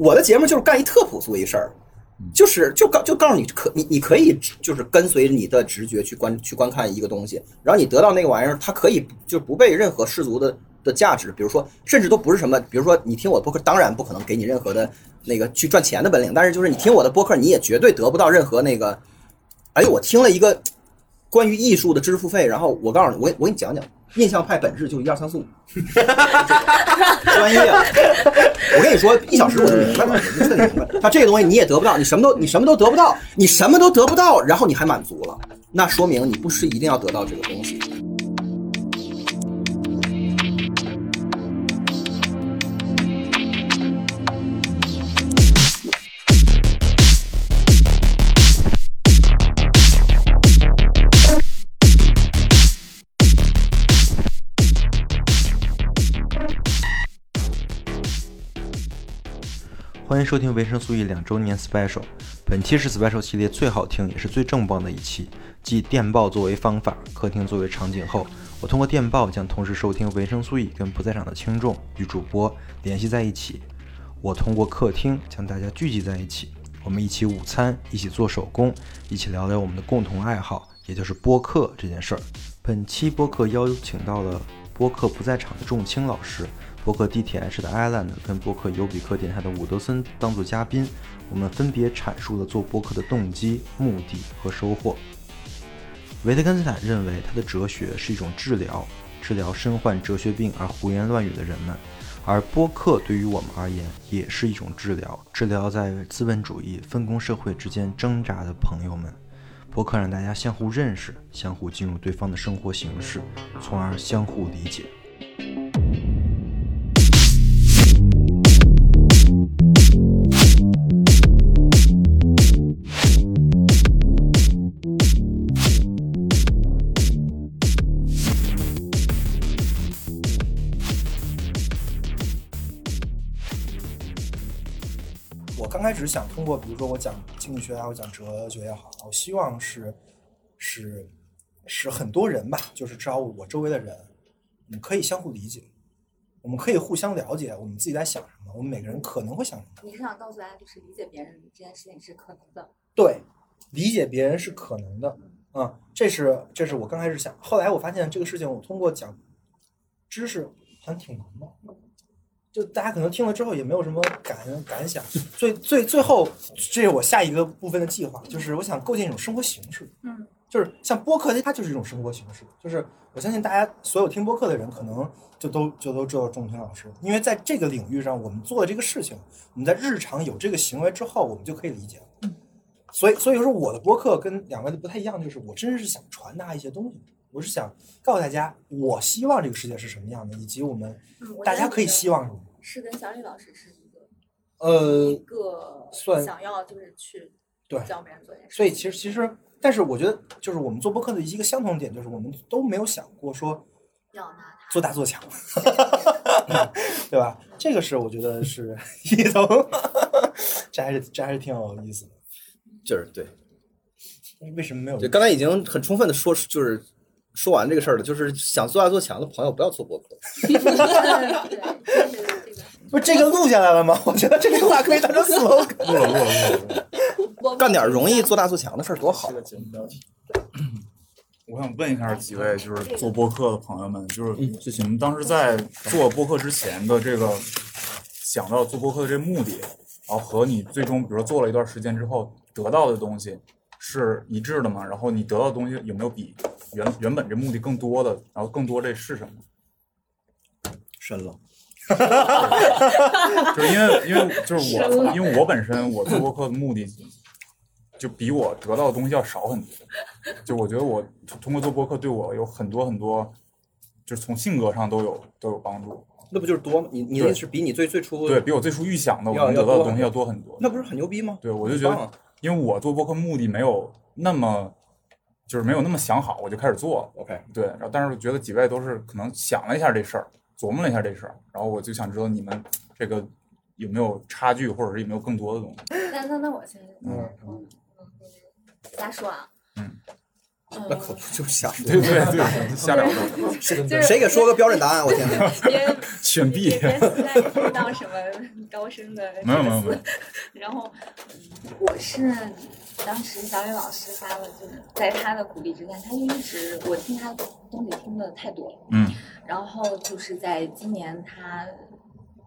我的节目就是干一特朴素一事儿，就是就告就告诉你可你你可以就是跟随你的直觉去观去观看一个东西，然后你得到那个玩意儿，它可以就不被任何世俗的的价值，比如说甚至都不是什么，比如说你听我的播客，当然不可能给你任何的那个去赚钱的本领，但是就是你听我的播客，你也绝对得不到任何那个，哎，我听了一个关于艺术的知识付费，然后我告诉你，我我给你讲讲。印象派本质就一二三四五，专业。我跟你说，一小时我就明白了，我就彻底明白。他这个东西你也得不到，你什么都你什么都得不到，你什么都得不到，然后你还满足了，那说明你不是一定要得到这个东西。欢迎收听维生素 E 两周年 special，本期是 special 系列最好听也是最正棒的一期，继电报作为方法，客厅作为场景后，我通过电报将同时收听维生素 E 跟不在场的听众与主播联系在一起，我通过客厅将大家聚集在一起，我们一起午餐，一起做手工，一起聊聊我们的共同爱好，也就是播客这件事儿。本期播客邀请到了播客不在场的仲青老师。博客 DTH 的 Island 跟博客尤比克电台的伍德森当做嘉宾，我们分别阐述了做播客的动机、目的和收获。维特根斯坦认为他的哲学是一种治疗，治疗身患哲学病而胡言乱语的人们，而播客对于我们而言也是一种治疗，治疗在资本主义分工社会之间挣扎的朋友们。播客让大家相互认识，相互进入对方的生活形式，从而相互理解。刚开始想通过，比如说我讲经济学也好，讲哲学也好，我希望是是是很多人吧，就是至少我周围的人，我们可以相互理解，我们可以互相了解，我们自己在想什么，我们每个人可能会想什么。你是想告诉大家，就是理解别人这件事情是可能的？对，理解别人是可能的。嗯，这是这是我刚开始想，后来我发现这个事情，我通过讲知识还挺难的。就大家可能听了之后也没有什么感感想，最最最后，这是我下一个部分的计划，就是我想构建一种生活形式，嗯，就是像播客，它就是一种生活形式，就是我相信大家所有听播客的人，可能就都就都知道钟平老师，因为在这个领域上，我们做的这个事情，我们在日常有这个行为之后，我们就可以理解了，嗯，所以所以说我的播客跟两位的不太一样，就是我真是想传达一些东西。我是想告诉大家，我希望这个世界是什么样的，以及我们大家可以希望什么。是跟小李老师是一个，呃，一个算想要就是去对教别人做件事。所以其实其实，但是我觉得，就是我们做播客的一个相同点，就是我们都没有想过说要拿它做大做强，对吧？这个是我觉得是一头，这还是这还是挺有意思的。就是对，为什么没有？对，刚才已经很充分的说，就是。说完这个事儿了，就是想做大做强的朋友不要做博客。不，这个录下来了吗？我觉得这句话可以当成 slogan。录了，录了，录了。干点容易做大做强的事儿多好。我想问一下几位，就是做播客的朋友们，就是你们当时在做播客之前的这个想到做播客的这目的，然后和你最终比如说做了一段时间之后得到的东西是一致的吗？然后你得到的东西有没有比？原原本这目的更多的，然后更多这是什么？深了，就是因为因为就是我因为我本身我做播客的目的，就比我得到的东西要少很多。就我觉得我通过做播客对我有很多很多，就是从性格上都有都有帮助。那不就是多吗？你你那是比你最最初对比我最初预想的我能得到的东西要多很多。那不是很牛逼吗？对，我就觉得，因为我做播客目的没有那么。就是没有那么想好，我就开始做。OK，对，然后但是觉得几位都是可能想了一下这事儿，琢磨了一下这事儿，然后我就想知道你们这个有没有差距，或者是有没有更多的东西。那那那我先嗯嗯瞎说啊。嗯。那可不就瞎说？对对对，瞎聊的，就是谁给说个标准答案？我天哪！别选 B 别别期待听到什么高深的 没有没有没有。然后，嗯我是当时小雨老师发了，就是在他的鼓励之下，他就一直我听他东西听的太多了。嗯然后就是在今年他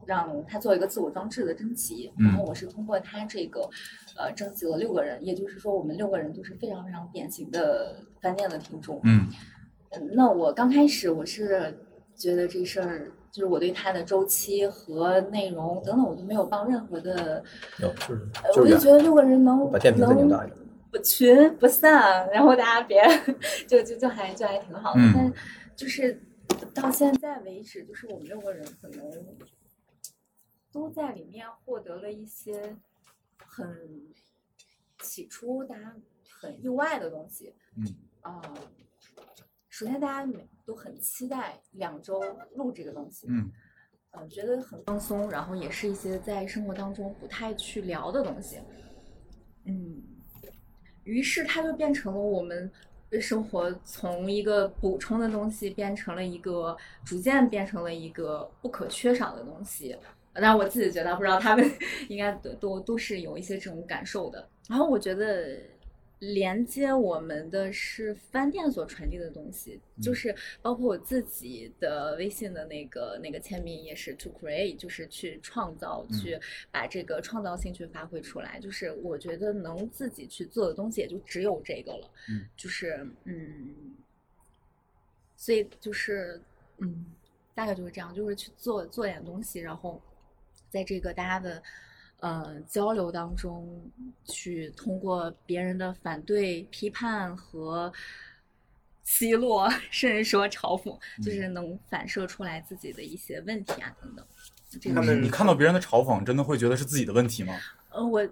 让他做一个自我装置的征集，嗯。然后我是通过他这个呃征集了六个人，也就是说我们六个人都是非常非常典型的饭店的听众。嗯。嗯，那我刚开始我是觉得这事儿，就是我对他的周期和内容等等，我都没有抱任何的，有就是我就觉得六个人能把电瓶再拧能大一点。不群不散，然后大家别就就就还就还挺好的，嗯。但就是到现在为止，就是我们六个人可能都在里面获得了一些很起初大家很意外的东西，嗯。啊、首先大家每都很期待两周录这个东西，嗯。呃，觉得很放松，然后也是一些在生活当中不太去聊的东西，嗯，于是它就变成了我们生活从一个补充的东西变成了一个逐渐变成了一个不可缺少的东西。当然我自己觉得，不知道他们 应该都都都是有一些这种感受的。然后我觉得连接我们的是饭店所传递的东西，就是包括我自己的微信的那个那个签名也是 to create，就是去创造，嗯去把这个创造性去发挥出来。就是我觉得能自己去做的东西也就只有这个了，嗯就是嗯，所以就是嗯，大概就是这样，就是去做做点东西，然后在这个大家的。呃，交流当中，去通过别人的反对、批判和奚落，甚至说嘲讽，就是能反射出来自己的一些问题啊等等。这个他们你看到别人的嘲讽，真的会觉得是自己的问题吗？呃，我，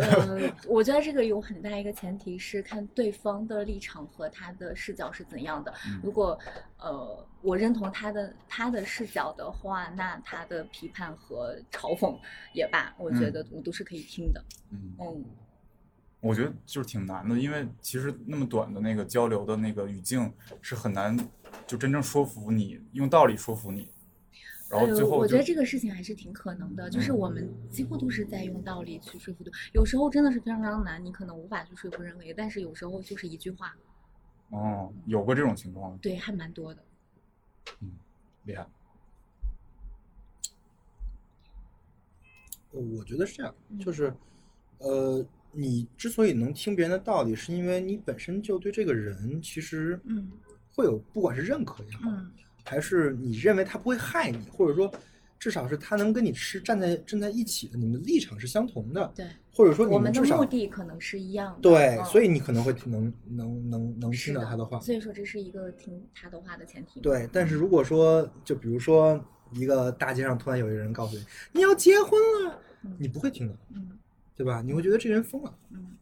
呃，我觉得这个有很大一个前提是看对方的立场和他的视角是怎样的。嗯如果呃我认同他的他的视角的话，那他的批判和嘲讽也罢，我觉嗯得我都是可以听的。嗯，嗯，我觉得就是挺难的，因为其实那么短的那个交流的那个语境是很难就真正说服你，用道理说服你，然后呃最后就我觉得这个事情还是挺可能的，就是嗯我们几乎都是在用道理去说服对，有时候真的是非常非常难，你可能无法去说服任何人，但是有时候就是一句话，哦，有过这种情况，对，还蛮多的。嗯厉害。我觉得是这样，嗯就是，呃，你之所以能听别人的道理，是因为你本身就对这个人其实嗯会有，不管是认可也好，嗯还是你认为他不会害你，或者说至少是他能跟你是站在站在一起的，你们的立场是相同的，对，或者说你我们的目的可能是一样的。对，嗯所以你可能会听能能能能听到他的话，所以说这是一个听他的话的前提。，对，但是如果说，就比如说一个大街上突然有一个人告诉你你要结婚了，嗯你不会听的，嗯对吧？你会觉得这人疯了，嗯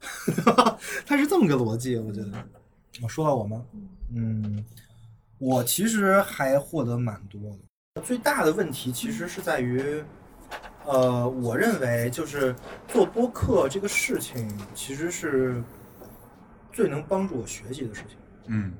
他是这么个逻辑，我觉得。我说到我吗？嗯，我其实还获得蛮多的。最大的问题其实是在于，呃，我认为就是做播客这个事情，其实是最能帮助我学习的事情。嗯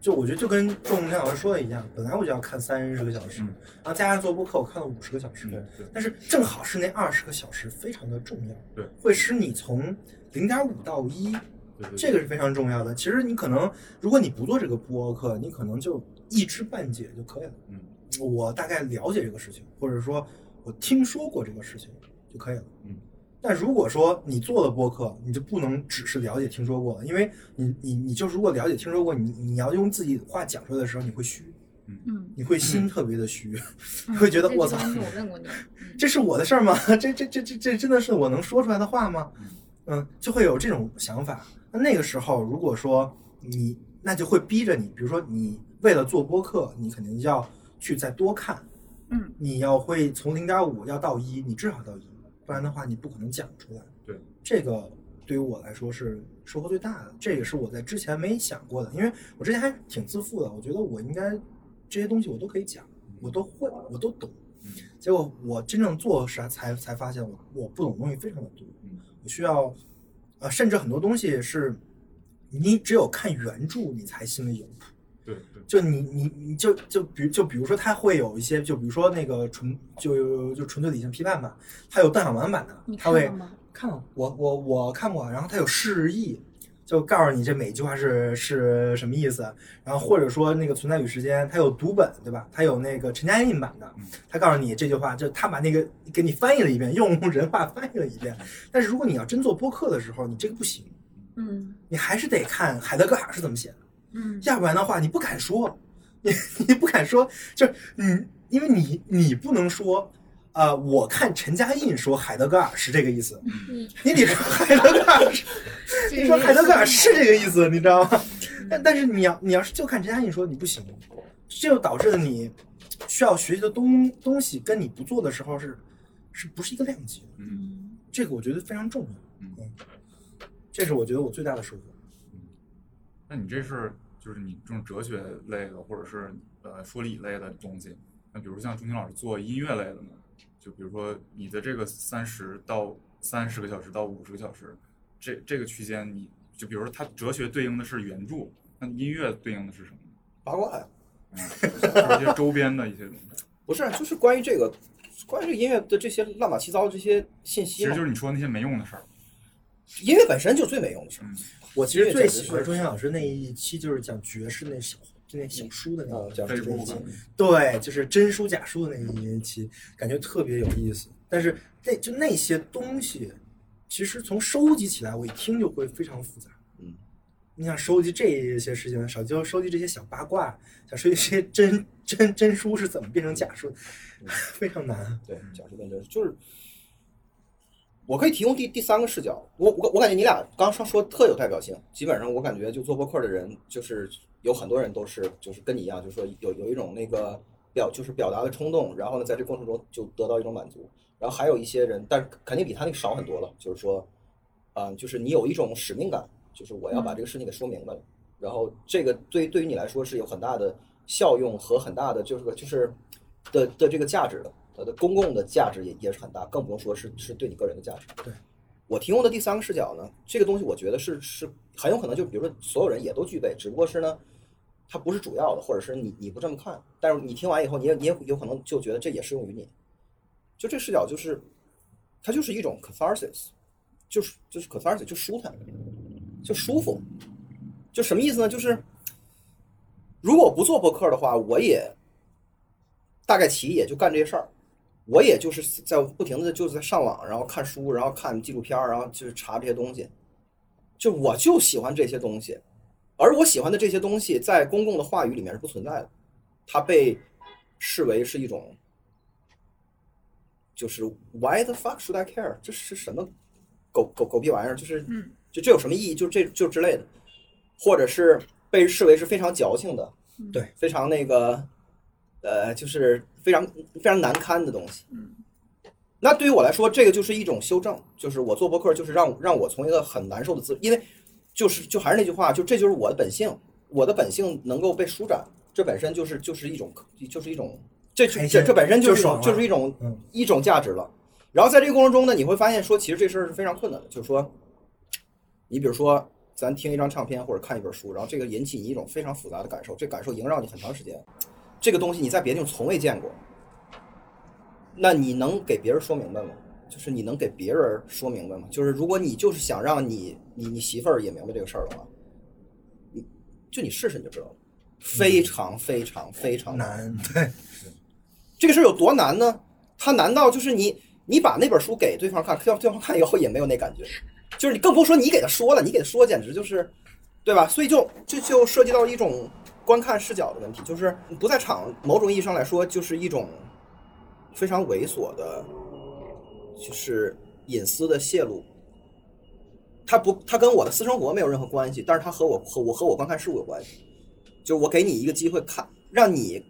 就我觉得就跟仲天老师说的一样，本来我就要看三十个小时，嗯然后加上做播客，我看了五十个小时，但是正好是那二十个小时非常的重要，对，会使你从零点五到一，对对，这个是非常重要的。其实你可能，如果你不做这个播客，你可能就一知半解就可以了。嗯我大概了解这个事情，或者说我听说过这个事情就可以了。嗯。但如果说你做了播客，你就不能只是了解、听说过了，因为你你你就如果了解、听说过，你你要用自己话讲出来的时候，你会虚，嗯，你会心特别的虚，嗯会觉得我操我问过你。嗯这是我的事儿吗？这这这这这真的是我能说出来的话吗？嗯，就会有这种想法。那那个时候，如果说你，那就会逼着你，比如说你为了做播客，你肯定要去再多看，嗯你要会从零点五要到一，你至少到一，不然的话你不可能讲出来。对，这个对于我来说是收获最大的，这也是我在之前没想过的，因为我之前还挺自负的，我觉得我应该这些东西我都可以讲，我都会，我都懂。嗯结果我真正做啥才才发现我我不懂的东西非常的多嗯，我需要，呃，甚至很多东西是你只有看原著，你才心里有谱。对对，就你你你就就比就比如说，他会有一些，就比如说那个纯就就纯粹理性批判吧，他有邓小文版的你，它会看了吗？看，我我我看过，然后他有释义，就告诉你这每一句话是是什么意思，然后或者说那个存在与时间，它有读本，对吧？它有那个陈嘉映版的他，告诉你这句话，就他把那个给你翻译了一遍，用人话翻译了一遍。但是如果你要真做播客的时候，你这个不行，嗯你还是得看海德格尔是怎么写的。嗯要不然的话，你不敢说，你你不敢说，就是你，因为你你不能说，啊，我看陈嘉映说海德格尔是这个意思，嗯，你得说海德格尔是，你说海德格尔是这个意思，你知道吗？但但是你要你要是就看陈嘉映说，你不行，这就导致了你需要学习的东东西跟你不做的时候是是不是一个量级的？嗯，这个我觉得非常重要，嗯这是我觉得我最大的收获。嗯那你这是就是你这种哲学类的，或者是呃说理类的东西。那比如像钟情老师做音乐类的呢，就比如说你的这个三十到三十个小时到五十个小时，这这个区间你，就比如说它哲学对应的是原著，那音乐对应的是什么？八卦呀，嗯，就是一些周边的一些东西，不是，就是关于这个，关于这个音乐的这些乱七八糟的这些信息其实就。是你说的那些没用的事儿。音乐本身就最没用的事儿。嗯我其实最喜欢周星老师那一期，就是讲爵士那小就那小书的那啊个，那一期，对，就是真书假书的那一期，感觉特别有意思。但是那就那些东西，其实从收集起来，我一听就会非常复杂。嗯，你想收集这些事情，少就收集这些小八卦，想收集这些真真真书是怎么变成假书，非常难。对，假书变真就是，我可以提供第第三个视角。我我我感觉你俩刚上说特有代表性，基本上我感觉就做播客的人，就是有很多人都是就是跟你一样，就是说有有一种那个表就是表达的冲动，然后呢在这过程中就得到一种满足。然后还有一些人，但是肯定比他那个少很多了，就是说，啊、就是你有一种使命感，就是我要把这个事情给说明白了。然后这个对对于你来说是有很大的效用和很大的就是个就是的的这个价值的，它的公共的价值也也是很大，更不用说是是对你个人的价值。对我提供的第三个视角呢，这个东西我觉得是是很有可能就比如说所有人也都具备，只不过是呢，它不是主要的，或者是你你不这么看，但是你听完以后，你也你也有可能就觉得这也适用于你。就这视角就是，它就是一种 catharsis，就是就是 catharsis 就舒坦，就舒服，就什么意思呢？就是如果不做播客的话，我也大概其也就干这些事儿，我也就是在不停的就是在上网，然后看书，然后看纪录片儿，然后就是查这些东西，就我就喜欢这些东西，而我喜欢的这些东西在公共的话语里面是不存在的，它被视为是一种。就是 Why the fuck should I care？这是什么狗狗狗屁玩意儿？就是嗯，就这有什么意义？就这就之类的，或者是被视为是非常矫情的，对，非常那个，呃，就是非常非常难堪的东西。嗯，那对于我来说，这个就是一种修正，就是我做博客，就是让让我从一个很难受的自，因为就是就还是那句话，就这就是我的本性，我的本性能够被舒展，这本身就是就是一种就是一种这这这本身就是一种就是一种嗯一种价值了。然后在这个过程中呢，你会发现说，其实这事儿是非常困难的，就是说，你比如说，咱听一张唱片或者看一本书，然后这个引起你一种非常复杂的感受，这感受萦绕你很长时间，这个东西你在别的地方从未见过，那你能给别人说明白吗？就是你能给别人说明白吗？就是如果你就是想让你你你媳妇儿也明白这个事儿的话，你就你试试你就知道了，非常非常非常难，对，这个事儿有多难呢？它难道就是你你把那本书给对方看，对方对方看以后也没有那感觉，就是你更不说你给他说了，你给他说简直就是，对吧？所以就这就涉及到一种观看视角的问题，就是不在场，某种意义上来说，就是一种非常猥琐的，就是隐私的泄露。它不，它跟我的私生活没有任何关系，但是它和我和我和我观看事物有关系。就是我给你一个机会看，让你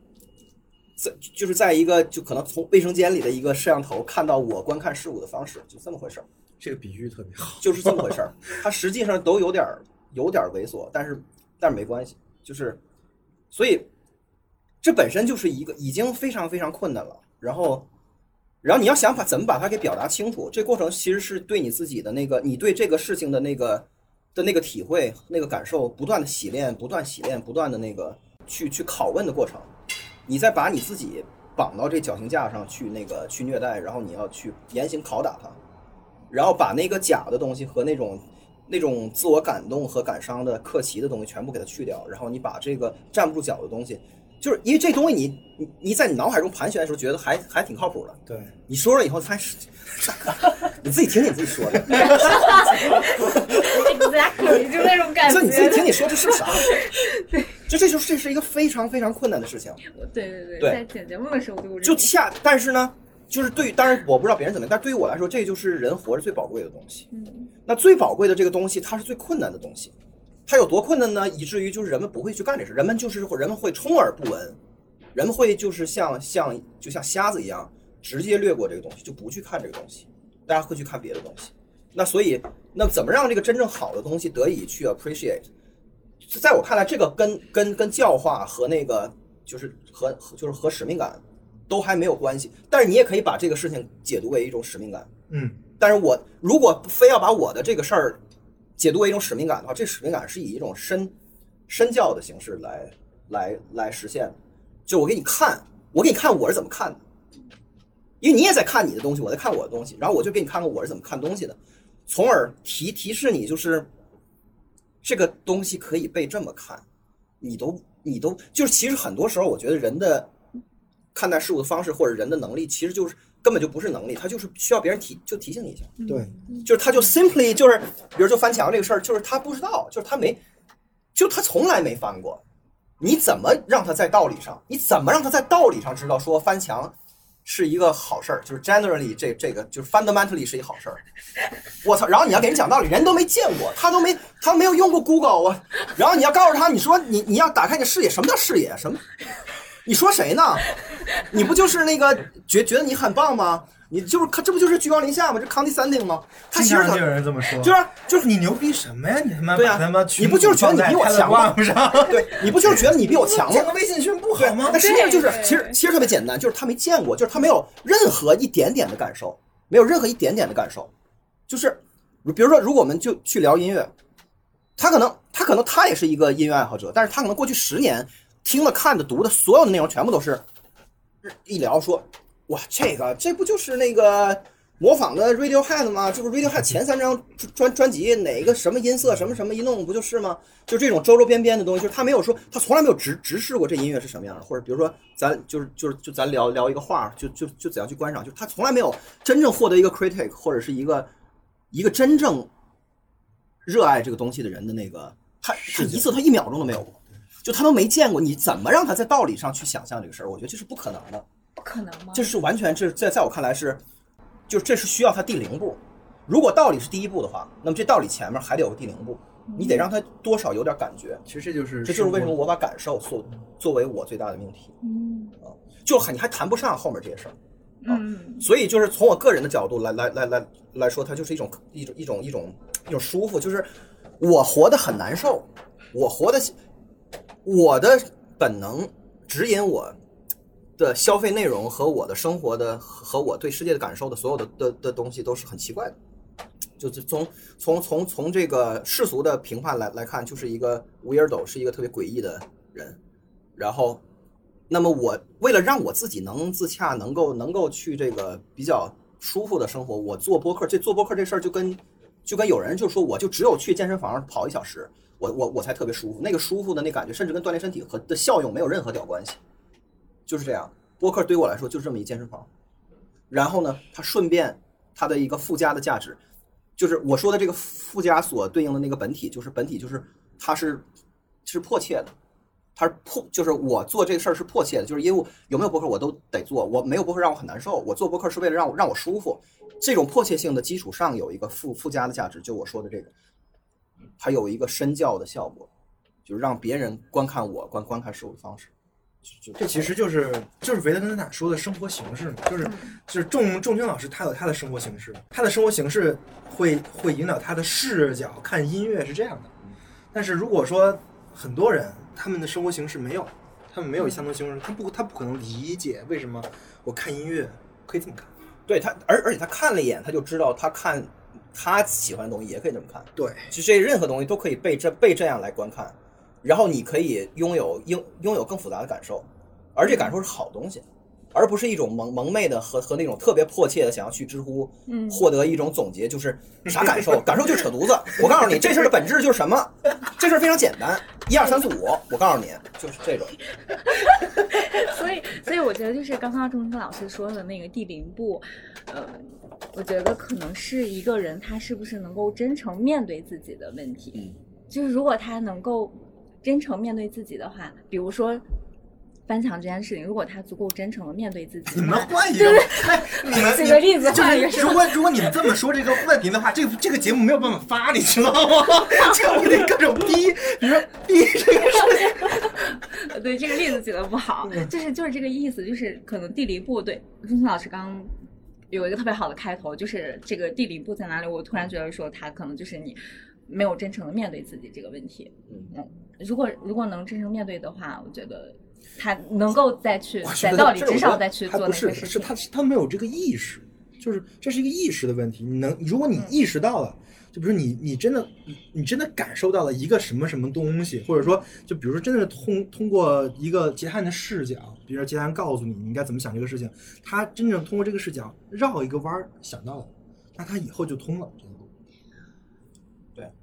在就是在一个就可能从卫生间里的一个摄像头看到我观看事物的方式，就这么回事儿，这个比喻特别好。就是这么回事儿。它实际上都有点儿有点儿猥琐，但是但是没关系，就是所以这本身就是一个已经非常非常困难了。然后然后你要想把怎么把它给表达清楚，这过程其实是对你自己的那个你对这个事情的那个的那个体会、那个感受，不断的洗练、不断洗练、不断的那个去去拷问的过程，你再把你自己绑到这绞刑架上去那个去虐待，然后你要去严刑拷打他，然后把那个假的东西和那种那种自我感动和感伤的客气的东西全部给它去掉，然后你把这个站不住脚的东西，就是因为这东西你你你在你脑海中盘旋的时候觉得还还挺靠谱的，对，你说了以后发现是，你自己听听你自己说的，exactly 就那种感觉，就你自己听觉。你说这是啥？就这就是这是一个非常非常困难的事情。对对对，对在剪节目的时候就就恰，但是呢，就是对于，当然我不知道别人怎么样，但对于我来说，这就是人活着最宝贵的东西。嗯那最宝贵的这个东西，它是最困难的东西。它有多困难呢？以至于就是人们不会去干这事，人们就是人们会充耳不闻，人们会就是像像就像瞎子一样，直接略过这个东西，就不去看这个东西，大家会去看别的东西。那所以，那怎么让这个真正好的东西得以去 appreciate？在我看来，这个跟跟跟教化和那个就是和和就是和使命感都还没有关系。但是你也可以把这个事情解读为一种使命感。嗯，但是我如果非要把我的这个事儿解读为一种使命感的话，这使命感是以一种身身教的形式来来来实现的。就我给你看，我给你看我是怎么看的，因为你也在看你的东西，我在看我的东西，然后我就给你看看我是怎么看东西的，从而提提示你，就是这个东西可以被这么看，你都你都就是其实很多时候，我觉得人的看待事物的方式或者人的能力，其实就是根本就不是能力，他就是需要别人提就提醒你一下。对，就是他就 simply 就是，比如就翻墙这个事儿，就是他不知道，就是他没，就他从来没翻过。你怎么让他在道理上？你怎么让他在道理上知道说翻墙是一个好事儿？就是 generally 这这个就是 fundamentally 是一好事儿。我操！然后你要给人讲道理，人都没见过，他都没他没有用过 Google 啊，然后你要告诉他，你说你你要打开你的视野，什么叫视野？什么？你说谁呢？你不就是那个觉觉得你很棒吗？你就是这不就是居高临下吗？这 condescending 吗？他其实他就有人这么说，就是就是你牛逼什么呀？你他妈对呀把他妈你不就是觉得你比我强吗？对你不就是觉得你比我强吗？建个微信群不好吗那？实际上就是其实其实特别简单，就是他没见过，就是他没有任何一点点的感受，没有任何一点点的感受，就是比如说，如果我们就去聊音乐，他可能他可能他也是一个音乐爱好者，但是他可能过去十年听的、看的、读的所有的内容全部都是一聊说，哇，这个这不就是那个模仿的 Radiohead 吗？这不 Radiohead 前三张专专辑哪个什么音色什么什么一弄不就是吗？就这种周周边边的东西，就是他没有说，他从来没有直直视过这音乐是什么样的，或者比如说咱就是就是就咱聊聊一个画，就就就怎样去观赏，就是他从来没有真正获得一个 critic 或者是一个一个真正热爱这个东西的人的那个，他他一次他一秒钟都没有过，就他都没见过，你怎么让他在道理上去想象这个事儿？我觉得这是不可能的。不可能吗？这是完全这在在我看来是，就这是需要他第零步。如果道理是第一步的话，那么这道理前面还得有个第零步，你得让他多少有点感觉。其实这就是这就是为什么我把感受作作为我最大的命题，嗯就很你还谈不上后面这些事儿。嗯所以就是从我个人的角度来来来来来说，它就是一种一种一种一种一种舒服，就是我活得很难受，我活的我的本能指引我的消费内容和我的生活的和我对世界的感受的所有的的的东西都是很奇怪的，就是从从从从这个世俗的评判来来看，就是一个 weirdo，是一个特别诡异的人，然后。那么我为了让我自己能自洽，能够能够去这个比较舒服的生活，我做播客，这做播客这事儿就跟就跟有人就说，我就只有去健身房跑一小时，我我我才特别舒服，那个舒服的那感觉，甚至跟锻炼身体和的效用没有任何屌关系，就是这样。播客对于我来说就是这么一健身房，然后呢，它顺便它的一个附加的价值，就是我说的这个附加所对应的那个本体，就是本体就是它是是迫切的。它是迫，就是我做这个事儿是迫切的，就是因为有没有博客我都得做，我没有博客让我很难受，我做博客是为了让我让我舒服，这种迫切性的基础上有一个附附加的价值，就我说的这个，它有一个身教的效果，就是让别人观看我观观看事物的方式，这其实就是就是维特根斯坦说的生活形式嘛，就是就是仲仲军老师他有他的生活形式，他的生活形式会会引导他的视角看音乐是这样的，但是如果说很多人他们的生活形式没有，他们没有相同形式，他不他不可能理解为什么我看音乐可以这么看，对他，而而且他看了一眼，他就知道他看他喜欢的东西也可以这么看。对，就这任何东西都可以被这被这样来观看，然后你可以拥有拥拥有更复杂的感受，而这感受是好东西，而不是一种蒙蒙昧的和和那种特别迫切的想要去知乎嗯获得一种总结，就是啥感受？感受就是扯犊子。我告诉你，这事儿的本质就是什么？这事儿非常简单，一二三四五，我告诉你，就是这种。所以，所以我觉得就是刚刚钟声老师说的那个第零步，呃，我觉得可能是一个人他是不是能够真诚面对自己的问题。嗯，就是如果他能够真诚面对自己的话，比如说翻墙这件事情，如果他足够真诚的面对自己你们换一个，哎，你们 举个例子就换一个是如果如果你们这么说这个问题的话，这个这个节目没有办法发，你知道吗？就我得各种逼，比如说逼这个事情。呃对这个例子举的不好，嗯就是就是这个意思，就是可能地理部，对钟青老师刚刚有一个特别好的开头，就是这个地理部在哪里？我突然觉得说他可能就是你没有真诚的面对自己这个问题。嗯如果如果能真诚面对的话，我觉得他能够再去在道理这我觉得之上再去还不是做那个事情。是他他没有这个意识，就是这是一个意识的问题。你能，如果你意识到了，就比如你你真的你你真的感受到了一个什么什么东西，或者说就比如说真的是通通过一个其他人的视角，比如说其他人告诉你你应该怎么想这个事情，他真正通过这个视角绕一个弯儿想到了，那他以后就通了这个路。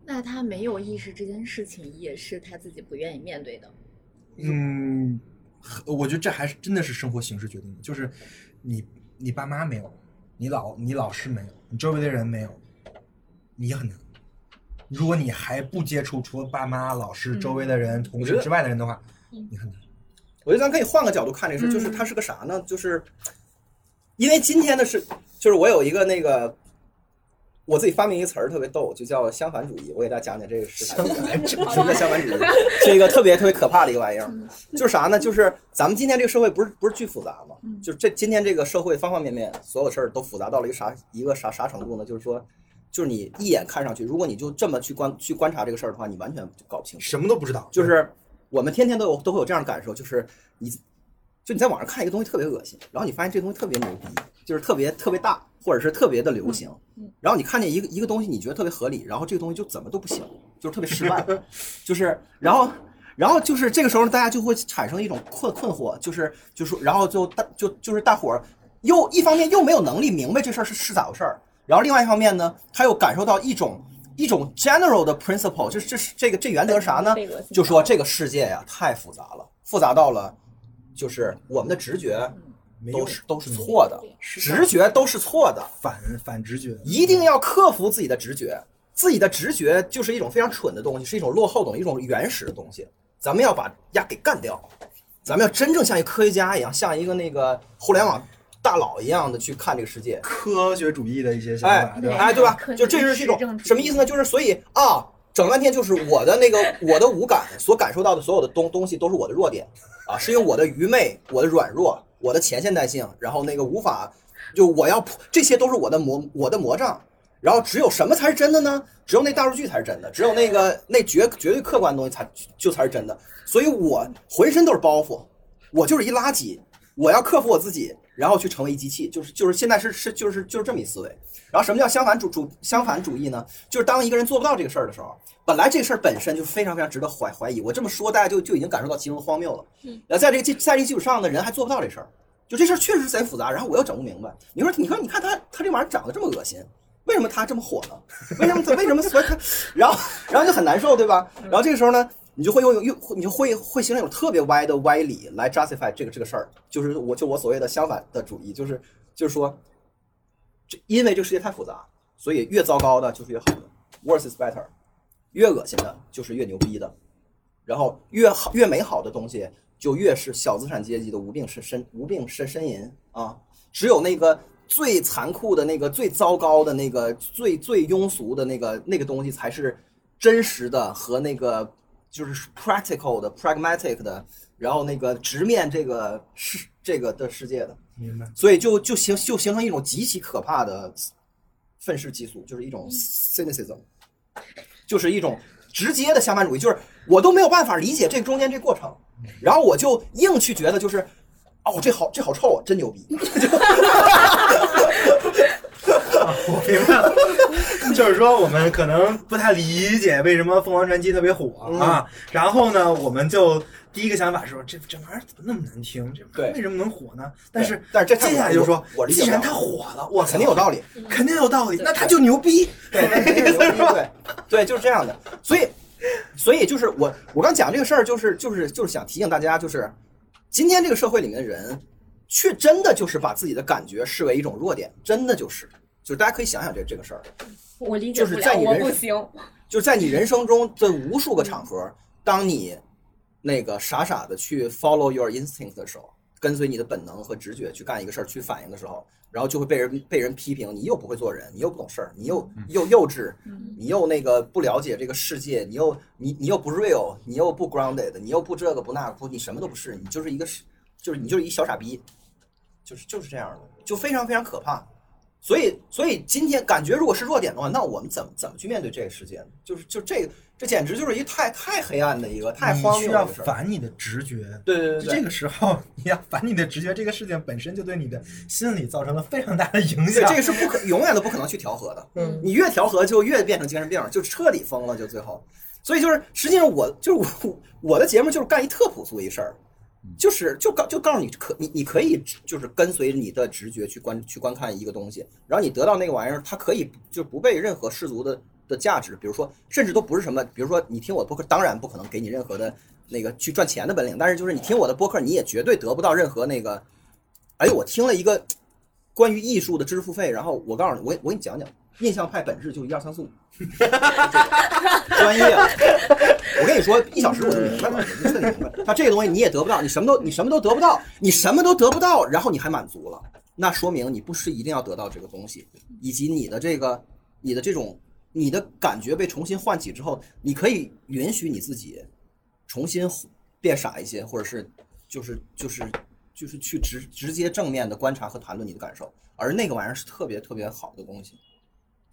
那他没有意识这件事情，也是他自己不愿意面对的。嗯，我觉得这还是真的是生活形式决定的，就是你你爸妈没有，你老你老师没有，你周围的人没有，你很难。如果你还不接触除了爸妈、老师、周围的人、同事之外的人的话，嗯你很难。我觉得咱可以换个角度看这个事，就是嗯它是个啥呢？就是因为今天的是，就是我有一个那个我自己发明一个词儿特别逗，就叫相反主义。我给大家讲讲这个是啥。什么叫相反主义？是一个特别特别可怕的一个玩意儿。就是啥呢？就是咱们今天这个社会不是不是巨复杂吗？嗯就是这今天这个社会方方面面所有事儿都复杂到了一个啥一个啥啥程度呢？就是说，就是你一眼看上去，如果你就这么去观去观察这个事儿的话，你完全就搞不清楚。什么都不知道，就是我们天天都有都会有这样的感受，就是你就你在网上看一个东西特别恶心，然后你发现这个东西特别牛逼，就是特别特别大，或者是特别的流行嗯，然后你看见一个一个东西，你觉得特别合理，然后这个东西就怎么都不行，就是特别失败，就是然后。然后就是这个时候，大家就会产生一种困困惑，就是就是说，然后就大就就是大伙儿又一方面又没有能力明白这事儿是是咋回事儿，然后另外一方面呢，他又感受到一种一种 general 的 principle，就是这是这个这原则是啥呢？就说这个世界呀太复杂了，复杂到了就是我们的直觉都是都是错的，直觉都是错的，反反直觉，一定要克服自己的直觉。自己的直觉就是一种非常蠢的东西，是一种落后的东西，一种原始的东西。咱们要把呀给干掉，咱们要真正像一个科学家一样，像一个那个互联网大佬一样的去看这个世界。科学主义的一些想哎法，对吧？哎，对吧就这是一种什么意思呢？就是所以啊，整半天就是我的那个我的五感所感受到的所有的东东西都是我的弱点啊，是因为我的愚昧、我的软弱、我的前现代性，然后那个无法，就我要破这些都是我的魔我的魔障。然后只有什么才是真的呢？只有那大数据才是真的，只有那个那绝绝对客观的东西才就才是真的。所以我浑身都是包袱，我就是一垃圾，我要克服我自己，然后去成为一机器，就是就是现在是是就是就是这么一思维。然后什么叫相反主主相反主义呢？就是当一个人做不到这个事儿的时候，本来这个事儿本身就非常非常值得怀怀疑。我这么说，大家就就已经感受到其中的荒谬了。嗯，然后在这个基在这个基础上呢，人还做不到这事儿，就这事儿确实是贼复杂，然后我又整不明白。你说你说你看他他这玩意儿长得这么恶心，为什么他这么火呢？为什么他为什么所以他，然后然后就很难受，对吧？然后这个时候呢，你就会用用你就会会形成一种特别歪的歪理来 justify 这个这个事儿，就是我就我所谓的相反的主义，就是就是说，这因为这个世界太复杂，所以越糟糕的就是越好的，worse is better，越恶心的就是越牛逼的，然后越好越美好的东西就越是小资产阶级的无病呻呻无病呻呻吟啊，只有那个。最残酷的那个、最糟糕的那个、最最庸俗的那个那个东西，才是真实的和那个就是 practical 的、pragmatic 的，然后那个直面这个世这个的世界的，明白。所以就就形就形成一种极其可怕的愤世嫉俗，就是一种 cynicism，就是一种直接的相反主义，就是我都没有办法理解这中间这过程，然后我就硬去觉得就是。哦，这好，这好臭啊，真牛逼！我明白了，就是说我们可能不太理解为什么凤凰传奇特别火啊，然后呢，我们就第一个想法是说，这这玩意儿怎么那么难听？这对为什么能火呢？但是但是这接下来就说我，理解既然它火了，我肯定有道理。肯定有道理，那他就牛逼。对，对，对，就是这样的。所以，所以就是我我刚讲这个事儿，就是就是就是想提醒大家，就是今天这个社会里面的人，却真的就是把自己的感觉视为一种弱点，真的就是，就是大家可以想想这这个事儿，我理解就是不了，我在你人生不行。就是在你人生中的无数个场合，当你那个傻傻的去 follow your instinct 的时候，跟随你的本能和直觉去干一个事儿去反应的时候，然后就会被人被人批评，你又不会做人，你又不懂事儿，你又又幼稚，你又那个不了解这个世界，你又你你又不 real，你又不 grounded，你又不这个不那个不，你什么都不是，你就是一个是就是你就是一小傻逼，就是就是这样的，就非常非常可怕。所以，所以今天感觉如果是弱点的话，那我们怎么怎么去面对这个世界呢？就是就这个，这简直就是一太太黑暗的一个太荒你需要。反你的直觉。对对对对，这个时候，你要反你的直觉，这个事情本身就对你的心理造成了非常大的影响。对这个是不可永远都不可能去调和的。嗯你越调和，就越变成精神病，就彻底疯了，就最后。所以就是，实际上我就是我我的节目就是干一特朴素一事儿，就是就告就告诉你可你你可以就是跟随你的直觉去观去观看一个东西，然后你得到那个玩意儿，它可以就不被任何世俗的的价值，比如说甚至都不是什么，比如说你听我播客，当然不可能给你任何的那个去赚钱的本领，但是就是你听我的播客，你也绝对得不到任何那个，哎，我听了一个关于艺术的知识付费，然后我告诉你，我我给你讲讲，印象派本质就一二三四五，专业。我跟你说，一小时我就明白了，我就彻底明白了。他这个东西你也得不到，你什么都你什么都得不到，你什么都得不到，然后你还满足了，那说明你不是一定要得到这个东西，以及你的这个你的这种你的感觉被重新唤起之后，你可以允许你自己重新变傻一些，或者是就是就是就是去直直接正面的观察和谈论你的感受，而那个玩意儿是特别特别好的东西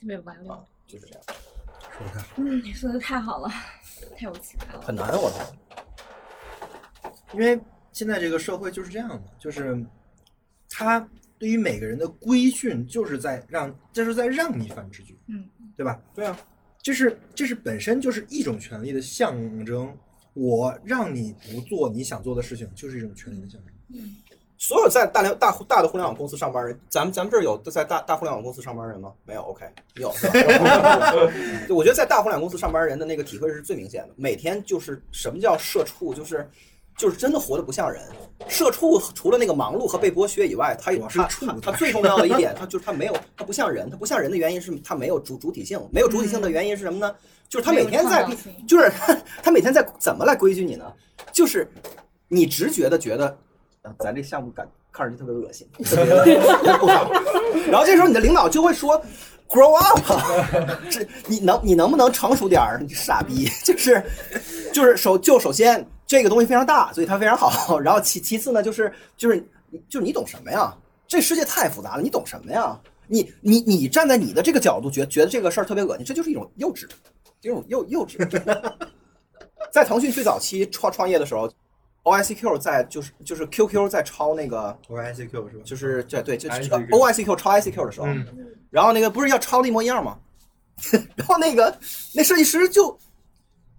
特别完啊了，，就是这样，嗯，你说的太好了，太有启发了。很难我操。因为现在这个社会就是这样的，就是他对于每个人的规训，就是在让，就是在让你反直觉，嗯，对吧？对啊，这是这是本身就是一种权利的象征。我让你不做你想做的事情，就是一种权利的象征。所有在大联大大的互联网公司上班人，咱们咱们这儿有在大大互联网公司上班人吗？没有，OK，有是吧？我觉得在大互联网公司上班人的那个体会是最明显的，每天就是什么叫社畜，就是就是真的活得不像人。社畜除了那个忙碌和被剥削以外，他有他畜他他最重要的一点，他就是他没有他不像人，他不像人的原因是他没有主主体性，没有主体性的原因是什么呢？就是他每天在就是他他每天在怎么来规矩你呢？就是你直觉的觉得，啊，咱这项目感看上去特别恶心，不好。然后这时候你的领导就会说，grow up，这你能你能不能成熟点儿？你傻逼，就是就是首就首先这个东西非常大，所以它非常好。然后其其次呢，就是就是就是你懂什么呀？这世界太复杂了，你懂什么呀？你你你站在你的这个角度觉觉得这个事儿特别恶心，这就是一种幼稚，这种幼幼稚。在腾讯最早期创创业的时候，OICQ 在就是就是 QQ 在抄那个 O I C Q 是吧？就是对对，就是 ICQ OICQ 抄 ICQ 的时候，嗯然后那个不是要抄的一模一样吗？然后那个那设计师就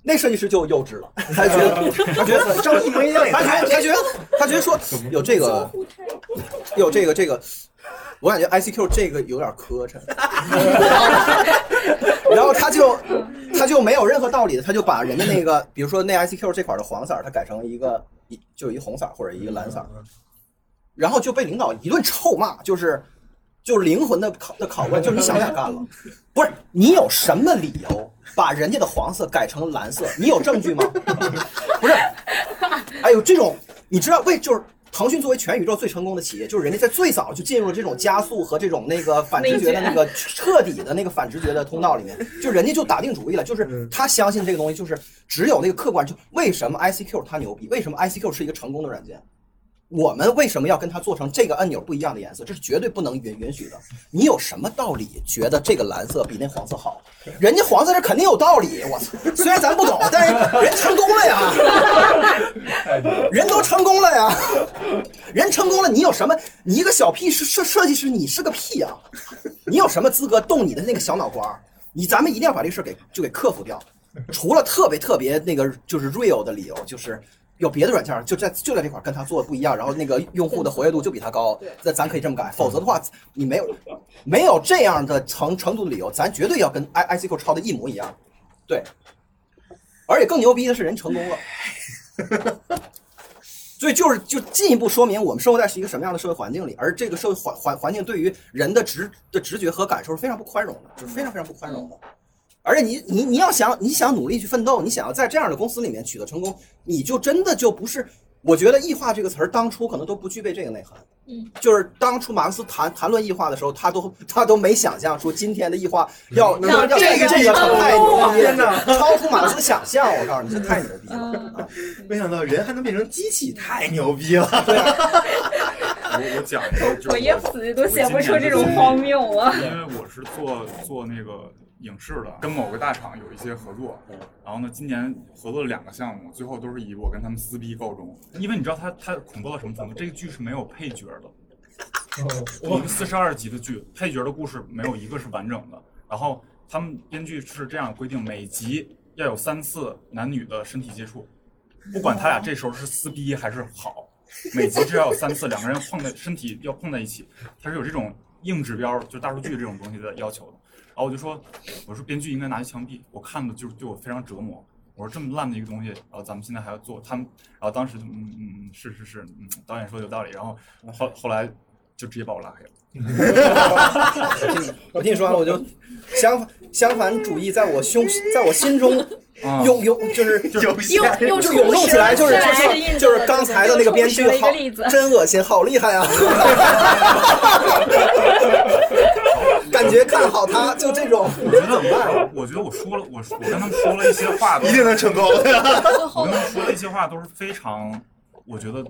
那设计师就幼稚了，他觉得他觉得照一模一样他觉得他觉得他觉得说有这个有这个这个，我感觉 ICQ 这个有点磕碜，然后他就他就没有任何道理的，他就把人家那个比如说那 ICQ 这块的黄色，他改成一个一就一红色或者一个蓝色，然后就被领导一顿臭骂，就是就是灵魂的拷的拷问，就是你想不想干了？不是你有什么理由把人家的黄色改成蓝色？你有证据吗？不是，哎呦，这种你知道为就是。腾讯作为全宇宙最成功的企业，就是人家在最早就进入了这种加速和这种那个反直觉的那个彻底的那个反直觉的通道里面，就人家就打定主意了，就是他相信这个东西，就是只有那个客观，就为什么 ICQ 它牛逼，为什么 ICQ 是一个成功的软件，我们为什么要跟他做成这个按钮不一样的颜色？这是绝对不能允允许的。你有什么道理觉得这个蓝色比那黄色好？人家黄色这肯定有道理。我操，虽然咱不懂，但是人成功了呀，人都成功了呀，人成功了，你有什么？你一个小屁设设设计师，你是个屁呀、你有什么资格动你的那个小脑瓜？你咱们一定要把这事儿给就给克服掉。除了特别特别那个就是 real 的理由，就是有别的软件儿就在就在这块儿跟它做的不一样，然后那个用户的活跃度就比它高，那咱可以这么改。否则的话，你没有没有这样的程程度的理由，咱绝对要跟 i ICQ 抄的一模一样。对，而且更牛逼的是人成功了。所以就是就进一步说明我们生活在是一个什么样的社会环境里，而这个社会环环环境对于人的直的直觉和感受是非常不宽容的，就是非常非常不宽容的。而且你你你要想你想努力去奋斗，你想要在这样的公司里面取得成功，你就真的就不是。我觉得异化这个词儿当初可能都不具备这个内涵。嗯，就是当初马克思谈谈论异化的时候，他都他都没想象说今天的异化要要要这个这个太牛逼了，超出马克思想象。我告诉你，这太牛逼了。嗯，没想到人还能变成机器，太牛逼了！我我讲一个，我一死都写不出这种荒谬啊！因为我是做做那个影视的，跟某个大厂有一些合作，然后呢，今年合作了两个项目，最后都是以我跟他们撕逼告终。因为你知道他他恐怖到什么程度？这个剧是没有配角的，一个四十二集的剧，配角的故事没有一个是完整的。然后他们编剧是这样规定，每集要有三次男女的身体接触，不管他俩这时候是撕逼还是好，每集至少有三次两个人碰在身体要碰在一起，他是有这种硬指标，就大数据这种东西的要求的。然后我就说，我说编剧应该拿去枪毙，我看的就是对我非常折磨。我说这么烂的一个东西，然后咱们现在还要做，他们，然后当时就嗯嗯嗯是是是，嗯导演说有道理，然后后后来就直接把我拉黑了。我听你我听你说完，我就相相反主义在我胸在我心中啊涌 涌就是有又又就涌动起来，就是就是就是刚才的那个编剧好真恶心，好厉害啊！感觉看好他，就这种，我觉得我觉得我说了，我我跟他们说了一些话，一定能成功。我跟他们说了一些话都 是非常，我觉得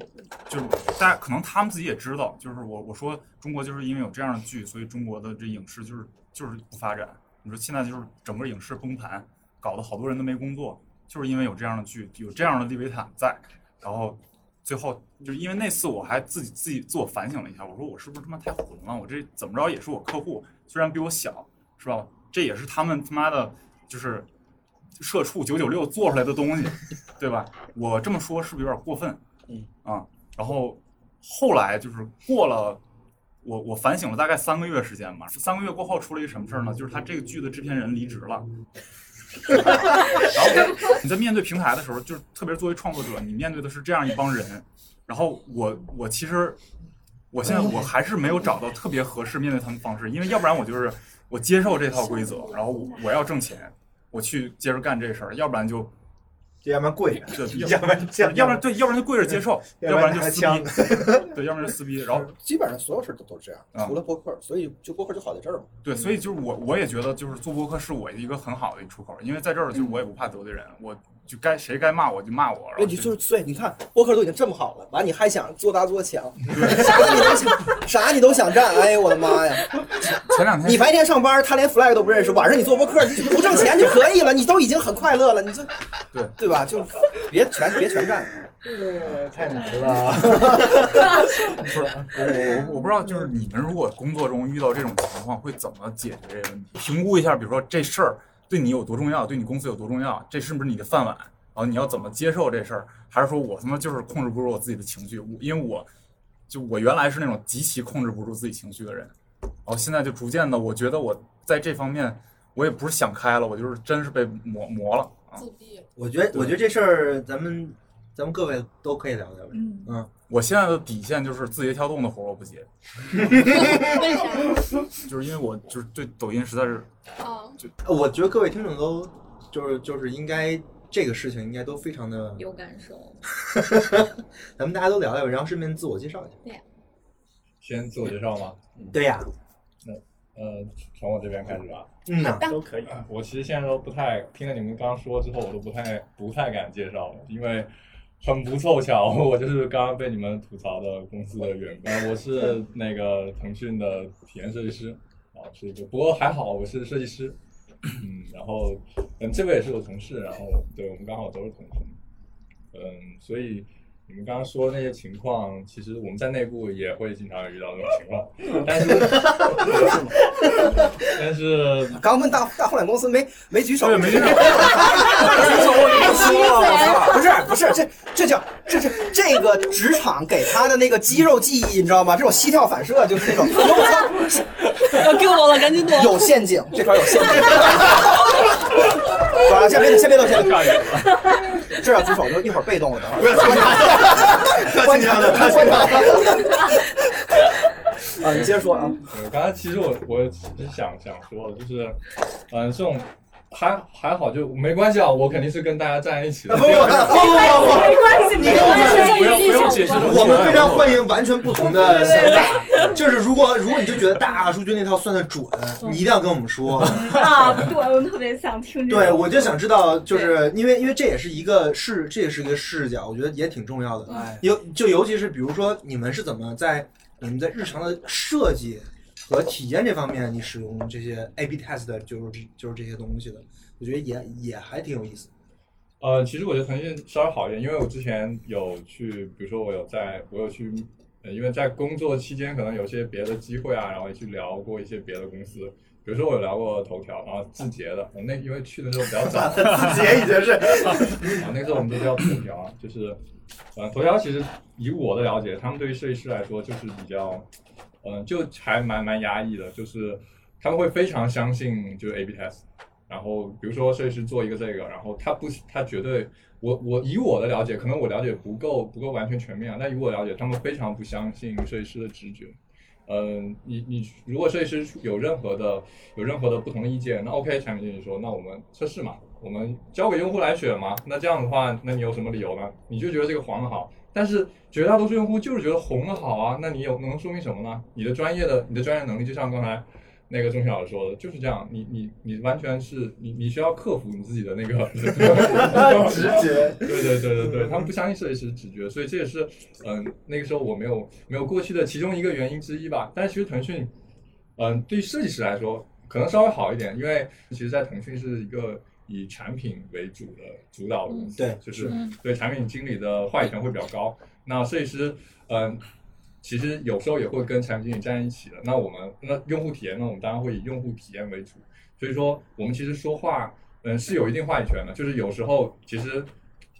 就是大家可能他们自己也知道，就是我我说中国就是因为有这样的剧，所以中国的这影视就是就是不发展。你说现在就是整个影视崩盘，搞得好多人都没工作，就是因为有这样的剧，有这样的利维坦在，然后最后就是因为那次我还自己自己自我反省了一下，我说我是不是他妈太混了？我这怎么着也是我客户，虽然比我小，是吧？这也是他们他妈的，就是社畜九九六做出来的东西，对吧？我这么说是不是有点过分？嗯啊，然后后来就是过了。我我反省了大概三个月时间吧，三个月过后出了一个什么事儿呢？就是他这个剧的制片人离职了，然后你在面对平台的时候，就是特别是作为创作者，你面对的是这样一帮人。然后我我其实我现在我还是没有找到特别合适面对他们方式，因为要不然我就是我接受这套规则，然后我我要挣钱，我去接着干这事儿，要不然就要不然跪着，要不然，要不然对，要不然就跪着接受，要不然就撕逼，对，要不然就撕逼，然后基本上所有事儿都都是这样，啊除了播客，所以就播客就好在这儿嘛。对，所以就是我我也觉得就是做播客是我一个很好的一出口，因为在这儿就是我也不怕得罪人，我就该谁该骂我就骂我，然你就是所以你看播客都已经这么好了，完你还想做大做强，啥你都想，啥你都想占，哎呦我的妈呀！前两天你白天上班，他连 flag 都不认识，晚上你做播客，你不挣钱就可以了，你都已经很快乐了，你这对对吧？就别全别全占。太难了。不是我我我不知道，就是你们如果工作中遇到这种情况，会怎么解决这个问题？评估一下，比如说这事儿对你有多重要，对你公司有多重要，这是不是你的饭碗？然后你要怎么接受这事儿？还是说我他妈就是控制不住我自己的情绪？我因为我就我原来是那种极其控制不住自己情绪的人，然后现在就逐渐的，我觉得我在这方面我也不是想开了，我就是真是被磨磨了啊！自闭。我觉得，我觉得这事儿咱们咱们各位都可以聊聊。嗯，嗯，我现在的底线就是字节跳动的活儿我不接，为啥？就是因为我就是对抖音实在是啊，我觉得各位听众都就是就是应该这个事情应该都非常的，有感受。咱们大家都聊聊，然后顺便自我介绍一下。对先自我介绍吗？对呀，呃，从我这边开始吧。嗯都可以。我其实现在都不太听了你们刚刚说之后，我都不太不太敢介绍了，因为很不凑巧，我就是刚刚被你们吐槽的公司的员工。呃 我是那个腾讯的体验设计师，啊，是一个，不过还好我是设计师，嗯，然后嗯，这位也是我同事，然后对我们刚好都是同事，嗯，所以你们刚刚说那些情况，其实我们在内部也会经常遇到这种情况，但是但是 刚问大大互联公司没没举手，没举手 没举手不是不是，这这叫这这这个职场给他的那个肌肉记忆，你知道吗？这种膝跳反射就是那种，我操，要给我了，赶紧躲！有陷阱，这块有陷阱。好了，先别先别动，先别动，这要举手就一会儿被动了，等会儿。观察的，观察的。啊，你接着说啊。我，刚才其实我我只是想想说的，就是，嗯、这种还还好就没关系啊，我肯定是跟大家站在一起的。不不不不不不，没关系，没关系，不要不用解释我们非常欢迎完全不同的想法。就是如果如果你就觉得大数据那套算的准，你一定要跟我们说。啊！对，我特别想听这个。对，我就想知道，就是因为因为这也是一个视，这也是一个视角，我觉得也挺重要的。哎，尤就尤其是比如说你们是怎么在你们在日常的设计和体验这方面，你使用这些 A/B test 的就是就是这些东西的，我觉得也也还挺有意思。呃，其实我觉得腾讯稍微好一点，因为我之前有去，比如说我有在，我有去，呃，因为在工作期间可能有些别的机会啊，然后也去聊过一些别的公司，比如说我有聊过头条，然后字节的，我那因为去的时候比较早，字节已经是 啊，那个时候我们都叫头条啊，就是，呃，头条其实以我的了解，他们对于设计师来说就是比较，嗯、就还蛮蛮压抑的，就是他们会非常相信就是 A/B test，然后比如说设计师做一个这个，然后他不他绝对，我我以我的了解，可能我了解不够不够完全全面啊，但以我了解，他们非常不相信设计师的直觉。嗯，你你如果设计师有任何的有任何的不同的意见，那 OK，产品经理说，那我们测试嘛，我们交给用户来选嘛。那这样的话，那你有什么理由呢？你就觉得这个黄的好，但是绝大多数用户就是觉得红的好啊，那你有能说明什么呢？你的专业的你的专业能力，就像刚才那个钟晓老师说的，就是这样，你你你完全是你你需要克服你自己的那个 直觉。对对对对对，他们不相信设计师直觉，所以这也是嗯、那个时候我没有没有过去的其中一个原因之一吧。但是其实腾讯，嗯、对于设计师来说可能稍微好一点，因为其实，在腾讯是一个以产品为主的主导的公司，对就是对产品经理的话语权会比较高。那设计师，嗯、其实有时候也会跟产品经理站在一起的。那我们那用户体验呢，我们当然会以用户体验为主。所以说，我们其实说话，嗯，是有一定话语权的。就是有时候其实，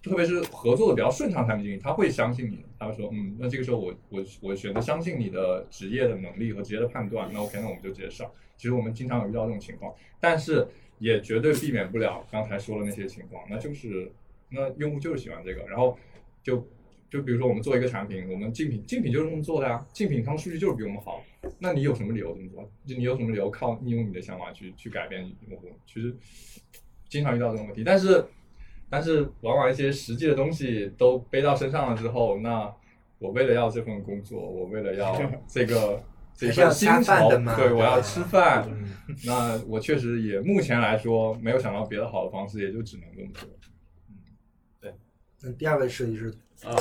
特别是合作的比较顺畅产品经理，他会相信你，他会说，嗯，那这个时候我我我选择相信你的职业的能力和职业的判断，那 OK，那我们就直接上。其实我们经常有遇到这种情况，但是也绝对避免不了刚才说的那些情况，那就是那用户就是喜欢这个，然后就就比如说我们做一个产品，我们竞品竞品就是这么做的呀，竞品他们数据就是比我们好，那你有什么理由这么做？就你有什么理由靠你用你的想法去去改变用户？其实经常遇到这种问题，但是但是往往一些实际的东西都背到身上了之后，那我为了要这份工作，我为了要 这个这还是要份薪恰饭酬的嘛，对我要吃饭，嗯。那我确实也目前来说没有想到别的好的方式，也就只能这么做。嗯，对。那第二位设计师，呃，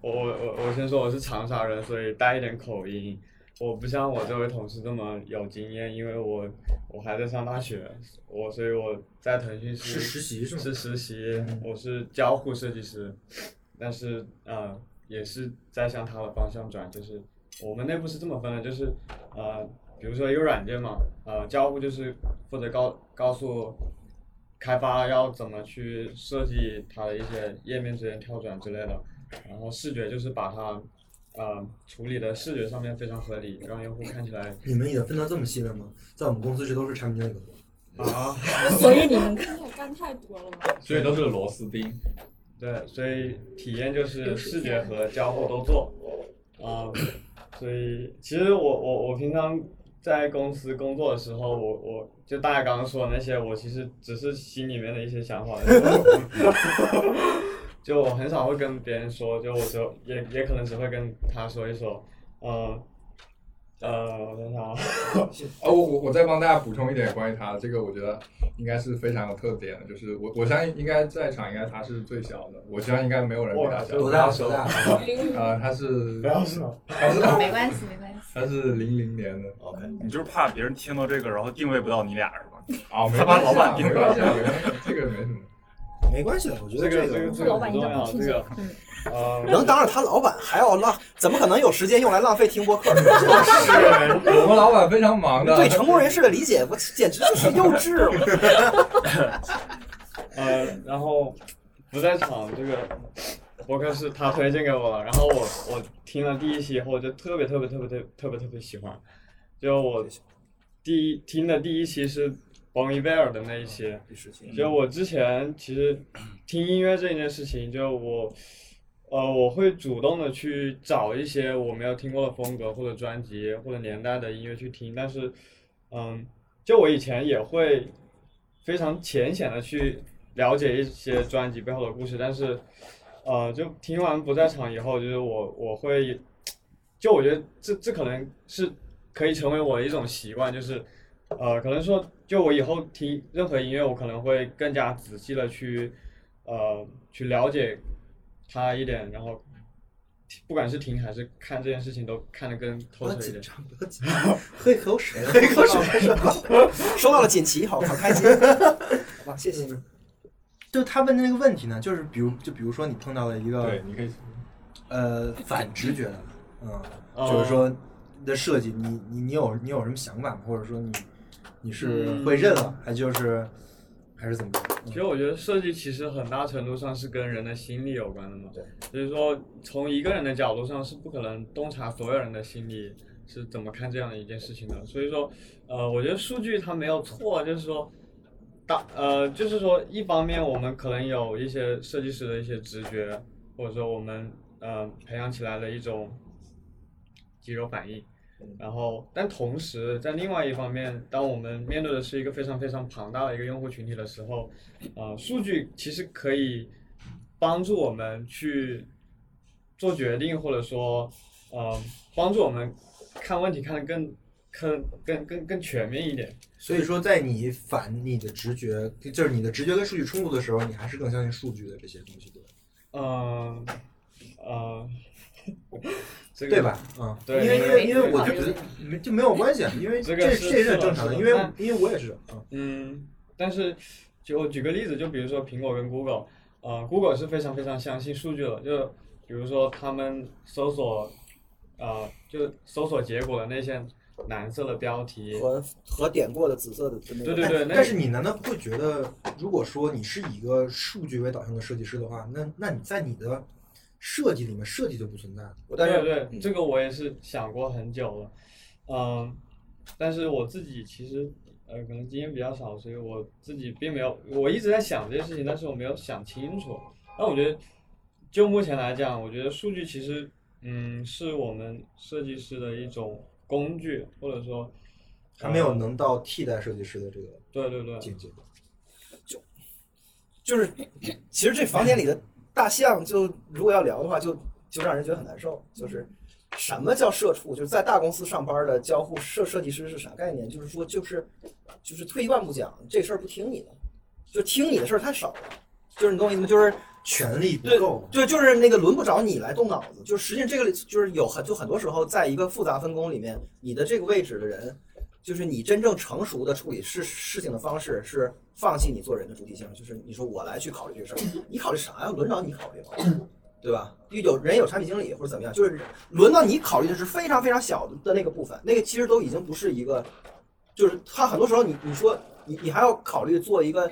我我我我先说我是长沙人，所以带一点口音。我不像我这位同事这么有经验，因为我我还在上大学，我所以我在腾讯是实习是吗？是实习，我是交互设计师，但是呃也是在向他的方向转，就是我们内部是这么分的，就是呃比如说一个软件嘛，呃交互就是负责告告诉开发要怎么去设计它的一些页面之间跳转之类的，然后视觉就是把它呃处理的视觉上面非常合理，让用户看起来你们也分到这么细了吗？在我们公司这都是产品经理的活。啊，所以你们也干太多了吧？所以都是螺丝钉。对，所以体验就是视觉和交互都做，啊、所以其实我我我平常在公司工作的时候，我我就大家刚刚说的那些，我其实只是心里面的一些想法，就 我很少会跟别人说，就我就也也可能只会跟他说一说，呃，呃，我想想啊，呃，我我我再帮大家补充一点关于他，这个我觉得应该是非常有特点的，就是我我相信应该在场应该他是最小的，我相信应该没有人比他小。多大多大？啊，他是不要说，他是没关系，没关系。他是零零年的。OK，你就是怕别人听到这个，然后定位不到你俩是吧？啊，没他把老板没定关系啊，没关系，这个没什么。没关系的，我觉得这个这个个这个老板应不重要，该不听这这个个，嗯，呃，能当着他老板还要浪，怎么可能有时间用来浪费听播客？我们老板非常忙的。对成功人士的理解，我简直就是幼稚。呃，然后不在场这个博客是他推荐给我的，然后我我听了第一期以后，我就特别特别特别特别特别特别喜欢。就我第一听的第一期是 Bonnie Bear 的那一期，就我之前其实 听音乐这件事情，就我呃我会主动的去找一些我没有听过的风格或者专辑或者年代的音乐去听，但是嗯，就我以前也会非常浅显的去了解一些专辑背后的故事，但是呃就听完不在场以后，就是我我会就我觉得这这可能是可以成为我的一种习惯，就是呃，可能说就我以后听任何音乐，我可能会更加仔细的去呃去了解它一点，然后不管是听还是看这件事情，都看得更透彻一点。张，不要紧张，喝一口水，喝一口水。说到了锦旗，好好开心。好吧，谢谢。就他问的那个问题呢，就是比如就比如说你碰到了一个对，你可以。呃反直觉的，嗯，哦就是说你的设计，你你你有你有什么想法吗？或者说你你是会认了，还就是还是怎么着？其实我觉得设计其实很大程度上是跟人的心理有关的嘛。对。就是说，从一个人的角度上是不可能洞察所有人的心理是怎么看这样的一件事情的。所以说，呃，我觉得数据它没有错，就是说，大呃，就是说，一方面我们可能有一些设计师的一些直觉，或者说我们呃培养起来的一种肌肉反应。然后，但同时在另外一方面，当我们面对的是一个非常非常庞大的一个用户群体的时候，呃，数据其实可以帮助我们去做决定，或者说，呃，帮助我们看问题看得更更更更更全面一点。所以说，在你反你的直觉，就是你的直觉跟数据冲突的时候，你还是更相信数据的这些东西，对吧？嗯呃，这个对吧？嗯，对因为因为因为我就觉得没就没有关系，啊，因为这这这也是正常的，因为因为我也是，嗯，嗯，但是就我举个例子，就比如说苹果跟 Google，呃，Google 是非常非常相信数据的，就比如说他们搜索，呃，就搜索结果的那些蓝色的标题，和和点过的紫色的那个，对对对，但是你难道不会觉得，如果说你是以一个数据为导向的设计师的话，那那你在你的设计里面设计就不存在了。我但是对对，这个我也是想过很久了，嗯，但是我自己其实呃可能经验比较少，所以我自己并没有，我一直在想这些事情，但是我没有想清楚。那我觉得，就目前来讲，我觉得数据其实嗯是我们设计师的一种工具，或者说还没有呃能到替代设计师的这个对对对，境界。就是，其实这房间里的大象，就如果要聊的话，就就让人觉得很难受。就是什么叫社畜？就是在大公司上班的交互设设计师是啥概念？就是说，就是就是退一万步讲，这事儿不听你的，就听你的事儿太少了。就是你懂我意思吗？就是权力不对够，对，就是那个轮不着你来动脑子。就是实际上这个就是有很就很多时候，在一个复杂分工里面，你的这个位置的人，就是你真正成熟的处理事事情的方式是放弃你做人的主体性，就是你说我来去考虑这个事儿，你考虑啥呀？轮着你考虑吗？对吧？因为有人有产品经理或者怎么样，就是轮到你考虑的是非常非常小的那个部分，那个其实都已经不是一个，就是他很多时候你你说你你还要考虑做一个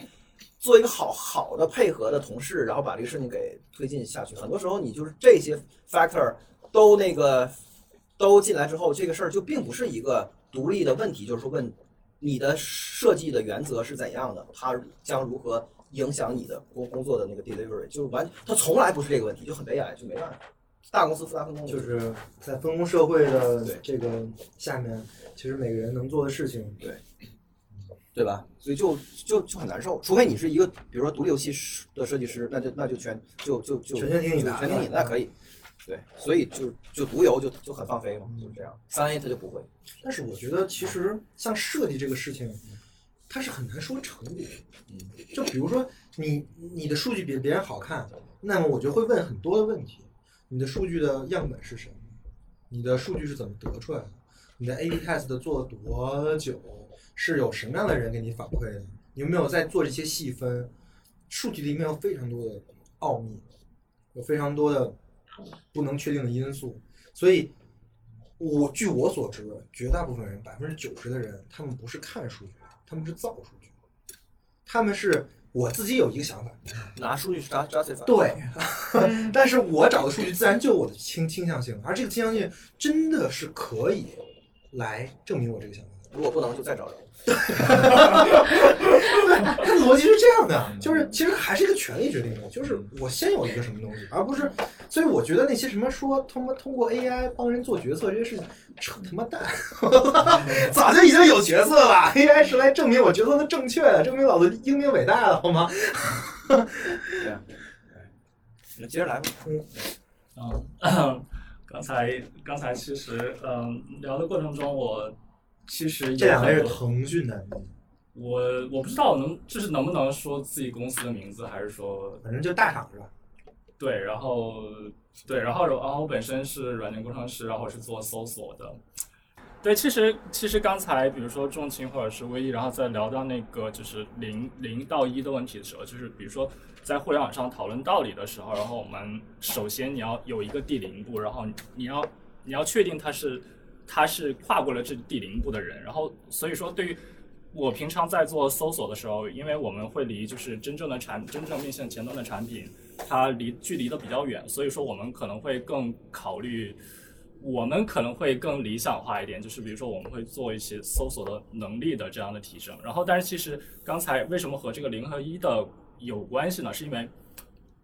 做一个好好的配合的同事，然后把这个事情给推进下去。很多时候你就是这些 factor 都那个都进来之后，这个事儿就并不是一个独立的问题，就是说问你的设计的原则是怎样的，它将如何影响你的工工作的那个 delivery，就是完，它从来不是这个问题，就很悲哀，就没办法。大公司复杂分工就是在分工社会的这个下面，其实每个人能做的事情，对对吧？所以就就就很难受，除非你是一个比如说独立游戏的设计师，那就那就全就就就全权听你的全听你的那可以。对，所以就就毒油就就很放飞嘛，就是这样。三 A 它就不会。但是我觉得其实像设计这个事情，它是很难说成的。嗯，就比如说你你的数据比别人好看，那么我就会问很多的问题：你的数据的样本是什么？你的数据是怎么得出来的？你的 A/B test 做了多久？是有什么样的人给你反馈的？你有没有在做这些细分？数据里面有非常多的奥秘，有非常多的不能确定的因素，所以，我据我所知，绝大部分人，百分之九十的人，他们不是看数据，他们是造数据，他们是我自己有一个想法，拿数据去 ju- justify。对，但是我找的数据自然就有我的倾倾向性，而这个倾向性真的是可以来证明我这个想法。如果不能就再找人。它逻辑是这样的，就是其实还是一个权力决定的，就是我先有一个什么东西，而不是，所以我觉得那些什么说他妈通过 AI 帮人做决策这些事情，扯他妈蛋，早就已经有决策了，AI 是来证明我决策的正确的，证明老子英明伟大的好吗？对那接着来吧。嗯，嗯，刚才刚才其实嗯聊的过程中，我其实这两个是腾讯的，我我不知道能就是能不能说自己公司的名字，还是说反正就大厂是吧？对，然后对，然后然后我本身是软件工程师，然后是做搜索的。对，其实其实刚才比如说重情或者是微一，然后在聊到那个就是零零到一的问题的时候，就是比如说在互联网上讨论道理的时候，然后我们首先你要有一个第零步，然后你要你要确定它是他是跨过了这第零步的人，然后所以说对于我平常在做搜索的时候，因为我们会离就是真正的产真正面向前端的产品，它离距离的比较远，所以说我们可能会更考虑，我们可能会更理想化一点，就是比如说我们会做一些搜索的能力的这样的提升。然后，但是其实刚才为什么和这个零和一的有关系呢？是因为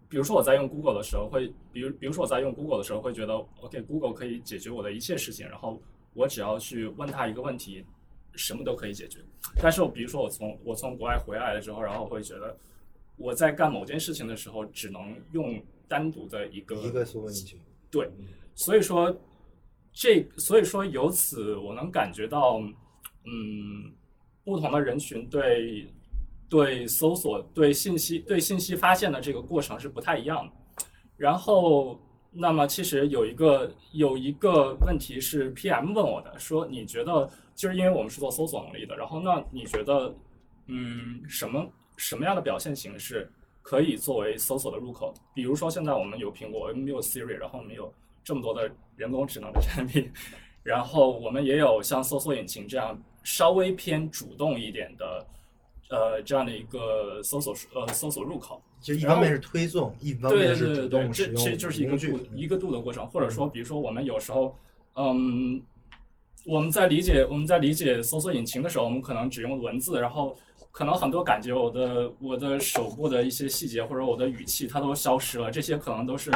比如说我在用 Google 的时候会，比如比如说我在用 Google 的时候会觉得，OK，Google 可以解决我的一切事情，然后我只要去问他一个问题，什么都可以解决。但是我比如说我从我从国外回来了之后，然后我会觉得我在干某件事情的时候，只能用单独的一个一个搜索引擎。对，所以说这所以说由此我能感觉到，嗯，不同的人群对对搜索、对信息、对信息发现的这个过程是不太一样的。然后，那么其实有一个有一个问题是 PM 问我的，说你觉得就是因为我们是做搜索能力的，然后那你觉得，嗯，什么什么样的表现形式可以作为搜索的入口？比如说现在我们有苹果，我们有 Siri，然后我们有这么多的人工智能的产品，然后我们也有像搜索引擎这样稍微偏主动一点的，呃，这样的一个搜索呃搜索入口。其实一方面是推送，一方面是主对对对对，这动使用其实就是一个度一个度的过程，或者说，比如说我们有时候，嗯，我们在理解我们在理解搜索引擎的时候，我们可能只用文字，然后可能很多感觉我的我的手部的一些细节或者我的语气它都消失了，这些可能都是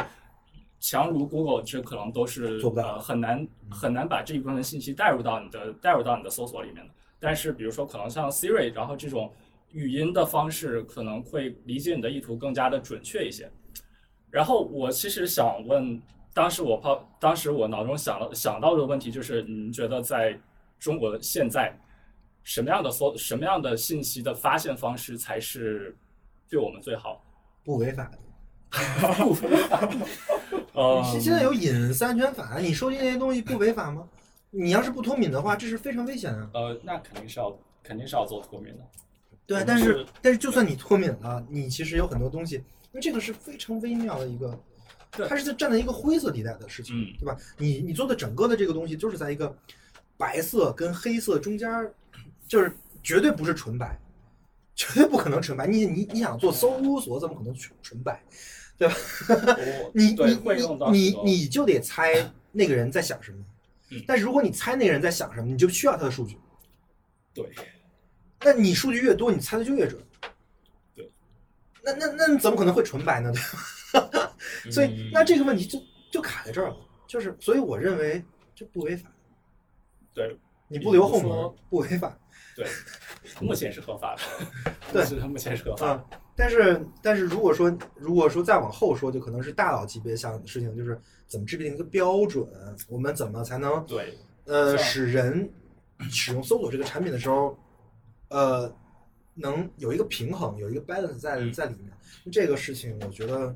强如 Google，这可能都是做不很难很难把这一部分信息带入到你的带入到你的搜索里面的。但是比如说可能像 Siri，然后这种语音的方式可能会理解你的意图更加的准确一些。然后我其实想问，当时我抛，当时我脑中想了想到的问题就是，您觉得在中国的现在，什么样的搜什么样的信息的发现方式才是对我们最好？不违法的。不违法。呃，现现在有隐私安全法，你收集那些东西不违法吗？你要是不脱敏的话，这是非常危险的。呃，那肯定是要肯定是要做脱敏的。对啊，但是是但是就算你脱敏了，你其实有很多东西，因为这个是非常微妙的一个，它是在站在一个灰色地带的事情，嗯对吧？你你做的整个的这个东西，就是在一个白色跟黑色中间儿，就是绝对不是纯白，绝对不可能纯白。你你你想做搜索，怎么可能纯纯白，对吧？你对你你你你就得猜那个人在想什么。嗯但是如果你猜那个人在想什么，你就需要他的数据。对，那你数据越多，你猜的就越准。对，那那那怎么可能会纯白呢？对吧？所嗯以那这个问题就就卡在这儿了，就是所以我认为这不违法，对，你不留后门不违法。对，目前是合法的，对是目前是合法的啊。但是但是如果说如果说再往后说，就可能是大佬级别项的事情，就是怎么制定一个标准，我们怎么才能对呃使人使用搜索这个产品的时候，呃能有一个平衡，有一个 balance 在在里面。这个事情我觉得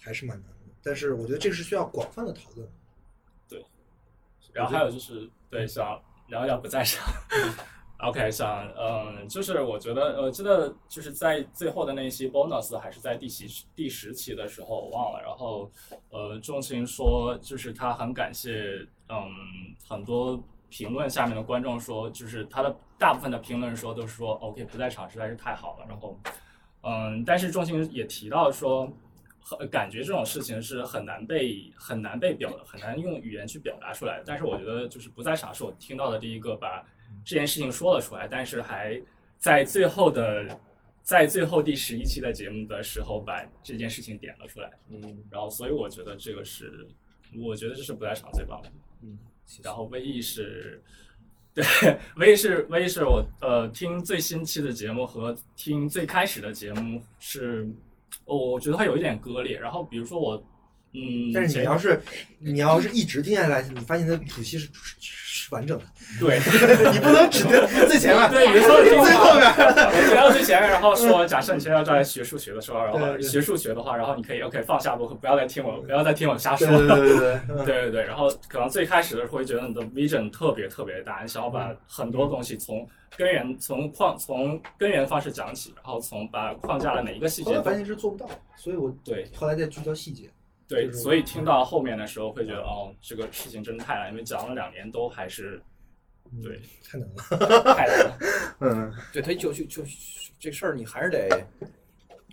还是蛮难的，但是我觉得这个是需要广泛的讨论。对然后还有就是对想聊聊不在场，OK 想嗯，就是我觉得呃，记得就是在最后的那一期 bonus 还是在第十第十期的时候我忘了，然后呃，钟情说就是他很感谢嗯很多评论下面的观众说，就是他的大部分的评论说都是说 OK 不在场实在是太好了，然后嗯，但是钟情也提到说。很感觉这种事情是很难被很难被表很难用语言去表达出来的。但是我觉得就是不在场是我听到的第一个把这件事情说了出来，但是还在最后的在最后第十一期的节目的时候把这件事情点了出来。嗯，然后所以我觉得这个是我觉得这是不在场最棒的。嗯，然后 V E 是。对，唯一是唯一是我呃听最新期的节目和听最开始的节目是。哦，我觉得它有一点割裂。然后比如说我，嗯，但是你要是你要是一直听下来，你发现它谱系是是完整的。对，你不能只听最前面，对，比如说最后面，学到最前面，然后说，假设你现在在学数学的时候，然后学数学的话，然后你可以 OK 放下播客，不要再听我，不要再听我瞎说。对对对对对对对。然后可能最开始的时候会觉得你的 vision 特别特别大，你想要把很多东西从根源从框从根源方式讲起，然后从把框架的每一个细节都后来发现是做不到，所以我对后来在聚焦细节。对，所以听到后面的时候会觉得哦，这个事情真太难，因为讲了两年都还是对太难了，太难了。嗯，对他就就就这事儿，你还是得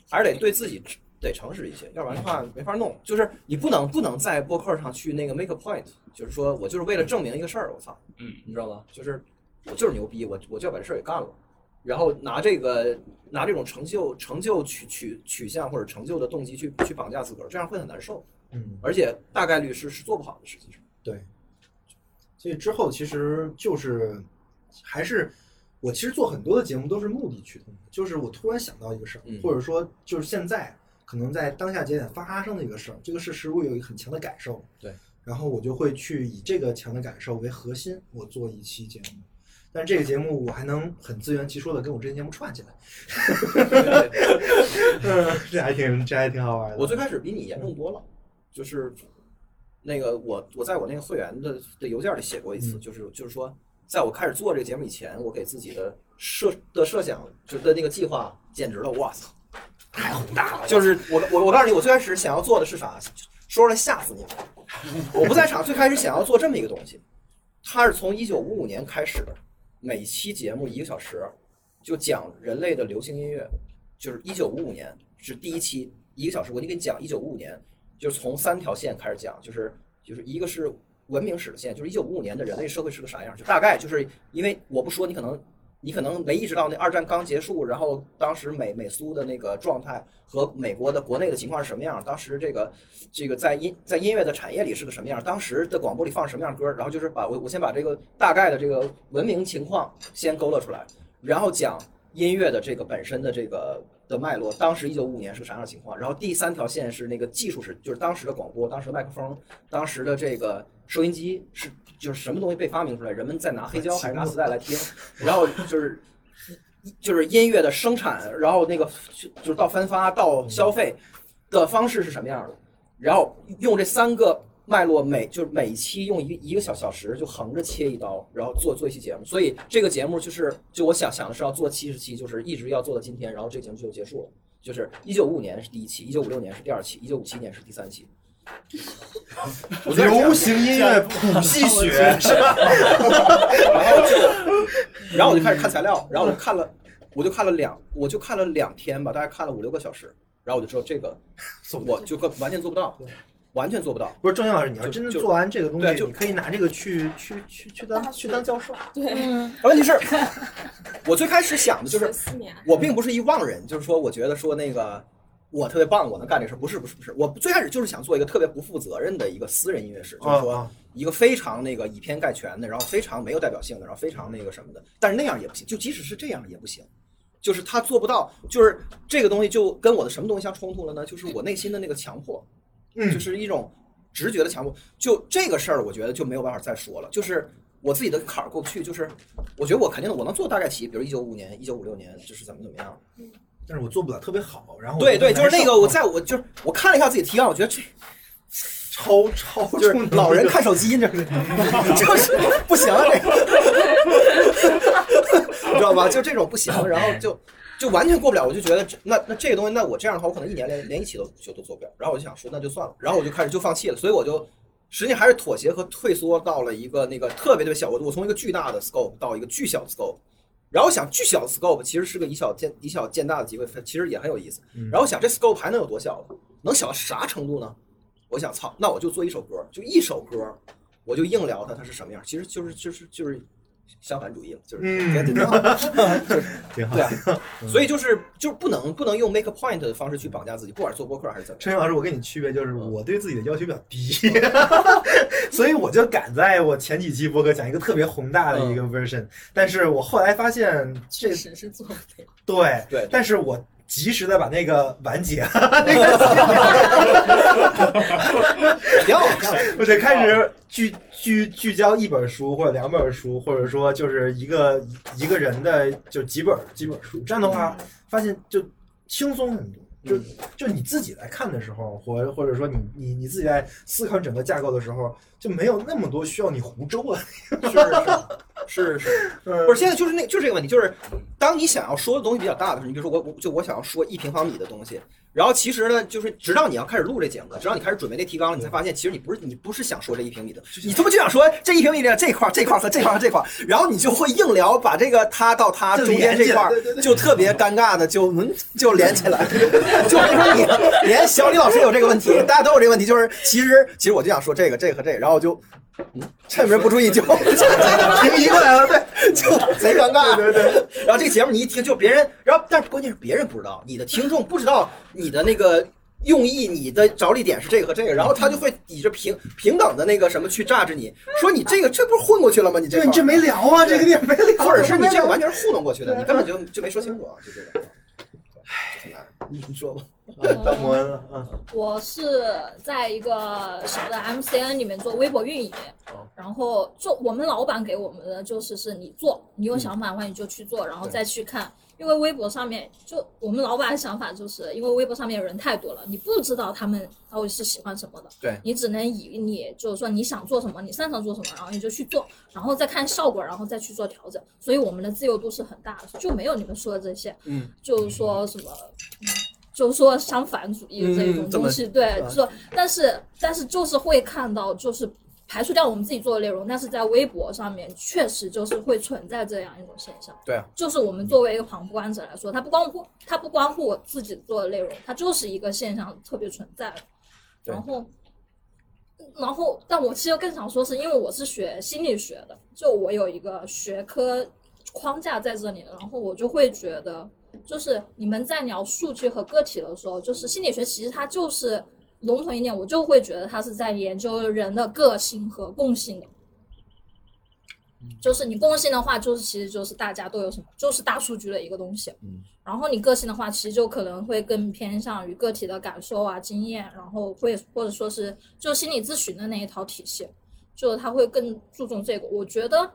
还是得对自己得诚实一些，要不然的话没法弄。就是你不能不能在博客上去那个 make a point，就是说我就是为了证明一个事儿，我操，嗯，你知道吗？就是我就是牛逼，我我就要把这事儿给干了。然后拿这个拿这种成就成就取取取向或者成就的动机去去绑架自个儿，这样会很难受，嗯，而且大概率是是做不好的，实际上。对，所以之后其实就是还是我其实做很多的节目都是目的驱动的，就是我突然想到一个事儿，嗯或者说就是现在可能在当下节点发生的一个事儿，这个事实我有一个很强的感受，对，然后我就会去以这个强的感受为核心，我做一期节目。但这个节目我还能很自圆其说的跟我之前节目串起来，嗯，这还挺这还挺好玩的。我最开始比你严重多了，就是那个我我在我那个会员的的邮件里写过一次，就是就是说，在我开始做这个节目以前，我给自己的设的设想就的那个计划，简直了，我操，太宏大了！就是我我我告诉你，我最开始想要做的是啥？说出来吓死你们！我不在场，最开始想要做这么一个东西，它是从一九五五年开始的，每期节目一个小时，就讲人类的流行音乐，就是一九五五年是第一期一个小时，我就给你讲一九五五年，就是从三条线开始讲，就是就是一个是文明史的线，就是一九五五年的人类社会是个啥样，就大概就是因为我不说你可能你可能没意识到那二战刚结束，然后当时美美苏的那个状态和美国的国内的情况是什么样，当时这个这个在音在音乐的产业里是个什么样，当时的广播里放什么样歌，然后就是把我我先把这个大概的这个文明情况先勾勒出来，然后讲音乐的这个本身的这个的脉络，当时一九五五年是个啥样的情况，然后第三条线是那个技术是就是当时的广播，当时的麦克风，当时的这个收音机是就是什么东西被发明出来，人们在拿黑胶还是拿磁带来听，然后就是就是音乐的生产，然后那个就就是到分发到消费的方式是什么样的，然后用这三个脉络每就是每一期用一一个小小时就横着切一刀，然后做做一期节目，所以这个节目就是就我想想的是要做七十期，就是一直要做到今天，然后这个节目就结束了。就是一九五五年是第一期，一九五六年是第二期，一九五七年是第三期。流行音乐谱系学是吧？然后就，然后我就开始看材料，然后我看了，我就看了两，我就看了两天吧，大概看了五六个小时，然后我就知道这个，我就根完全做不到，完全做不到。不是郑英老师，你要真正做完这个东西，就你可以拿这个去去去去当去当教授。对，问题是，我最开始想的就是我并不是一妄人，就是说，我觉得说那个我特别棒，我能干这事儿，不是不是不是，我最开始就是想做一个特别不负责任的一个私人音乐室，就是说啊一个非常那个以偏概全的，然后非常没有代表性的，然后非常那个什么的，但是那样也不行，就即使是这样也不行，就是他做不到，就是这个东西就跟我的什么东西相冲突了呢？就是我内心的那个强迫，嗯就是一种直觉的强迫。就这个事儿，我觉得就没有办法再说了。就是我自己的坎儿过不去，就是我觉得我肯定我能做大概齐，比如一九五年、一九五六年，就是怎么怎么样。但是我做不了特别好，然后对对，就是那个，我在在我就是我看了一下自己提纲，我觉得这超超 就是老人看手机，这是就是不行啊，这个你知道吧？就这种不行，然后就就完全过不了，我就觉得这那那这个东西，那我这样的话，我可能一年连连一期都就都做不了。然后我就想说，那就算了，然后我就开始就放弃了，所以我就实际上还是妥协和退缩到了一个那个特别特别小，我我从一个巨大的 scope 到一个巨小的 scope。然后想巨小的 scope 其实是个以小见以小见大的机会，其实也很有意思。然后想这 scope 还能有多小呢？能小到啥程度呢？我想操，那我就做一首歌，就一首歌，我就硬聊它它是什么样，其实就是就是就是相反主义了，就是挺好，就是挺好。对啊，所以就是就是不能不能用 make a point 的方式去绑架自己，不管是做播客还是怎么样。陈老师，我跟你区别就是我对自己的要求比较低，所以我就敢在我前几期播客讲一个特别宏大的一个 version，、但是我后来发现这只是做不了。对对，但是我及时的把那个完结，那个挺好，挺好。我得开始聚聚聚焦一本书或者两本书，或者说就是一个一个人的就几本几本书，这样的话发现就轻松很多。就就你自己来看的时候，或或者说你你你自己在思考整个架构的时候，就没有那么多需要你胡诌啊。是是是，不是现在就是那就是这个问题，就是当你想要说的东西比较大的时候，你比如说我我就我想要说一平方米的东西，然后其实呢，就是直到你要开始录这节目，直到你开始准备这提纲了，你才发现其实你不是你不是想说这一平米的，你他妈就想说这一平米的这块儿这块儿和这块儿和这块儿，然后你就会硬聊，把这个他到他中间这块就特别尴尬的就嗯就连起来，就别说你连小李老师有这个问题，大家都有这个问题，就是其实其实我就想说这个这个和这个，然后就。嗯，趁别人不注意就平移过来了，对，就贼尴尬。对对对。然后这个节目你一听就别人，然后但是关键是别人不知道，你的听众不知道你的那个用意，你的着力点是这个和这个，然后他就会以着平平等的那个什么去榨着你，说你这个这不是混过去了吗？你这对你这没聊啊，这个点没聊，或者是你这个完全是糊弄过去的，你根本就就没说清楚啊，就这个。很难，你你说吧。大摩恩了，嗯，我是在一个小的 MCN 里面做微博运营，然后就我们老板给我们的就是是你做，你有想法的话你就去做，然后再去看。因为微博上面就我们老板的想法就是，因为微博上面人太多了，你不知道他们到底是喜欢什么的，对你只能以你就是说你想做什么，你擅长做什么，然后你就去做，然后再看效果，然后再去做调整。所以我们的自由度是很大的，就没有你们说的这些，嗯，就是说什么。嗯就是说相反主义的这种东西，对说，但是但是就是会看到，就是排除掉我们自己做的内容，但是在微博上面确实就是会存在这样一种现象。对啊，就是我们作为一个旁观者来说，它不关乎它不关乎我自己做的内容，它就是一个现象特别存在的。然后，然后，但我其实更想说，是因为我是学心理学的，就我有一个学科框架在这里，然后我就会觉得，就是你们在聊数据和个体的时候，就是心理学其实它就是笼统一点，我就会觉得他是在研究人的个性和共性的。就是你共性的话，就是其实就是大家都有什么，就是大数据的一个东西。嗯。然后你个性的话，其实就可能会更偏向于个体的感受啊、经验，然后会或者说是就心理咨询的那一套体系，就他会更注重这个。我觉得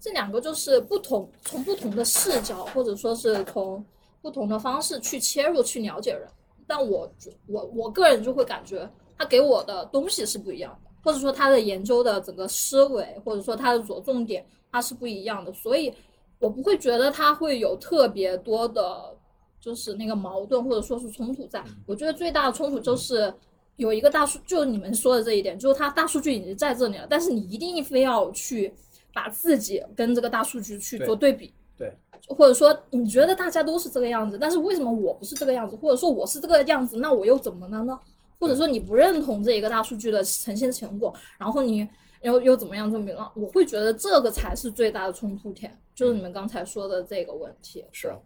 这两个就是不同，从不同的视角或者说是从不同的方式去切入去了解人。但我我我个人就会感觉他给我的东西是不一样的，或者说他的研究的整个思维，或者说他的着重点，它是不一样的，所以我不会觉得他会有特别多的，就是那个矛盾或者说是冲突在。我觉得最大的冲突就是有一个大数，就是你们说的这一点，就是它大数据已经在这里了，但是你一定非要去把自己跟这个大数据去做对比。对，或者说你觉得大家都是这个样子，但是为什么我不是这个样子？或者说我是这个样子，那我又怎么了呢？或者说你不认同这一个大数据的呈现成果，然后你又又怎么样证明了？我会觉得这个才是最大的冲突点，就是你们刚才说的这个问题。是啊，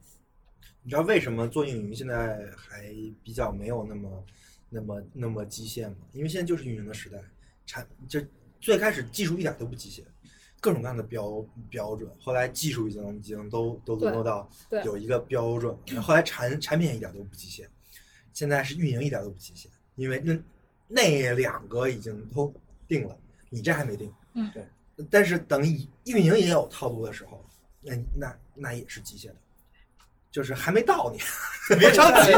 你知道为什么做运营现在还比较没有那么、那么、那么机械吗？因为现在就是运营的时代，产就最开始技术一点都不机械，各种各样的标标准。后来技术已经已经都都沦落到有一个标准，后来产产品一点都不极限，现在是运营一点都不极限，因为那那两个已经都定了，你这还没定。嗯对。但是等你运营也有套路的时候，那那那也是极限的，就是还没到你，别着急。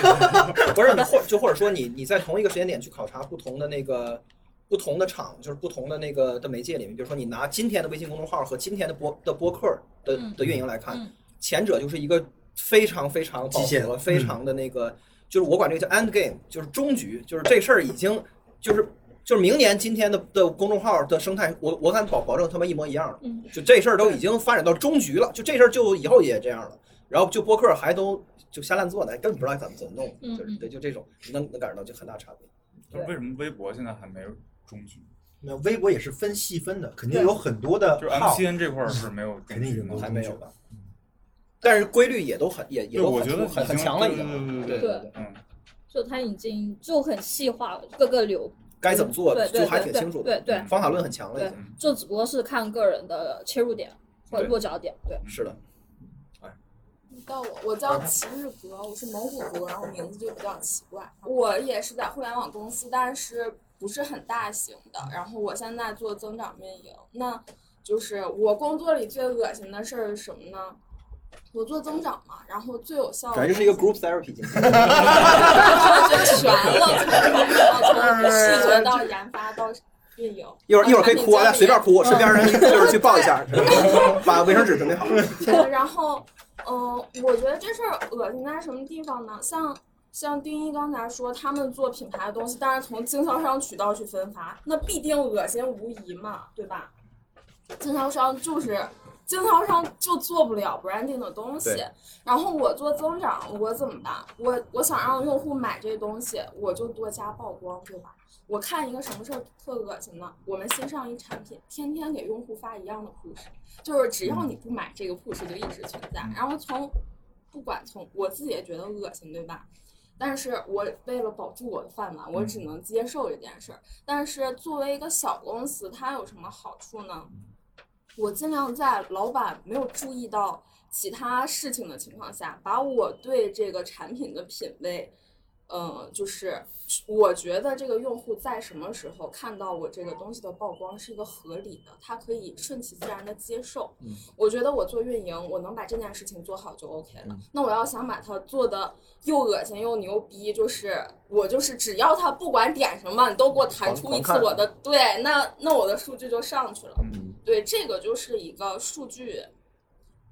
不是你或就或者说你你在同一个时间点去考察不同的那个不同的场，就是不同的那个的媒介里面，比如说你拿今天的微信公众号和今天的播的播客的嗯的运营来看，嗯前者就是一个非常非常饱极限和、非常的那个，就是我管这个叫 end game，就是终局，就是这事儿已经就是。就是明年今天的的公众号的生态，我我敢保保证他们一模一样了。嗯就这事儿都已经发展到终局了，就这事儿就以后也这样了。然后就播客还都就瞎乱做呢，根本不知道怎么怎么弄，嗯就是对，就这种能能感受到就很大差别。那为什么微博现在还没有终局？那微博也是分细分的，肯定有很多的就是 MCN 这块儿是没有肯定已经还没有吧？但是规律也都很也也对，都很我觉得很很强了，已经。对对对嗯，就它已经就很细化了，各个流该怎么做对对就还挺清楚的。对对方法论很强了，已对经。，就只不过是看个人的切入点或者落脚点，对。是的，到我，我叫齐日格，我是蒙古族，然后名字就比较奇怪。我也是在互联网公司，但是不是很大型的。然后我现在做增长运营，那就是我工作里最恶心的事儿是什么呢？我做增长嘛，然后最有效的感觉是一个 group therapy 今天。就 全了，从从 视觉到研发到运营。一会儿一会儿可以哭啊，到咱随便哭，身边人就是去抱一下，把卫生纸准备好。然后，嗯、我觉得这事儿恶心在什么地方呢？像像丁一刚才说，他们做品牌的东西，但是从经销商渠道去分发，那必定恶心无疑嘛，对吧？经销商就是经销商就做不了 branding 的东西。然后我做增长，我怎么办？我我想让用户买这东西，我就多加曝光，对吧？我看一个什么事儿特恶心呢？我们新上一产品，天天给用户发一样的 push，就是只要你不买这个 push 就一直存在。然后从不管从我自己也觉得恶心，对吧？但是我为了保住我的饭碗，我只能接受这件事儿。但是作为一个小公司，它有什么好处呢？我尽量在老板没有注意到其他事情的情况下，把我对这个产品的品味，呃，就是我觉得这个用户在什么时候看到我这个东西的曝光是一个合理的，他可以顺其自然的接受。嗯我觉得我做运营，我能把这件事情做好就 OK 了。嗯那我要想把它做的又恶心又牛逼，就是我就是只要他不管点什么，你都给我弹出一次我的对，那那我的数据就上去了。嗯对，这个就是一个数据，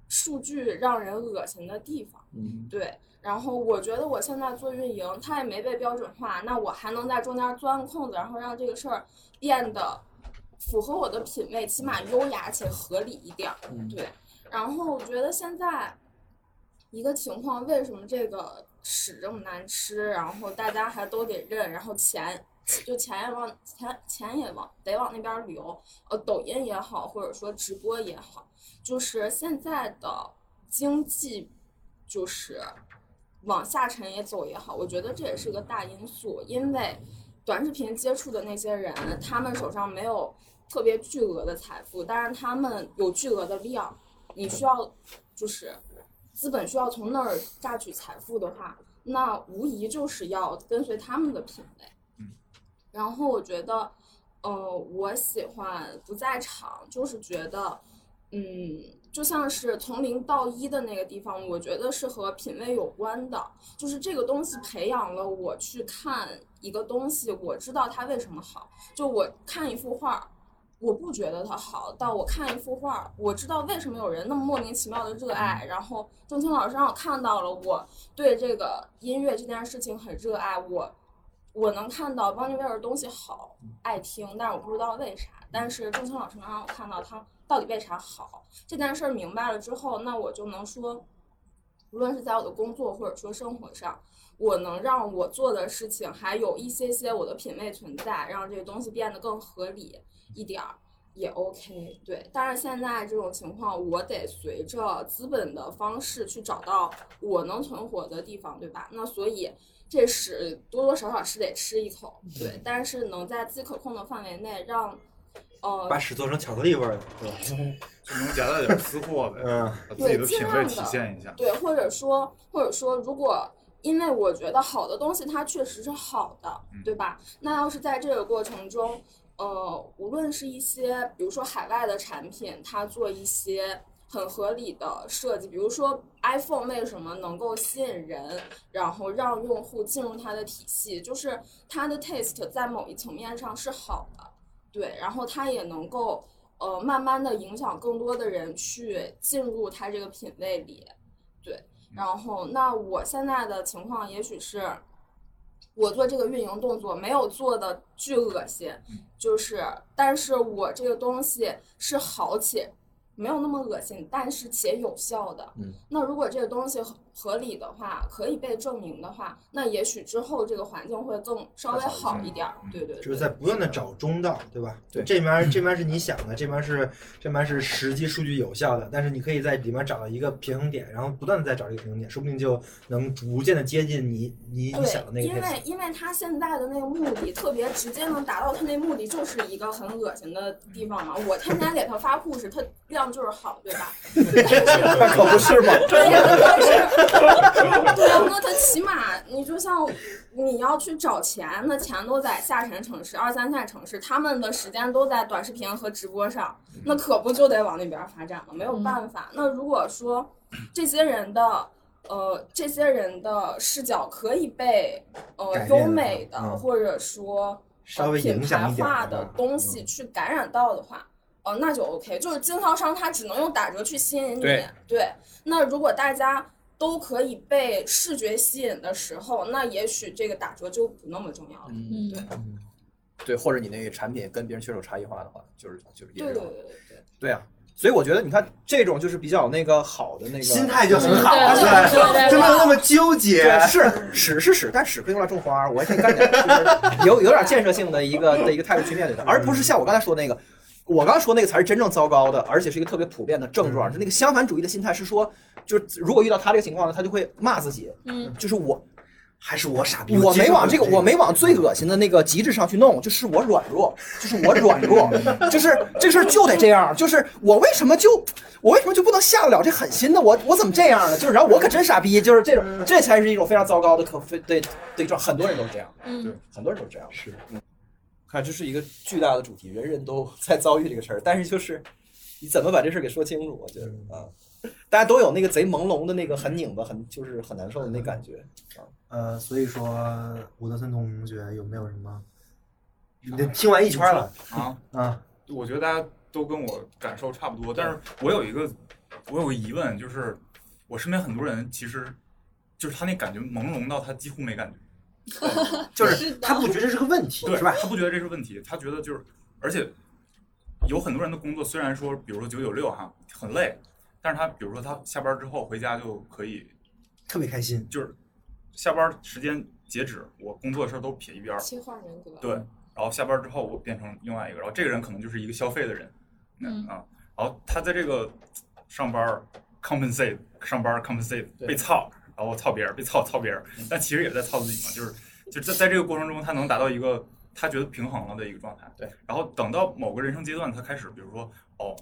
数据让人恶心的地方。嗯对，然后我觉得我现在做运营，它也没被标准化，那我还能在中间钻空子，然后让这个事儿变得符合我的品味，起码优雅且合理一点儿。嗯对，然后我觉得现在一个情况，为什么这个屎这么难吃，然后大家还都得认，然后钱就钱也往钱钱也往得往那边儿流，呃，抖音也好，或者说直播也好，就是现在的经济就是往下沉也走也好，我觉得这也是个大因素，因为短视频接触的那些人，他们手上没有特别巨额的财富，但是他们有巨额的量，你需要就是资本需要从那儿榨取财富的话，那无疑就是要跟随他们的品味。然后我觉得，呃，我喜欢不在场，就是觉得，嗯，就像是从零到一的那个地方，我觉得是和品味有关的。就是这个东西培养了我去看一个东西，我知道它为什么好。就我看一幅画，我不觉得它好，到我看一幅画，我知道为什么有人那么莫名其妙的热爱。然后郑清老师让我看到了我对这个音乐这件事情很热爱，我我能看到邦尼威尔的东西好，爱听，但是我不知道为啥。但是郑清老师能让我看到他到底为啥好这件事儿，明白了之后，那我就能说，无论是在我的工作或者说生活上，我能让我做的事情还有一些些我的品味存在，让这个东西变得更合理一点儿。也 OK，对，但是现在这种情况，我得随着资本的方式去找到我能存活的地方，对吧？那所以这屎多多少少是得吃一口，对，但是能在自己可控的范围内让呃，把屎做成巧克力味儿的，是吧？就能夹带点私货呗，嗯，把自己的对，尽品味体现一下。对，或者说，或者说，如果因为我觉得好的东西它确实是好的，对吧？那要是在这个过程中，呃，无论是一些比如说海外的产品，它做一些很合理的设计，比如说 iPhone 为什么能够吸引人，然后让用户进入它的体系，就是它的 taste 在某一层面上是好的，对，然后它也能够。呃，慢慢的影响更多的人去进入它这个品类里，对。然后，那我现在的情况也许是，我做这个运营动作没有做的巨恶心，就是，但是我这个东西是好且没有那么恶心，但是且有效的。嗯。那如果这个东西合合理的话，可以被证明的话，那也许之后这个环境会更稍微好一点儿。对对对。就是在不断的找中道，对吧？对这边这边是你想的，这边是这边是实际数据有效的，但是你可以在里面找到一个平衡点，然后不断的再找这个平衡点，说不定就能逐渐的接近你你你想的那，个因。为因为他现在的那个目的特别直接，能达到他那目的，就是一个很恶心的地方嘛。我天天给他发故事，他量就是好，对吧？那可不是嘛。对呀，但是，对啊，那他起码你就像你要去找钱，那钱都在下沉城市、二三线城市，他们的时间都在短视频和直播上，那可不就得往那边发展吗？没有办法。那如果说这些人的。呃，这些人的视角可以被呃优美的，嗯或者说稍微呃品影响牌化的东西去感染到的话，呃，那就 OK。就是经销商他只能用打折去吸引你，对那如果大家都可以被视觉吸引的时候，那也许这个打折就不那么重要了。嗯，对，对，或者你那个产品跟别人确实有差异化的话，就是就是也是对对对对对。对啊。所以我觉得，你看这种就是比较那个好的那个心态就很好，对对对对对就没有那么纠结。对，是屎是屎，但屎可以用来种花，我也可以干点，就是有有点建设性的一个的一个态度去面对它，而不是像我刚才说那个，我刚说那个才是真正糟糕的，而且是一个特别普遍的症状。就那个相反主义的心态是说，就是如果遇到他这个情况呢，他就会骂自己，嗯，就是我还是我傻逼，我没往这个，我没往最恶心的那个极致上去弄，就是我软弱，就是我软弱，就是这事儿就得这样，就是我为什么就我为什么就不能下得了这狠心呢？我我怎么这样呢？就是然后我可真傻逼，就是这种，这才是一种非常糟糕的可非对对状，很多人都是这样，嗯对，很多人都是这样，是，嗯，看这是一个巨大的主题，人人都在遭遇这个事儿，但是就是你怎么把这事儿给说清楚，我觉得啊。大家都有那个贼朦胧的那个很拧巴、很就是很难受的那感觉啊。呃，所以说伍德森同学有没有什么？你听完一圈了啊啊！我觉得大家都跟我感受差不多，但是我有一个我有个疑问，就是我身边很多人其实就是他那感觉朦胧到他几乎没感觉，就是他不觉得这是个问题，对是吧？他不觉得这是问题，他觉得就是，而且有很多人的工作虽然说，比如说九九六哈很累，但是他比如说他下班之后回家就可以特别开心，就是下班时间截止，我工作的事儿都撇一边儿，切换人格。对，然后下班之后我变成另外一个，然后这个人可能就是一个消费的人，嗯啊，然后他在这个上班 compensate 上班 compensate 被操，然后操别人，被操操别人，但其实也在操自己嘛，就是就在在这个过程中，他能达到一个他觉得平衡了的一个状态。对，然后等到某个人生阶段，他开始，比如说哦，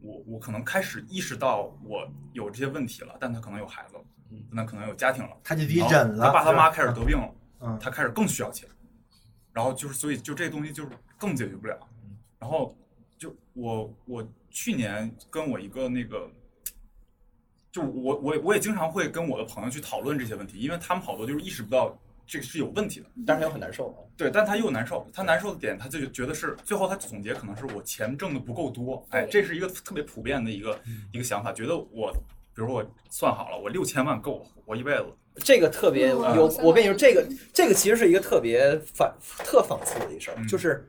我我可能开始意识到我有这些问题了，但他可能有孩子了，嗯。那可能有家庭了，他就得忍了他爸他妈开始得病了，嗯。他开始更需要钱，然后就是所以就这东西就是更解决不了，然后就我我去年跟我一个那个。就我我我也经常会跟我的朋友去讨论这些问题，因为他们好多就是意识不到这个是有问题的，但是他又很难受啊。对，但他又难受，他难受的点，他就觉得是最后他总结可能是我钱挣的不够多，哎，这是一个特别普遍的一个一个想法，觉得我，比如说我算好了，我六千万够我活一辈子，这个特别嗯。有，我跟你说，这个这个其实是一个特别反特讽刺的一事儿，嗯。就是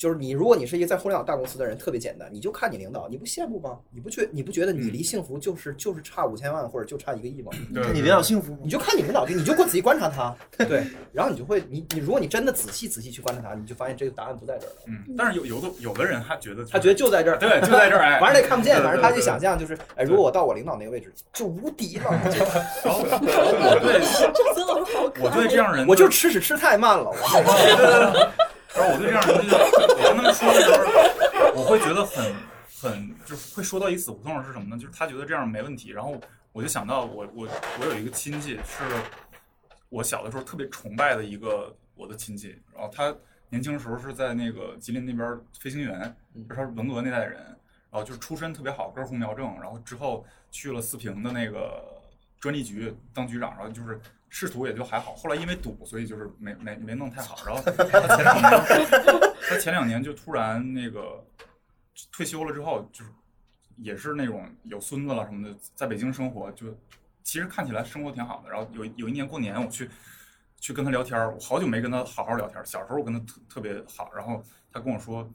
就是你如果你是一个在互联网大公司的人，特别简单，你就看你领导，你不羡慕吗？你不觉你不觉得你离幸福就是就是差五千万或者就差一个亿吗？你领导幸福吗，你就看你领导，你就过仔细观察他，对，然后你就会你你如果你真的仔细仔细去观察他，你就发现这个答案不在这儿了。嗯，但是有有的有的人他觉得他觉得就在这儿，对就在这儿哎 反正他也看不见，对反正他就想象就是，哎，如果我到我领导那个位置，就无敌了。我对我对这样人的，我就吃屎吃太慢了，我 然后我对这样的人就我跟他们说的时候，我会觉得很很就是会说到一死胡同是什么呢？就是他觉得这样没问题，然后我就想到我我我有一个亲戚是我小的时候特别崇拜的一个我的亲戚，然后他年轻的时候是在那个吉林那边飞行员，就是他是文革那代人，然后就是出身特别好，根红苗正，然后之后去了四平的那个专利局当局长，然后就是仕途也就还好，后来因为赌，所以就是没没没弄太好，然后他前两年他前两年就突然那个退休了之后，就是也是那种有孙子了什么的，在北京生活，就其实看起来生活挺好的。然后有有一年过年，我去去跟他聊天儿，我好久没跟他好好聊天儿。小时候我跟他特特别好，然后他跟我说，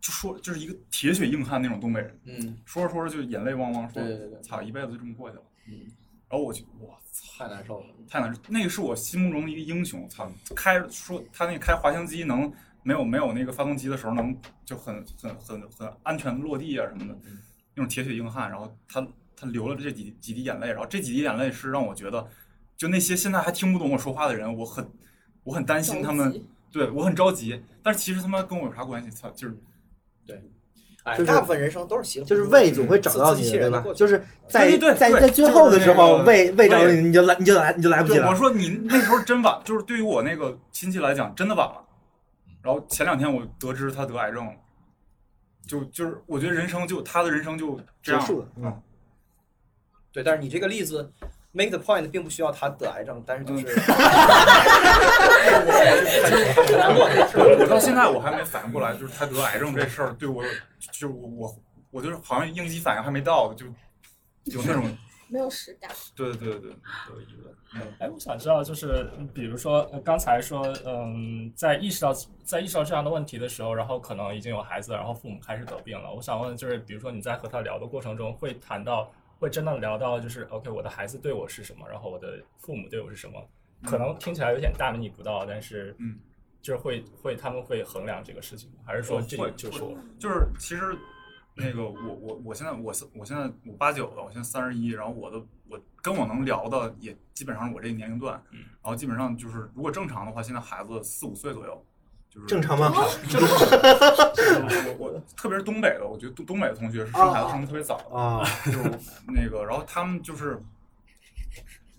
就说就是一个铁血硬汉那种东北人，嗯，说着说着就眼泪汪汪，说操，一辈子就这么过去了。嗯，然后我就哇操，太难受了。太难受，那个是我心目中的一个英雄。操，开说他那个开滑翔机能没有没有那个发动机的时候能就很很很很安全的落地啊什么的，那种铁血硬汉。然后他他流了这几几滴眼泪，然后这几滴眼泪是让我觉得，就那些现在还听不懂我说话的人，我很我很担心他们，对我很着急。但是其实他妈跟我有啥关系？操，就是哎，就是大部分人生都是稀里糊涂就是的胃总会找到自你的，对吧？就是在在在最后的时候，胃胃找到你，你就来你就来你就来不及，了。我说你那时候真晚，就是对于我那个亲戚来讲，真的晚了。然后前两天我得知他得癌症了，就就是我觉得人生就他的人生就这样结束了嗯。嗯，对，但是你这个例子 make the point，并不需要他得癌症，但是就是。我到现在我还没反应过来，就是他得癌症这事儿对我，就是我我我就是好像应激反应还没到，就有那种没有实感。对对对对有疑问。哎，我想知道，就是嗯比如说呃刚才说，嗯，在意识到在意识到这样的问题的时候，然后可能已经有孩子，然后父母开始得病了。我想问，就是比如说你在和他聊的过程中，会谈到，会真的聊到，就是 OK，我的孩子对我是什么，然后我的父母对我是什么？可能听起来有点大逆不道，但是嗯，就是会会他们会衡量这个事情，还是说这个就是我？就是其实那个我我我现在我是我现在我八九了，我现在三十一，然后我的我跟我能聊的也基本上是我这个年龄段，嗯然后基本上就是如果正常的话，现在孩子四五岁左右，就是正常吗？正常。我我特别是东北的，我觉得东东北的同学是生孩子生的特别早的啊，就是那个，然后他们就是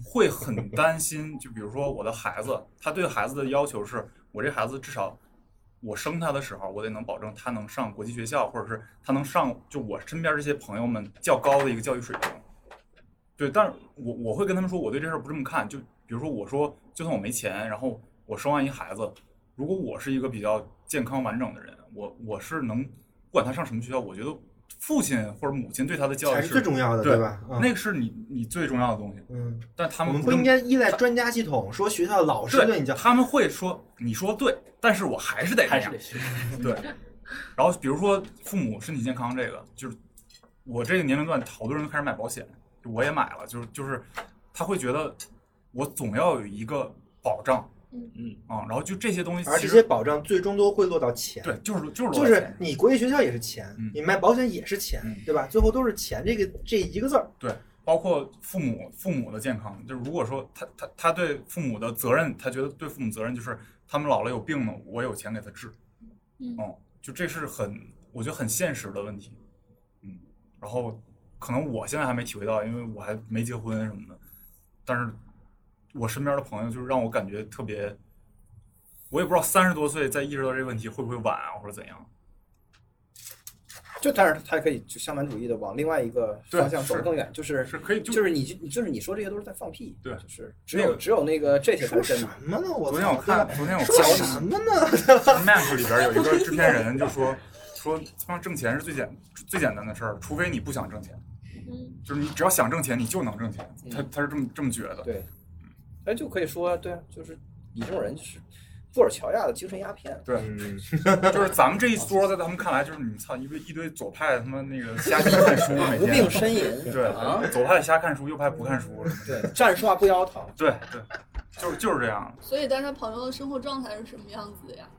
会很担心，就比如说我的孩子，他对孩子的要求是我这孩子至少我生他的时候，我得能保证他能上国际学校，或者是他能上就我身边这些朋友们较高的一个教育水平。对，但是我我会跟他们说，我对这事儿不这么看。就比如说，我说就算我没钱，然后我生完一孩子，如果我是一个比较健康完整的人，我我是能不管他上什么学校，我觉得父亲或者母亲对他的教育才是最重要的对对吧嗯那个是你你最重要的东西。嗯，但他我们们不应该依赖专家系统，说学校老师对你教。他们会说你说对，但是我还是得那样还是得学。对，然后比如说父母身体健康这个，就是我这个年龄段，好多人都开始买保险，我也买了，就是就是他会觉得我总要有一个保障，嗯嗯啊，然后就这些东西，而这些保障最终都会落到钱。对，就是就是就是你国际学校也是钱，你卖保险也是钱，对吧？最后都是钱这个这一个字儿。对，包括父母父母的健康，就是如果说他他他对父母的责任，他觉得对父母责任就是他们老了有病了，我有钱给他治，嗯就这是很我觉得很现实的问题，嗯，然后可能我现在还没体会到，因为我还没结婚什么的，但是我身边的朋友就是让我感觉特别，我也不知道三十多岁再意识到这个问题会不会晚啊，或者怎样。就但是他可以就相反主义的往另外一个方向走是得更远，就是是可以就就是你就是你说这些都是在放屁，对，就是只有只有那个这些才是真的。什么呢？我昨天我看，昨天我说看什么呢 Mac 里边有一个制片人就说说他妈挣钱是最简最简单的事儿，除非你不想挣钱，嗯，就是你只要想挣钱，你就能挣钱。他他是这么这么觉得。对，哎，就可以说，对啊，就是你这种人就是布尔乔亚的精神鸦片。对，就是咱们这一桌，在他们看来，就是你操一堆一堆左派他妈那个瞎鸡看书，无病呻吟对啊左派瞎看书，右派不看书，对，站说话不腰疼。对对，就是就是这样。所以，但是朋友的生活状态是什么样子的呀？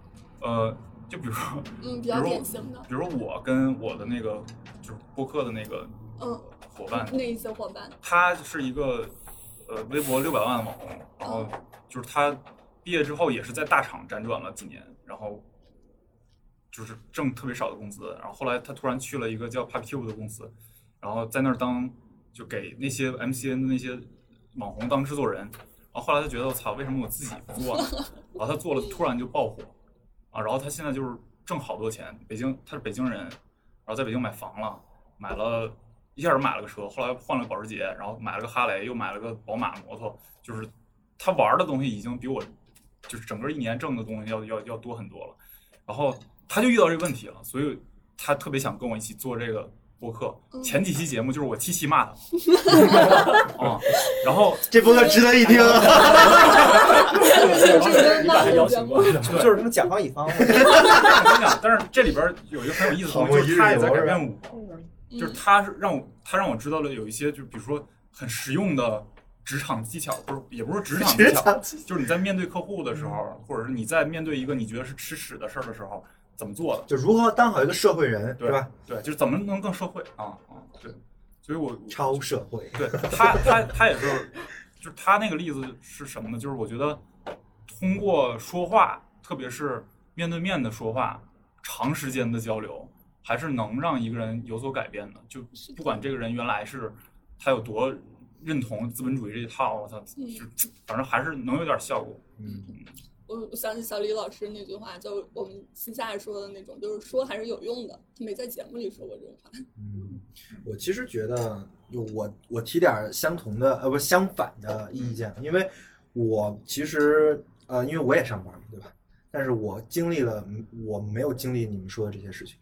呃，就比如说，嗯比较典型的比如我跟我的那个就是播客的那个嗯，伙伴，那一些伙伴，他是一个呃微博六百万网红，然后就是他毕业之后也是在大厂辗转了几年，然后就是挣特别少的工资，然后后来他突然去了一个叫 PapiTube 的公司，然后在那儿当就给那些 MCN 的那些网红当制作人，然后后来他觉得我操，为什么我自己不做呢？然后他做了，突然就爆火啊！然后他现在就是挣好多钱，北京他是北京人，然后在北京买房了，买了一下子买了个车，后来换了个保时捷，然后买了个哈雷，又买了个宝马摩托，就是他玩的东西已经比我就是整个一年挣的东西要要要多很多了。然后他就遇到这个问题了，所以他特别想跟我一起做这个播客。前几期节目就是我七七骂他，啊，然后这播客值得一听。你把他邀请过来，就是什么甲方乙方。我跟你讲，但是这里边有一个很有意思的东西，就是他也在改变我，就是他是让我他让我知道了有一些，就比如说很实用的职场技巧，不是也不是职场技巧，就是你在面对客户的时候，或者是你在面对一个你觉得是吃屎的事儿的时候，怎么做的？就如何当好一个社会人，对吧？对，就是怎么能更社会啊啊，对，所以我超社会。对他他他也是，就是他那个例子是什么呢？就是我觉得通过说话，特别是面对面的说话，长时间的交流，还是能让一个人有所改变的。就不管这个人原来是他有多认同资本主义这一套，我操，就反正还是能有点效果。嗯，我我想起小李老师那句话，就我们私下说的那种，就是说还是有用的。他没在节目里说过这种话。嗯，我其实觉得，就我我提点相同的，呃，不相反的意见，因为我其实呃，因为我也上班嘛，对吧？但是我经历了，嗯我没有经历你们说的这些事情，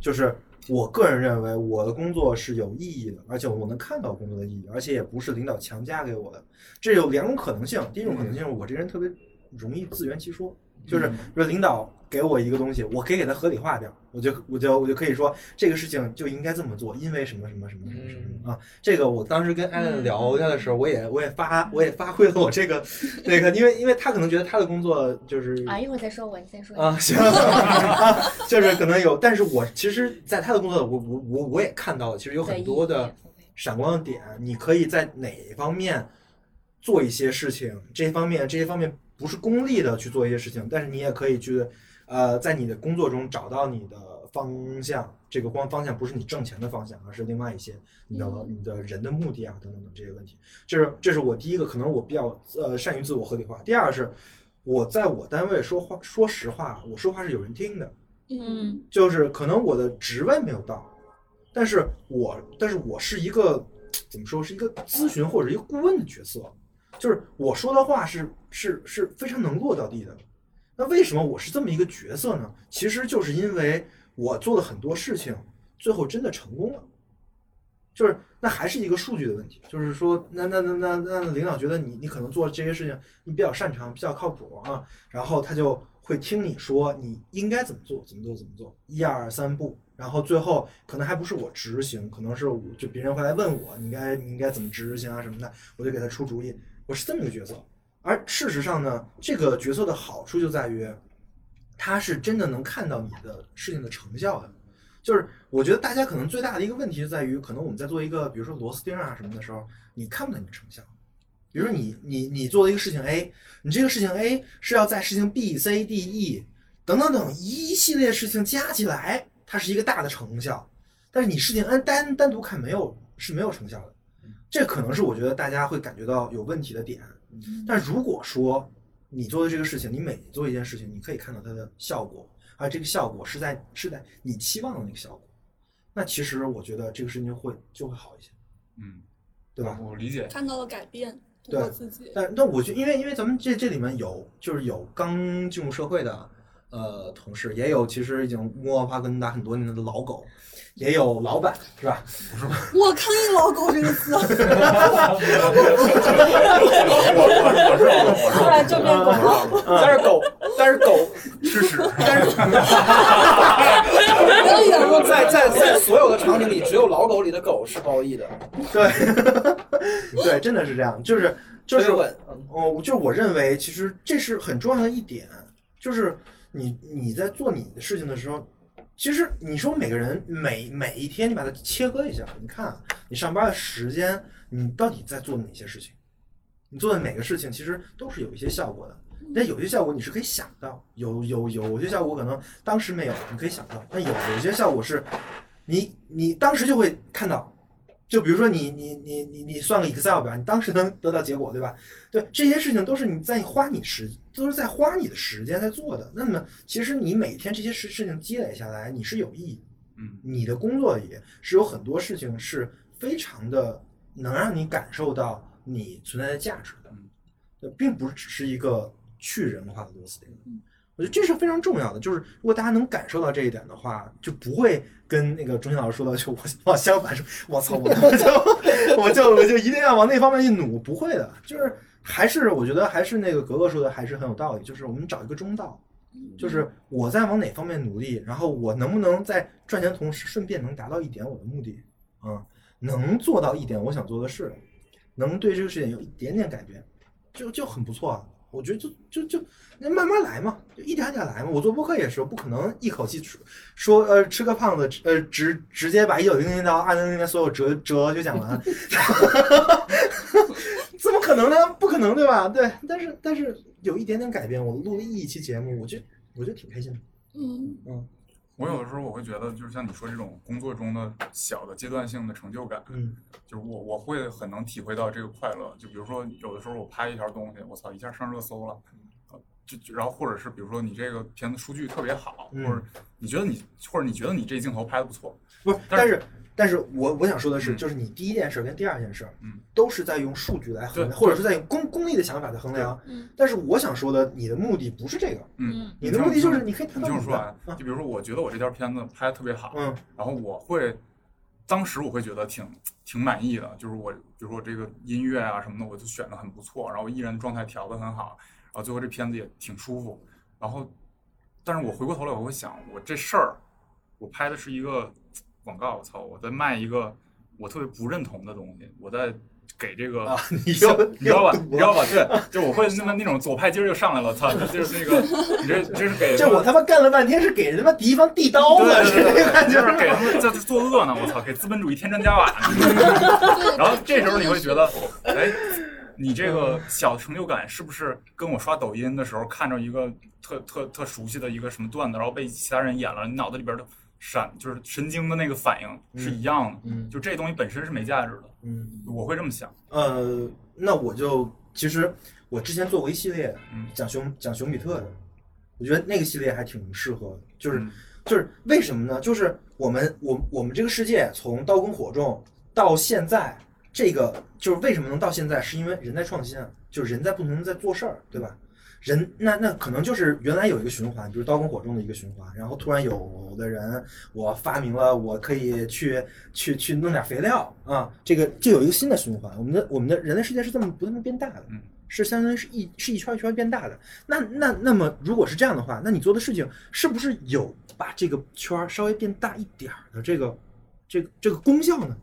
就是我个人认为我的工作是有意义的，而且我能看到工作的意义，而且也不是领导强加给我的。这有两种可能性，第一种可能性是我这人特别容易自圆其说，就是比如领导给我一个东西，我可以给它合理化掉，我就我就我就可以说这个事情就应该这么做，因为什么什么什么什么什么啊。这个我当时跟艾伦聊他的时候，我也我也发我也发挥了我这个那个，因为因为他可能觉得他的工作就是啊，一会儿再说我，你先说。啊，行啊，就是可能有，但是我其实，在他的工作，我我我我也看到了，其实有很多的闪光的点，你可以在哪一方面做一些事情，这些方面这些方面不是功利的去做一些事情，但是你也可以去，呃，在你的工作中找到你的方向，这个光方向不是你挣钱的方向，而是另外一些你的你的人的目的啊等等等这些问题，这是这是我第一个，可能我比较呃善于自我合理化，第二是。我在我单位说话，说实话，我说话是有人听的，嗯。就是可能我的职位没有到，但是我但是我是一个怎么说，是一个咨询或者一个顾问的角色，就是我说的话是是是非常能落到地的。那为什么我是这么一个角色呢？其实就是因为我做了很多事情，最后真的成功了。就是那还是一个数据的问题，就是说，那那那那那领导觉得你你可能做这些事情你比较擅长，比较靠谱啊，然后他就会听你说你应该怎么做，怎么做，怎么做，一二三步，然后最后可能还不是我执行，可能是我就别人会来问我，你该你应该怎么执行啊什么的，我就给他出主意，我是这么一个角色。而事实上呢，这个角色的好处就在于，他是真的能看到你的事情的成效的。就是我觉得大家可能最大的一个问题就在于，可能我们在做一个比如说螺丝钉啊什么的时候，你看不到你的成效。比如说你你你做了一个事情 A，你这个事情 A 是要在事情 B、C、D、E 等等等一系列事情加起来，它是一个大的成效。但是你事情 N 单单独看没有是没有成效的，这可能是我觉得大家会感觉到有问题的点。但如果说你做的这个事情，你每做一件事情，你可以看到它的效果，而这个效果是在是在你期望的那个效果，那其实我觉得这个事情会就会好一些，嗯，对吧？我理解。看到了改变，通对过自己。但但我觉得因为因为咱们这这里面有就是有刚进入社会的呃同事，也有其实已经摸爬滚打很多年的老狗，也有老板是吧？我看见“老狗”这个词，突然就变狗了。但是狗，但是狗吃屎，但是在在在所有的场景里，只有老狗里的狗是褒义的。对，对，真的是这样，就是就是哦，就是我认为其实这是很重要的一点，就是你你在做你的事情的时候，其实你说每个人每每一天你把它切割一下，你看啊你上班的时间，你到底在做哪些事情？你做的每个事情其实都是有一些效果的。但有些效果你是可以想到，有有有些效果可能当时没有，你可以想到，但有有些效果是，你你当时就会看到。就比如说你你你你你算个 Excel 表，你当时能得到结果，对吧？对，这些事情都是你在花你时，都是在花你的时间在做的。那么其实你每天这些事事情积累下来，你是有意义的。嗯，你的工作里是有很多事情是非常的能让你感受到你存在的价值的，对，并不是只是一个去人化的螺丝钉。我觉得这是非常重要的，就是如果大家能感受到这一点的话，就不会跟那个钟欣老师说的，就我往相反说，我操，我 我就我就我就一定要往那方面去努，不会的，就是还是我觉得还是那个格格说的还是很有道理，就是我们找一个中道，就是我在往哪方面努力，然后我能不能在赚钱的同时顺便能达到一点我的目的，啊、能做到一点我想做的事，能对这个事情有一点点改变，就就很不错啊。我觉得就就就那慢慢来嘛，就一点点来嘛。我做播客也是，不可能一口气说说呃吃个胖子，呃直直接把一九零零到二零零零所有哲哲就讲完，怎么可能呢？不可能对吧？对，但是但是有一点点改变，我录了一期节目，我觉得我觉得挺开心的。嗯嗯，我有的时候我会觉得，就是像你说这种工作中的小的阶段性的成就感，嗯，就是我我会很能体会到这个快乐。就比如说有的时候我拍一条东西，我操一下上热搜了，呃就就然后或者是比如说你这个片子数据特别好，嗯或者你觉得你或者你觉得你这镜头拍的不错，不是，但是但是我我想说的是，嗯就是你第一件事跟第二件事，嗯，都是在用数据来衡量，或者是在用功功利的想法在衡量。嗯但是我想说的，你的目的不是这个，嗯，你的目的就是你可以到你的听我说啊，就比如说我觉得我这条片子拍的特别好，嗯，然后我会。当时我会觉得挺挺满意的，就是我，比如说我这个音乐啊什么的，我就选的很不错，然后我艺人状态调的很好，然后最后这片子也挺舒服。然后，但是我回过头来我会想，我这事儿，我拍的是一个广告，我操，我在卖一个我特别不认同的东西，我在给这个，啊你知道你知道吧？你知道吧？对，就我会那么那种左派劲儿又上来了，操，就是那个，你这这是给这我他妈干了半天是给人他妈敌方递刀呢，对对对对这个感觉就是给他们在作恶呢，我操，给资本主义添砖加瓦。然后这时候你会觉得，哎，你这个小成就感是不是跟我刷抖音的时候看着一个特特特熟悉的一个什么段子，然后被其他人演了，你脑子里边的闪就是神经的那个反应是一样的？嗯就这东西本身是没价值的，嗯，我会这么想。呃，那我就其实我之前做过一系列嗯讲熊讲熊彼特的，我觉得那个系列还挺适合的，就是、嗯就是为什么呢？就是我们我我们这个世界从刀耕火种到现在，这个就是为什么能到现在，是因为人在创新啊，就是人在不停的在做事儿，对吧？人那那可能就是原来有一个循环，就是刀耕火种的一个循环，然后突然有的人我发明了我可以去去去弄点肥料啊，这个就有一个新的循环。我们的我们的人类世界是这么不断的变大的，嗯是相当于是一是一圈一圈变大的。那那那么如果是这样的话，那你做的事情是不是有把这个圈儿稍微变大一点儿的这个这个这个功效呢？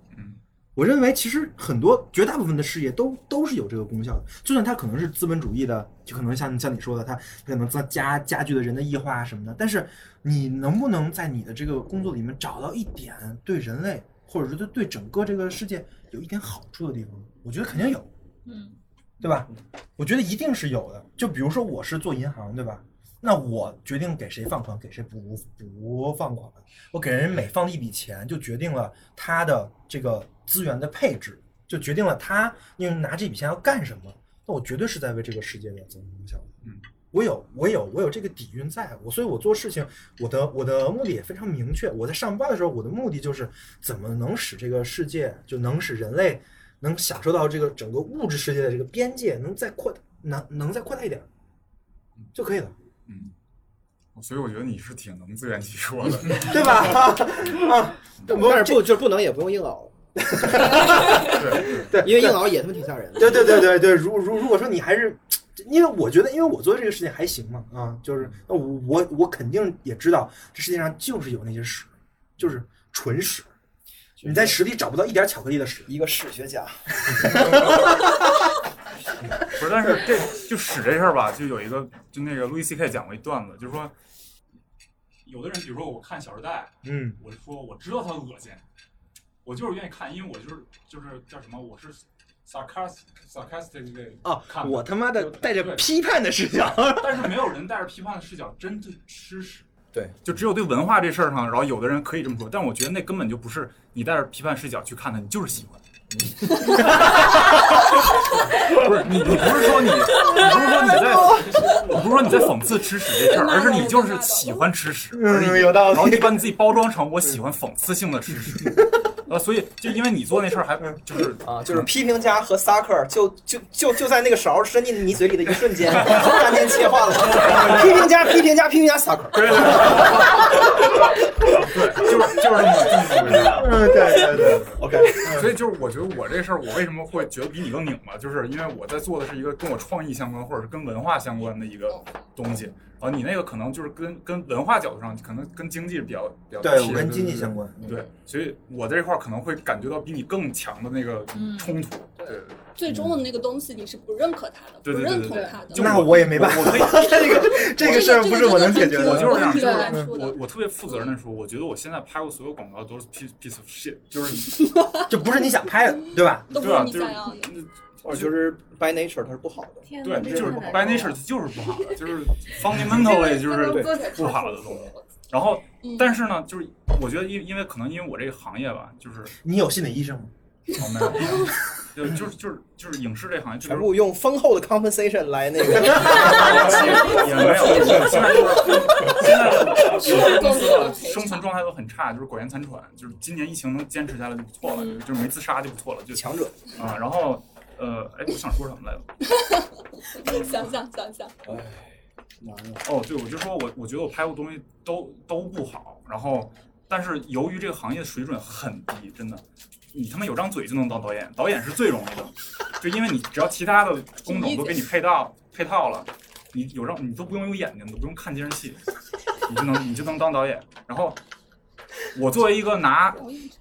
嗯，我认为其实很多绝大部分的事业都都是有这个功效的，就算它可能是资本主义的，就可能像像你说的，它可能加加加剧了人的异化啊什么的。但是你能不能在你的这个工作里面找到一点对人类或者说对对整个这个世界有一点好处的地方？我觉得肯定有，嗯对吧？我觉得一定是有的。就比如说我是做银行，对吧？那我决定给谁放款，给谁不不放款。我给人每放一笔钱，就决定了他的这个资源的配置，就决定了他用拿这笔钱要干什么。那我绝对是在为这个世界在增功效的。嗯，我有我有我有这个底蕴在，我所以我做事情，我的我的目的也非常明确。我在上班的时候，我的目的就是怎么能使这个世界，就能使人类能享受到这个整个物质世界的这个边界能再扩大，能能再扩大一点就可以了。嗯，所以我觉得你是挺能自圆其说的，对吧？啊，但是不就不能也不用硬熬，对 对，因为硬熬也他妈挺吓人的。对对对对对，如如如果说你还是，因为我觉得，因为我做这个事情还行嘛，啊，就是那我我我肯定也知道，这世界上就是有那些屎，就是纯屎，你在屎里找不到一点巧克力的屎。一个史学家，不是，但是这就屎这事儿吧，就有一个，就那个路易 C K 讲过一段子，就是说，有的人，比如说我看《小时代》，嗯，我说我知道他恶心，我就是愿意看，因为我就是就是叫什么，我是 sarcastic sarcastic 类哦看，我他妈的带着批判的视角。但是没有人带着批判的视角真正吃屎。对，就只有对文化这事儿上，然后有的人可以这么说，但我觉得那根本就不是你带着批判视角去看的，你就是喜欢。不是你，你不是说你，你不是说你在，你不是说你在讽刺吃屎这事儿，而是你就是喜欢吃屎而已。嗯有道理然后你把你自己包装成我喜欢讽刺性的吃屎，呃，所以就因为你做那事儿还就是啊，就是批评家和萨克就就就就在那个勺伸进你嘴里的一瞬间，突然间切换了，批评家批评家批评家萨克，对对对，就是就是这么这么回事儿。嗯，对对对，OK。所以就是我觉得我这事儿，我为什么会觉得比你更拧巴，就是因为我在做的是一个跟我创意相关或者是跟文化相关的一个东西，然后你那个可能就是跟跟文化角度上，可能跟经济比较比较贴对我跟经济相关嗯对，所以我在这块儿可能会感觉到比你更强的那个嗯冲突。对对最终的那个东西你是不认可它的，对不认同它的。就那我也没办法 这个 这个事儿不是我能解决的我就是这样，就对对是我我特别负责任的说，我觉得我现在拍过所有广告都是 piece piece of shit，就是 就不是你想拍的，对吧？都不对吧？就是是你想要的。哦，就是 by nature 它是不好的。对，就是 by nature 就是不好的，就是 fundamentally 就是不好的东西。然后，但是呢，就是我觉得因因为可能因为我这个行业吧，就是你有心理医生吗？哦没有，没有就就是就是就是影视这行业，就全部用丰厚的 compensation 来那个，也没有，现在就是现在的有些公司的生存状态都很差，就是苟延残喘，就是今年疫情能坚持下来就不错了，就是没自杀就不错了，就强者啊。然后呃，哎，我想说什么来着？想想想想，哎，完了哦，对，我就说我我觉得我拍过东西都都不好，然后但是由于这个行业的水准很低，真的，你他妈有张嘴就能当导演，导演是最容易的，就因为你只要其他的工种都给你配到配套了，你有张你都不用有眼睛，你都不用看监视器，你就能你就能当导演。然后我作为一个拿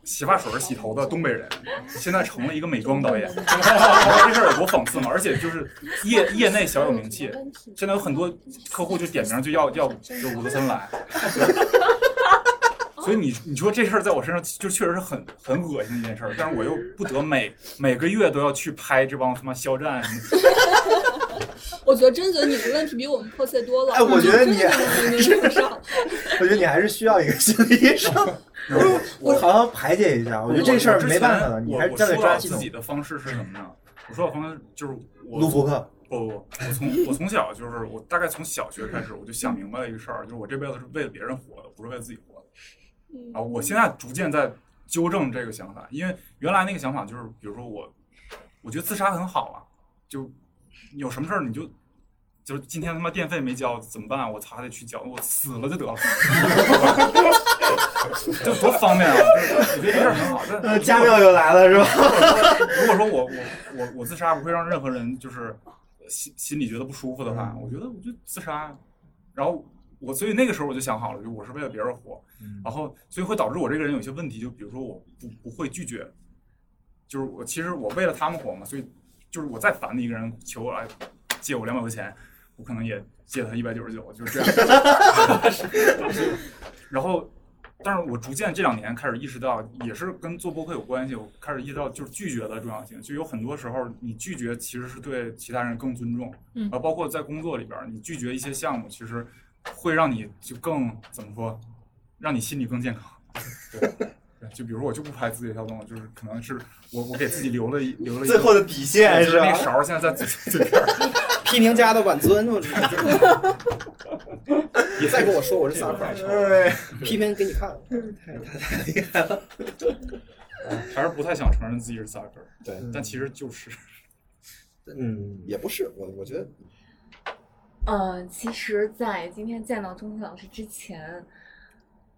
洗发水洗头的东北人，现在成了一个美妆导演，你知道这事儿有多讽刺吗？而且就是业业内小有名气，现在有很多客户就点名就要要就伍德森来。所以你你说这事儿在我身上就确实是很很恶心的一件事儿，但是我又不得每每个月都要去拍这帮他妈肖战。我觉得真觉得你的问题比我们迫切多了。哎我觉得你真的能跟得上。我觉得你还是需要一个心理医生，我好好排解一下。我觉得这事儿没办法了，你还是交给我抓自己。的方式是什么呢？我说我方式就是我录播客。不不不，我从我从小就是我大概从小学开始我就想明白了一个事儿，就是我这辈子是为了别人活的，不是为了自己活的。啊，我现在逐渐在纠正这个想法，因为原来那个想法就是，比如说我，我觉得自杀很好啊，就有什么事儿你就。就是今天他妈电费没交怎么办？我操，还得去交，我死了就得了，就多方便啊！就是我觉得这事儿很好。但呃家庙又来了是吧 如果说我我我我自杀不会让任何人就是心心里觉得不舒服的话，我觉得我就自杀呀。然后我所以那个时候我就想好了，就我是为了别人活，然后所以会导致我这个人有些问题，就比如说我不不会拒绝，就是我其实我为了他们活嘛，所以就是我再烦的一个人求我来借我两百块钱，我可能也借他一百九十九，就是这样。然后，但是我逐渐这两年开始意识到，也是跟做播客有关系，我开始意识到就是拒绝的重要性。就有很多时候，你拒绝其实是对其他人更尊重，嗯包括在工作里边儿，你拒绝一些项目，其实会让你就更怎么说，让你心理更健康。对。对就比如我就不拍字节跳动，就是可能是我我给自己留了一留了一最后的底线是吧那勺儿现在在嘴嘴边儿。批评家的晚尊，我你 再跟我说我是萨克哎，批评给你看，太太太厉害了。还是不太想承认自己是萨克。对，但其实就是。嗯，也不是，我我觉得，呃，其实，在今天见到钟情老师之前，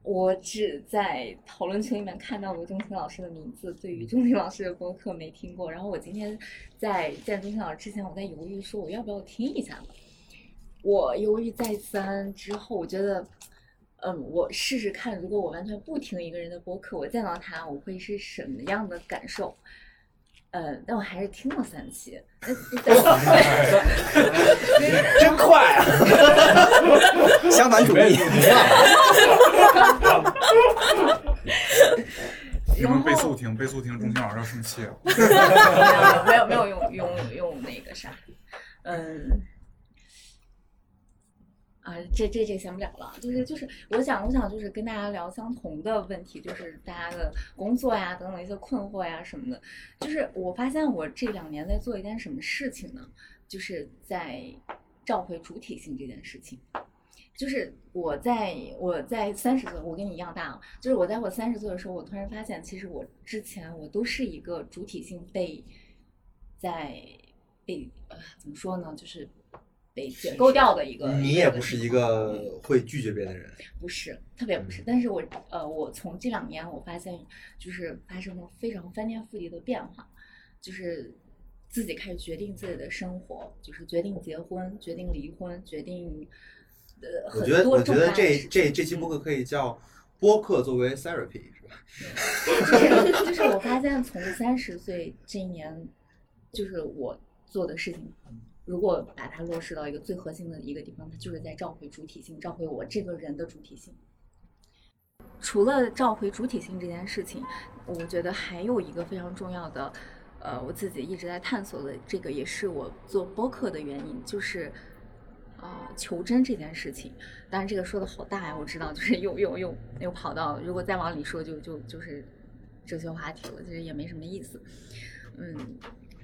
我只在讨论群里面看到过钟情老师的名字，对于钟情老师的播客没听过。然后我今天在见钟情老师之前，我在犹豫说我要不要听一下呢？我犹豫再三之后，我觉得，嗯，我试试看，如果我完全不听一个人的播客，我见到他，我会是什么样的感受？嗯，但我还是听了三期，真快啊！相反主义。你们倍速听，倍速听，中间老师要生气了。没有没有没有用用用那个啥，嗯。啊，这这这闲不了了，就是就是，我想我想就是跟大家聊相同的问题，就是大家的工作呀等等一些困惑呀什么的。就是我发现我这两年在做一件什么事情呢？就是在召回主体性这件事情。就是我在我在三十岁，我跟你一样大，就是我在我三十岁的时候，我突然发现，其实我之前我都是一个主体性被在被呃怎么说呢？就是。被解构掉的一个，你也不是一个会拒绝别人的人，不是，特别不是。但是我呃，我从这两年我发现，就是发生了非常翻天覆地的变化，就是自己开始决定自己的生活，就是决定结婚，决定离婚，决定呃我觉得我觉得这这这期播客可以叫播客作为 therapy 是吧？就是就是我发现从三十岁这一年，就是我做的事情。如果把它落实到一个最核心的一个地方，它就是在召回主体性，召回我这个人的主体性。除了召回主体性这件事情，我觉得还有一个非常重要的，呃，我自己一直在探索的，这个也是我做播客的原因，就是啊，求真这件事情。当然，这个说的好大呀，我知道，就是又又又又跑到，如果再往里说，就就就是哲学话题了，其实也没什么意思。嗯。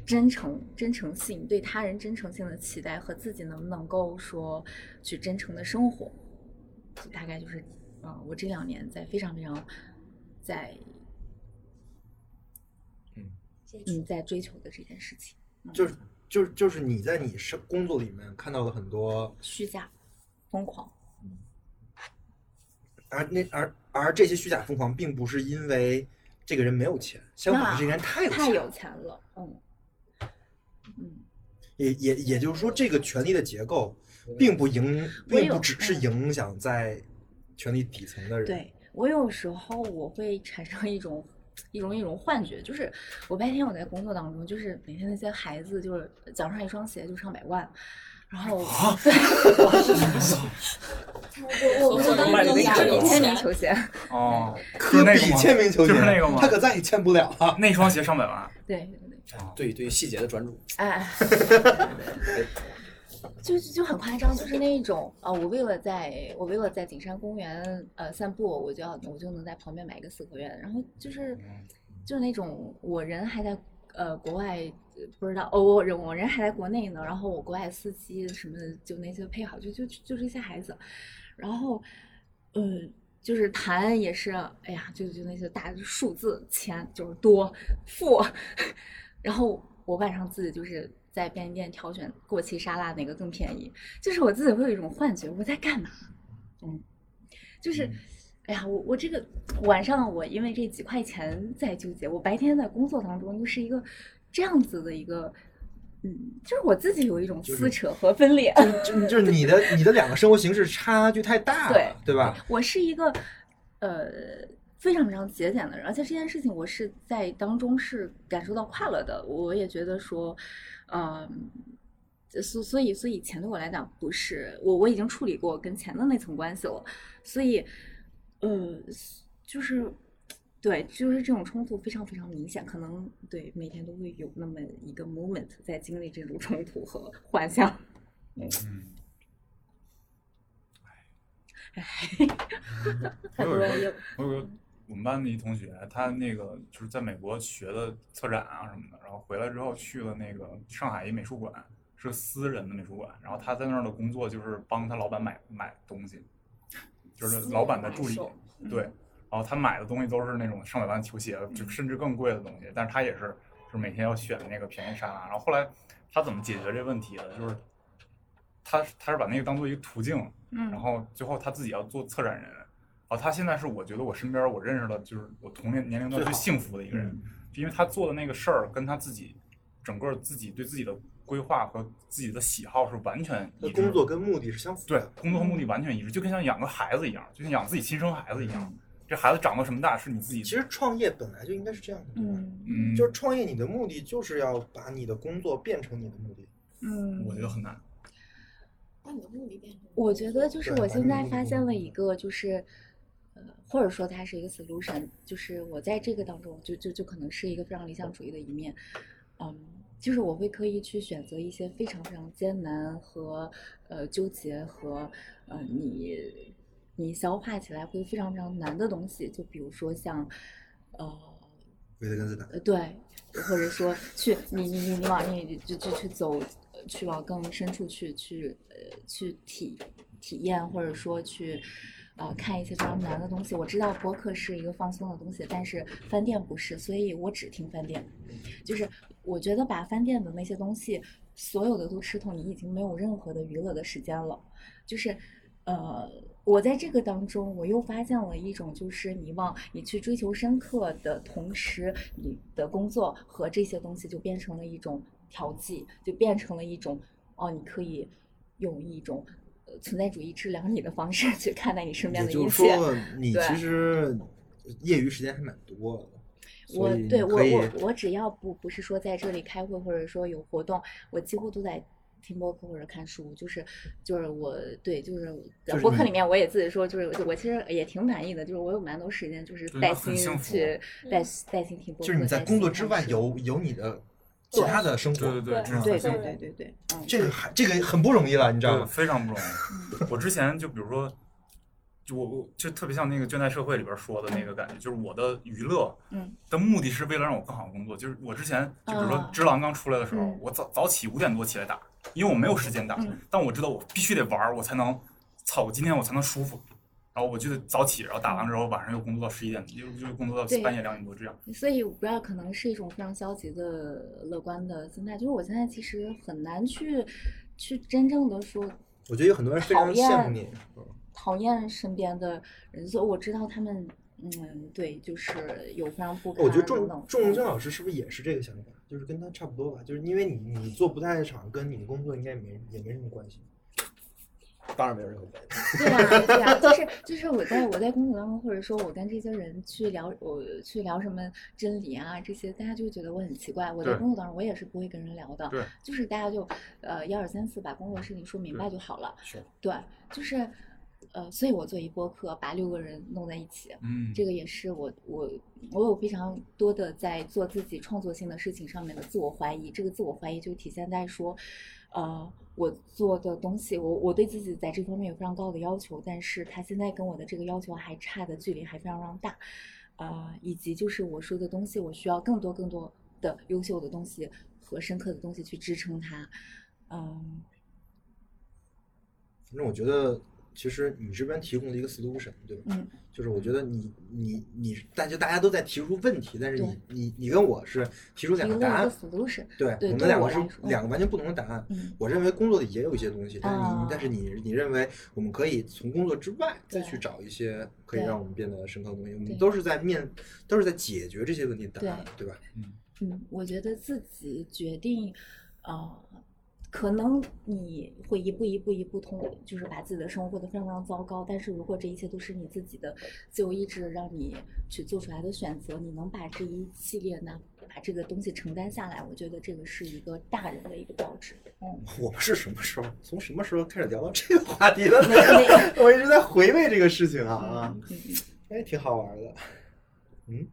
真诚、真诚性，对他人真诚性的期待和自己能不能够说去真诚的生活，大概就是，嗯，我这两年在非常非常在，嗯。嗯，在追求的这件事情，就是就是就是你在你生工作里面看到了很多虚假、疯狂，而那而而这些虚假疯狂，并不是因为这个人没有钱，相反，这个人太太有钱了，嗯。嗯，也也也就是说，这个权力的结构并不影，并不只是影响在权力底层的人。对我有时候我会产生一种一种一种幻觉，就是我白天我在工作当中，就是每天那些孩子，就是脚上一双鞋就上百万，然后 我，我我我科比签名球鞋哦，科比签名球鞋就是那个吗？他可再也签不了了，那双鞋上百万。对。对对，细节的专注。哎，就就很夸张，就是那一种啊，我为了在我为了在景山公园呃散步，我就要我就能在旁边买一个四合院，然后就是就是那种我人还在呃国外不知道哦，人我人还在国内呢，然后我国外司机什么的就那些配好，就就就这些孩子，然后呃就是谈也是哎呀，就就那些大数字钱就是多富。然后我晚上自己就是在便利店挑选过期沙拉哪个更便宜，就是我自己会有一种幻觉，我在干嘛？嗯，就是，哎呀，我我这个晚上我因为这几块钱在纠结，我白天在工作当中又是一个这样子的一个，嗯，就是我自己有一种撕扯和分裂，就就是你的你的两个生活形式差距太大了，对对吧？我是一个，呃。非常非常节俭的人，而且这件事情我是在当中是感受到快乐的。我也觉得说，嗯，所所以所以钱对我来讲不是我我已经处理过跟钱的那层关系了，所以，呃，就是对，就是这种冲突非常非常明显，可能对每天都会有那么一个 moment 在经历这种冲突和幻想。嗯，哎，很多有我有个。我们班的一同学，他那个就是在美国学的策展啊什么的，然后回来之后去了那个上海一美术馆，是私人的美术馆，然后他在那儿的工作就是帮他老板买买东西，就是老板的助理，对，然后他买的东西都是那种上百万球鞋，就甚至更贵的东西，但是他也是就是每天要选那个便宜沙拉，然后后来他怎么解决这问题的？就是他他是把那个当做一个途径，然后最后他自己要做策展人。啊，他现在是我觉得我身边我认识的，就是我同龄年龄段最幸福的一个人，因为他做的那个事儿跟他自己整个自己对自己的规划和自己的喜好是完全一致。工作跟目的是相符。对，工作和目的完全一致，就跟像养个孩子一样，就像养自己亲生孩子一样。这孩子长到什么大是你自己。其实创业本来就应该是这样的，嗯嗯，就是创业你的目的就是要把你的工作变成你的目的。嗯，我觉得很难。把你的目的变成。我觉得就是我现在发现了一个就是。呃，或者说它是一个 solution，就是我在这个当中就就就可能是一个非常理想主义的一面，嗯，就是我会刻意去选择一些非常非常艰难和呃纠结和呃你你消化起来会非常非常难的东西，就比如说像呃维特根斯坦，呃，对，或者说去你你你你往你就就去走，呃去往更深处去去呃去体体验，或者说去呃看一些比较难的东西。我知道播客是一个放松的东西，但是饭店不是，所以我只听饭店。就是我觉得把饭店的那些东西所有的都吃透，你已经没有任何的娱乐的时间了。就是呃，我在这个当中，我又发现了一种，就是你往你去追求深刻的同时，你的工作和这些东西就变成了一种调剂，就变成了一种哦，你可以用一种存在主义治疗你的方式 去看待你身边的一切。是说，你其实业余时间还蛮多的。我对我我我只要不不是说在这里开会或者说有活动，我几乎都在听播客或者看书，就是就是我对就是在播客里面我也自己说，就是我其实也挺满意的，就是我有蛮多时间就是带薪去带带薪听播客，就是你在工作之外有有你的其他的生活，对对对这嗯对对对对对，嗯，这个还这个很不容易了，你知道吗？非常不容易。我之前就比如说，就我我就特别像那个《倦怠社会》里边说的那个感觉，就是我的娱乐嗯的目的是为了让我更好地工作。就是我之前就比如说啊《只狼》刚出来的时候嗯，我早早起五点多起来打，因为我没有时间打嗯，但我知道我必须得玩，我才能操，我今天我才能舒服。然后我就得早起，然后打完之后晚上又工作到十一点，又又工作到半夜两点多这样。所以我不知道，可能是一种非常消极的乐观的心态，就是我现在其实很难去去真正的说我觉得有很多人非常讨厌羡慕你，讨厌身边的人，所以我知道他们，嗯，对，就是有非常不堪我觉得仲仲江老师是不是也是这个想法？就是跟他差不多吧，就是因为你你做不在场，跟你的工作应该没也没什么关系。当然没有任何关系。对呀、对呀、就是就是我在我在工作当中，或者说我跟这些人去聊，我去聊什么真理啊这些，大家就会觉得我很奇怪。我在工作当中，我也是不会跟人聊的，对就是大家就呃一二三四把工作事情说明白就好了。是，对，就是呃，所以我做一播客，把六个人弄在一起，嗯这个也是我我我有非常多的在做自己创作性的事情上面的自我怀疑，这个自我怀疑就体现在说，呃，我做的东西，我我对自己在这方面有非常高的要求，但是他现在跟我的这个要求还差的距离还非常非常大，呃，以及就是我说的东西，我需要更多更多的优秀的东西和深刻的东西去支撑它，嗯。反正我觉得，其实你这边提供了一个 solution，对吧？嗯，就是我觉得你你你，大家大家都在提出问题，但是你你你跟我是提出两个个答案，solution 对，我们两个是两个完全不同的答案。嗯。我认为工作里也有一些东西，但是你、啊。但是你你认为我们可以从工作之外再去找一些可以让我们变得深刻的东西。我们都是在面都是在解决这些问题的答案，对吧？嗯，我觉得自己决定，呃，可能你会一步一步一步通，就是把自己的生活过得非常非常糟糕。但是如果这一切都是你自己的自由意志让你去做出来的选择，你能把这一系列呢，把这个东西承担下来，我觉得这个是一个大人的一个标志。嗯，我们是什么时候从什么时候开始聊到这个话题的呢？我一直在回味这个事情啊啊，嗯哎，挺好玩的。嗯，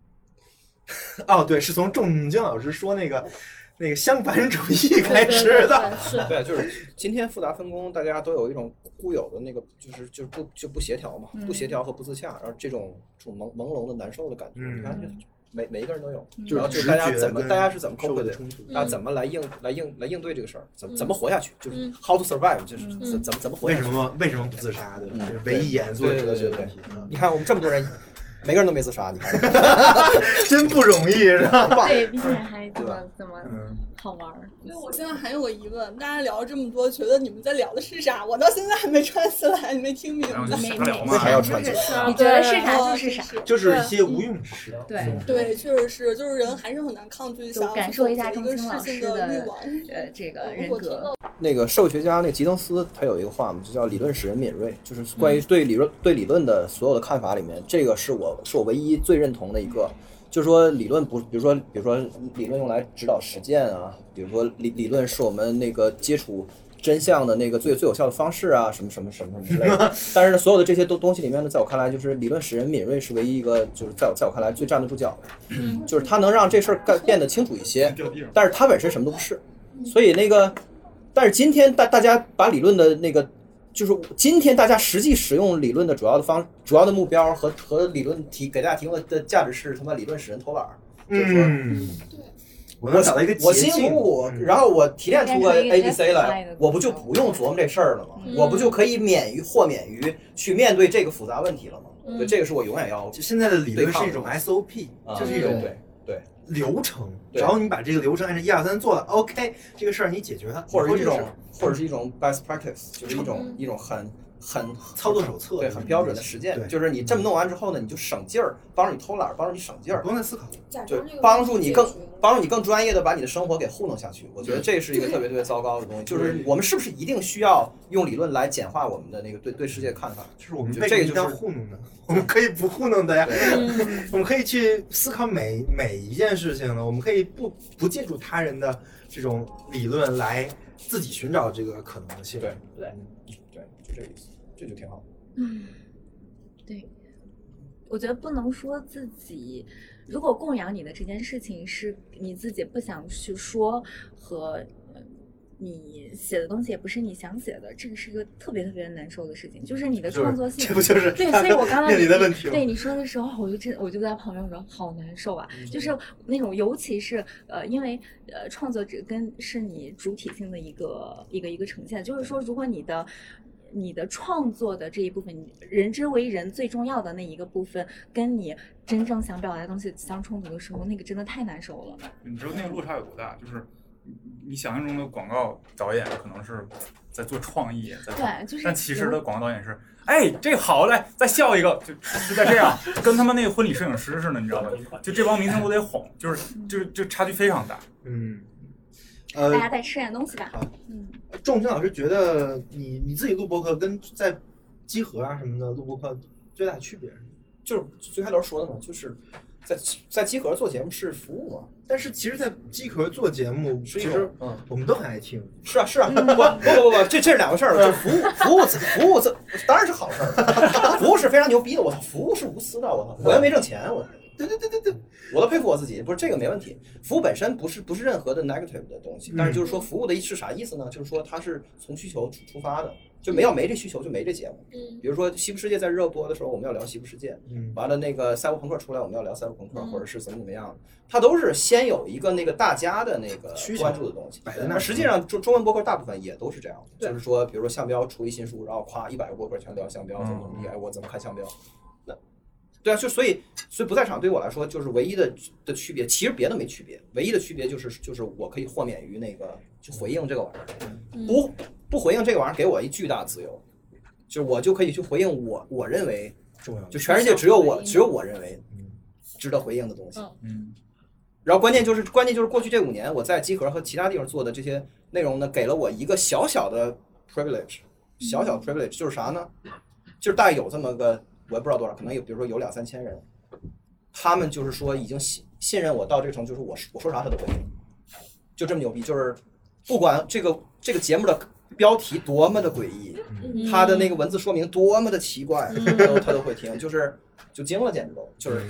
哦，对，是从仲京老师说那个那个相反主义开始的。对，就是今天复杂分工，大家都有一种固有的那个，就是就是不就不协调嘛，嗯不协调和不自洽，然后这种这种朦朦胧的难受的感觉，嗯你看这每每一个人都有，然后就是大家怎么大家是怎么社 cope 的 with 冲突大家怎么来应来应来应对这个事儿，怎么怎么嗯活下去，就是嗯 how to survive，就是嗯怎怎么怎么活为下去。什么为什么不自杀？对吧？唯一严肃的对哲对对对学问题。啊你看我们这么多人，每个人都没自杀，你看，真不容易，是吧？对，并且还怎么怎么好玩儿。那我现在还有个疑问，大家聊了这么多，觉得你们在聊的是啥？我到现在还没串起来，你没听明白。没没为啥要串起来你觉得是啥就是啥就是一些无用之事。对对，确实是，就是人还是很难抗拒想要感受一下一个钟青老事情师的欲望。呃这个人格。那个社会学家那吉登斯他有一个话嘛，就叫理论使人敏锐，就是关于对理论对理论的所有的看法里面，这个是我是我唯一最认同的一个。就是说理论不，比如说比如说理论用来指导实践啊，比如说理理论是我们那个接触真相的那个最最有效的方式啊，什么什么什么什么之类的。但是呢，所有的这些东东西里面呢，在我看来，就是理论使人敏锐是唯一一个，就是在我在我看来最站得住脚的，就是它能让这事儿干变得清楚一些，但是它本身什么都不是。所以那个，但是今天大大家把理论的那个。就是今天大家实际使用理论的主要的方、主要的目标和和理论提给大家提供的价值是他妈理论使人偷懒儿，就是说，嗯，我找到一个我辛辛苦苦，然后我提炼出个 A B C 来，我不就不用琢磨这事儿了吗？我不就可以免于豁免于去面对这个复杂问题了吗？对，这个是我永远要就现在的理论是一种 SOP，啊就是一种对对流程，只对要你把这个流程按照一二三做了，OK，这个事儿你解决它，或者是一种或者是一种 best practice，就是一种一种很很操作手册对，很标准的实践。对就是你这么弄完之后呢，你就省劲儿，帮助你偷懒儿，帮助你省劲儿，不用再思考，对帮助你更帮助你更专业的把你的生活给糊弄下去。我觉得这是一个特别特别糟糕的东西。就是我们是不是一定需要用理论来简化我们的那个对对世界的看法？就是我们就被一定要这个就是糊弄的，我们可以不糊弄的呀，我们可以去思考每每一件事情呢，我们可以不不借助他人的这种理论来自己寻找这个可能性。对对对，就这个意思，这就挺好。嗯，对，我觉得不能说自己，如果供养你的这件事情是你自己不想去说和。呃你写的东西也不是你想写的，这个是一个特别特别难受的事情，就是你的创作性。这不就是对，所以我刚 刚面临的问题对你说的时候，我就真我就在旁边我说好难受啊，嗯 就是那种，尤其是呃，因为呃，创作者跟是你主体性的一个一个一个呈现，就是说，如果你的你的创作的这一部分，你人之为人最重要的那一个部分，跟你真正想表达的东西相冲突的时候，那个真的太难受了。你知道那个落差有多大？就是你你想象中的广告导演可能是在做创意，在对就是但其实的广告导演是，哎，这个好，嘞再笑一个，就就在这样，跟他们那个婚礼摄影师似的，你知道吗？就这帮明星都得哄，就是就是就差距非常大。嗯，大家呃，再吃点东西吧。好嗯，仲卿老师觉得你你自己录播客跟在集合啊什么的录播客最大的区别是什么？就是最开头说的嘛，就是在在集合做节目是服务嘛，但是其实，在机壳做节目，是一其实嗯，我们都很爱听。是啊是啊，不不不不不，这这是两回事儿，就服务服务服务这当然是好事儿，服务是非常牛逼的，我操，服务是无私的，我操，我又没挣钱，我对对对对对，我都佩服我自己，不是这个没问题，服务本身不是不是任何的 negative 的东西，但是就是说服务的意是啥意思呢？就是说它是从需求出出发的，就没要没这需求就没这节目。嗯。比如说《西部世界》在热播的时候，我们要聊《西部世界》，嗯。完了那个赛博朋克出来，我们要聊赛博朋克，或者是怎么怎么样，它都是先有一个那个大家的那个关注的东西摆。在那儿实际上中中文博客大部分也都是这样，对。就是说，比如说项标出一新书，然后夸一百个博客全聊项标怎么怎么地，哎，我怎么看项标，那对啊，就所以所以不在场对我来说就是唯一的的区别，其实别的没区别，唯一的区别就是就是我可以豁免于那个去回应这个玩意儿，不不回应这个玩意儿给我一巨大自由，就是我就可以去回应我我认为重要的就全世界只有我只有我认为值得回应的东西。嗯，然后关键就是关键就是过去这五年我在集合和其他地方做的这些内容呢，给了我一个小小的 privilege，小小的 privilege 就是啥呢？就是大概有这么个我也不知道多少，可能有比如说有两三千人，他们就是说已经信信任我到这个程度，就是我我说啥他都会听，就这么牛逼，就是不管这个这个节目的标题多么的诡异，他的那个文字说明多么的奇怪，他都他都会听，就是就惊了，简直都 就是，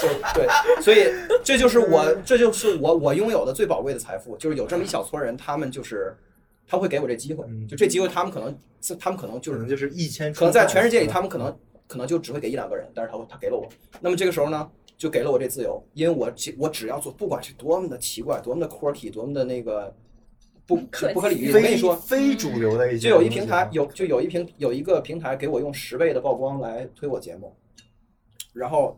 就对，所以这就是我这就是我我拥有的最宝贵的财富，就是有这么一小撮人，他们就是他会给我这机会，就这机会他们可能他们可能就是可能就是一千，可能在全世界里他们可能可能就只会给一两个人，但是他会他给了我，那么这个时候呢？就给了我这自由，因为我我只要做，不管是多么的奇怪，多么的 quirky，多么的那个不就不可理喻。我跟你说，非主流的一些就有一平台有就有一平有一个平台给我用十倍的曝光来推我节目，然后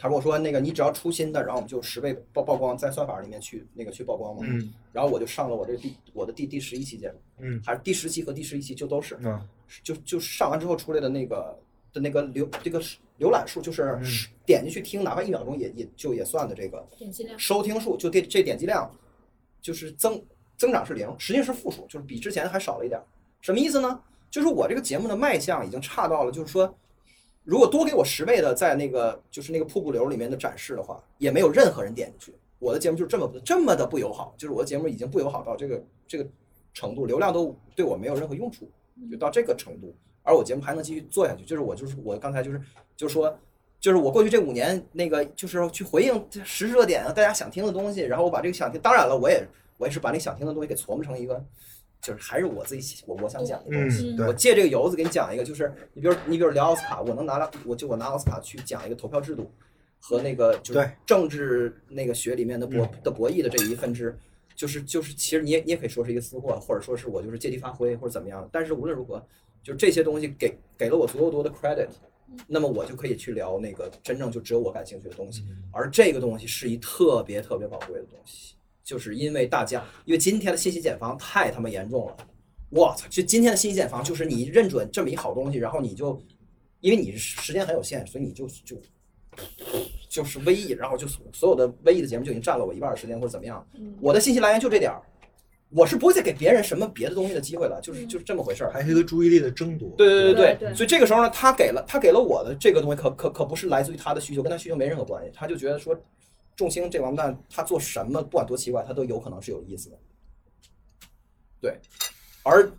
他跟我说那个你只要出新的，然后我们就十倍曝曝光在算法里面去那个去曝光嘛。嗯。然后我就上了我这第我的第第十一期节目，嗯，还是第十期和第十一期就都是，嗯，就就上完之后出来的那个的那个浏这个浏览数，就是嗯点进去听，哪怕一秒钟也也就也算的这个点击量收听数，就这这点击量就是增增长是零，实际是负数，就是比之前还少了一点。什么意思呢？就是我这个节目的卖相已经差到了，就是说，如果多给我十倍的在那个就是那个瀑布流里面的展示的话，也没有任何人点进去。我的节目就是这么这么的不友好，就是我的节目已经不友好到这个这个程度，流量都对我没有任何用处，就到这个程度，而我节目还能继续做下去，就是我就是我刚才就是就说。就是我过去这五年，那个就是去回应时热点啊，大家想听的东西，然后我把这个想听，当然了，我也我也是把那想听的东西给琢磨成一个，就是还是我自己我我想讲的东西。嗯我借这个由子给你讲一个，就是你比如你比如聊奥斯卡，我能拿了，我就我拿奥斯卡去讲一个投票制度和那个就是政治那个学里面的博嗯的博弈的这一分支，就是就是其实你也你也可以说是一个私货，或者说是我就是借题发挥或者怎么样，但是无论如何，就这些东西给给了我足够多的 credit。那么我就可以去聊那个真正就只有我感兴趣的东西，而这个东西是一特别特别宝贵的东西，就是因为大家，因为今天的信息茧房太他妈严重了，我操！就今天的信息茧房就是你认准这么一好东西，然后你就，因为你时间很有限，所以你就就就是微议，然后就所有的微议的节目就已经占了我一半的时间或者怎么样，我的信息来源就这点儿，我是不会再给别人什么别的东西的机会了，就是就是这么回事儿。还是一个注意力的争夺。对对对对对所以这个时候呢，他给了他给了我的这个东西可，可可不是来自于他的需求，跟他需求没任何关系。他就觉得说，众星这王八蛋，他做什么不管多奇怪，他都有可能是有意思的。对，而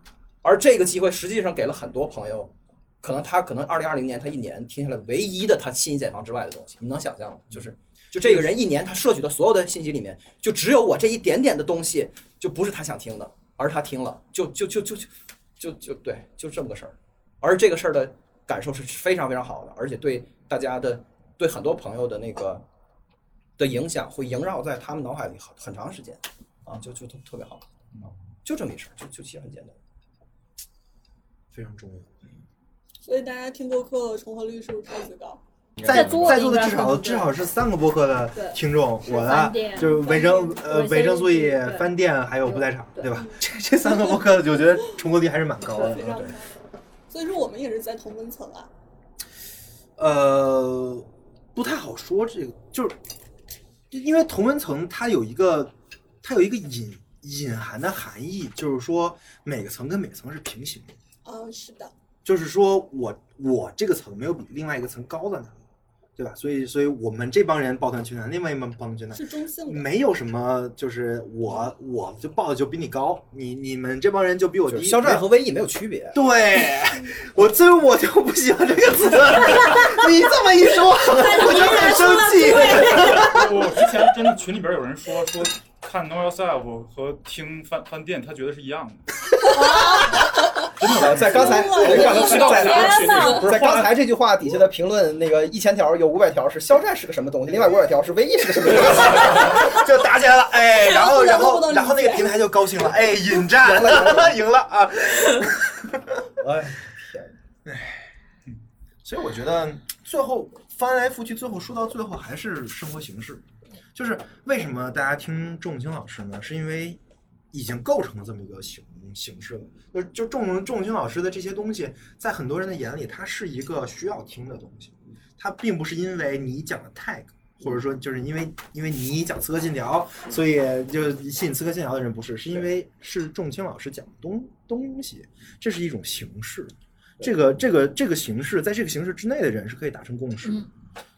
而这个机会实际上给了很多朋友，可能他可能二零二零年他一年听下来唯一的他信息茧房之外的东西，你能想象吗？就是就这个人一年他摄取的所有的信息里面，就只有我这一点点的东西，就不是他想听的，而他听了，就就就就就就就对，就这么个事儿。而这个事儿的感受是非常非常好的，而且对大家的对很多朋友的那个的影响会萦绕在他们脑海里很很长时间啊，就就特特别好啊，就这么一事儿，就就其实很简单。非常重要。所以大家听播客重合率是不是超级高？在座在座的至少至少是三个播客的听众，我的就是维生呃维维生素 E 对饭店还有不在场，对对吧？这这三个播客，我觉得重合率还是蛮高的。对。所以说我们也是在同温层啊。呃，不太好说这个，就是因为同温层它有一个它有一个隐隐含的含义，就是说每个层跟每个层是平行的，嗯，是的。就是说我我这个层没有比另外一个层高在哪里，对吧？所以所以我们这帮人抱团取暖，另外一帮抱团取暖，是中性的。没有什么就是我我就报的就比你高，你你们这帮人就比我低，肖战和瘟疫没有区别。对，我所以我就不喜欢这个词。你这么一说，我就很生气。我之前真的群里边有人说说看 Know Yourself 和听饭饭店，他觉得是一样的。真的，在刚才在刚才在刚才这句话底下的评论，那个一千条有五百条是肖战是个什么东西，另外五百条是唯一是个什么东西。就打起来了，哎，然后然后然后那个平台就高兴了，哎，引战赢了 啊！哎，所以我觉得最后翻来覆去，最后说到最后还是生活形式。就是为什么大家听仲青老师呢？是因为已经构成了这么一个形形式了。就就仲仲青老师的这些东西，在很多人的眼里，它是一个需要听的东西。它并不是因为你讲的 tag，或者说就是因为因为你讲《刺客信条》，所以就吸引《刺客信条》的人不是，是因为是仲青老师讲的东东西，这是一种形式。这个这个这个形式，在这个形式之内的人是可以达成共识的，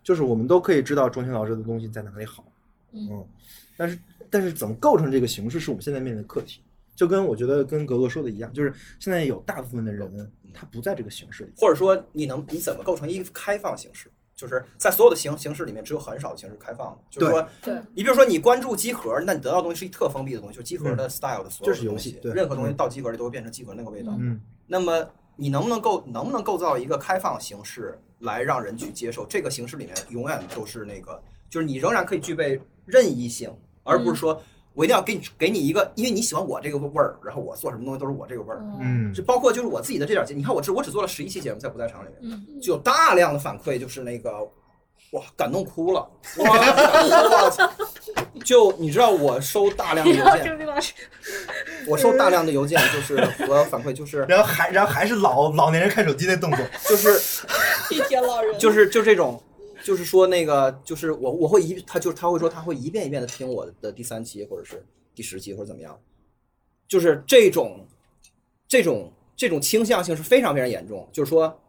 就是我们都可以知道仲青老师的东西在哪里好，嗯，但是但是怎么构成这个形式，是我们现在面临的课题。就跟我觉得跟格格说的一样，就是现在有大部分的人他不在这个形式里，或者说你能你怎么构成一个开放形式？就是在所有的形形式里面，只有很少的形式开放的。就是说，对你比如说你关注集合，那你得到的东西是一特封闭的东西，就是集合的 style 的所有的嗯就是游东西，戏对任何东西嗯到集合里都会变成集合那个味道。嗯，那么你能不能构能不能构造一个开放形式来让人去接受？这个形式里面永远都是那个，就是你仍然可以具备任意性，而不是说我一定要给你给你一个，因为你喜欢我这个味儿，然后我做什么东西都是我这个味儿。嗯。就包括就是我自己的这点节，你看我只我只做了十一期节目，在不在场里面，嗯。就有大量的反馈，就是那个哇感动哭了，哇感动哭了，就你知道我收大量的邮件，我收大量的邮件就是和反馈就是然后还然后还是老老年人看手机那动作，就是一天老人。就是就这种，就是说那个就是我我会一他就是他会说他会一遍一遍的听我的第三期或者是第十期或者怎么样，就是这种这种这种倾向性是非常非常严重，就是说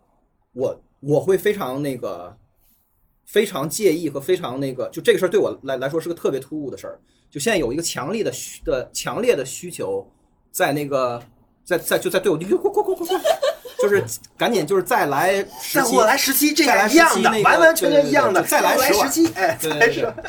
我我会非常那个非常介意和非常那个，就这个事儿对我来来说是个特别突兀的事儿。就现在有一个强烈的需的强烈的需求，在那个在在就在队伍里，快快快快快，就是赶紧就是再来十期，再过来十期这再来个一样的完完全全对对对一样的对再来十万再来十期哎对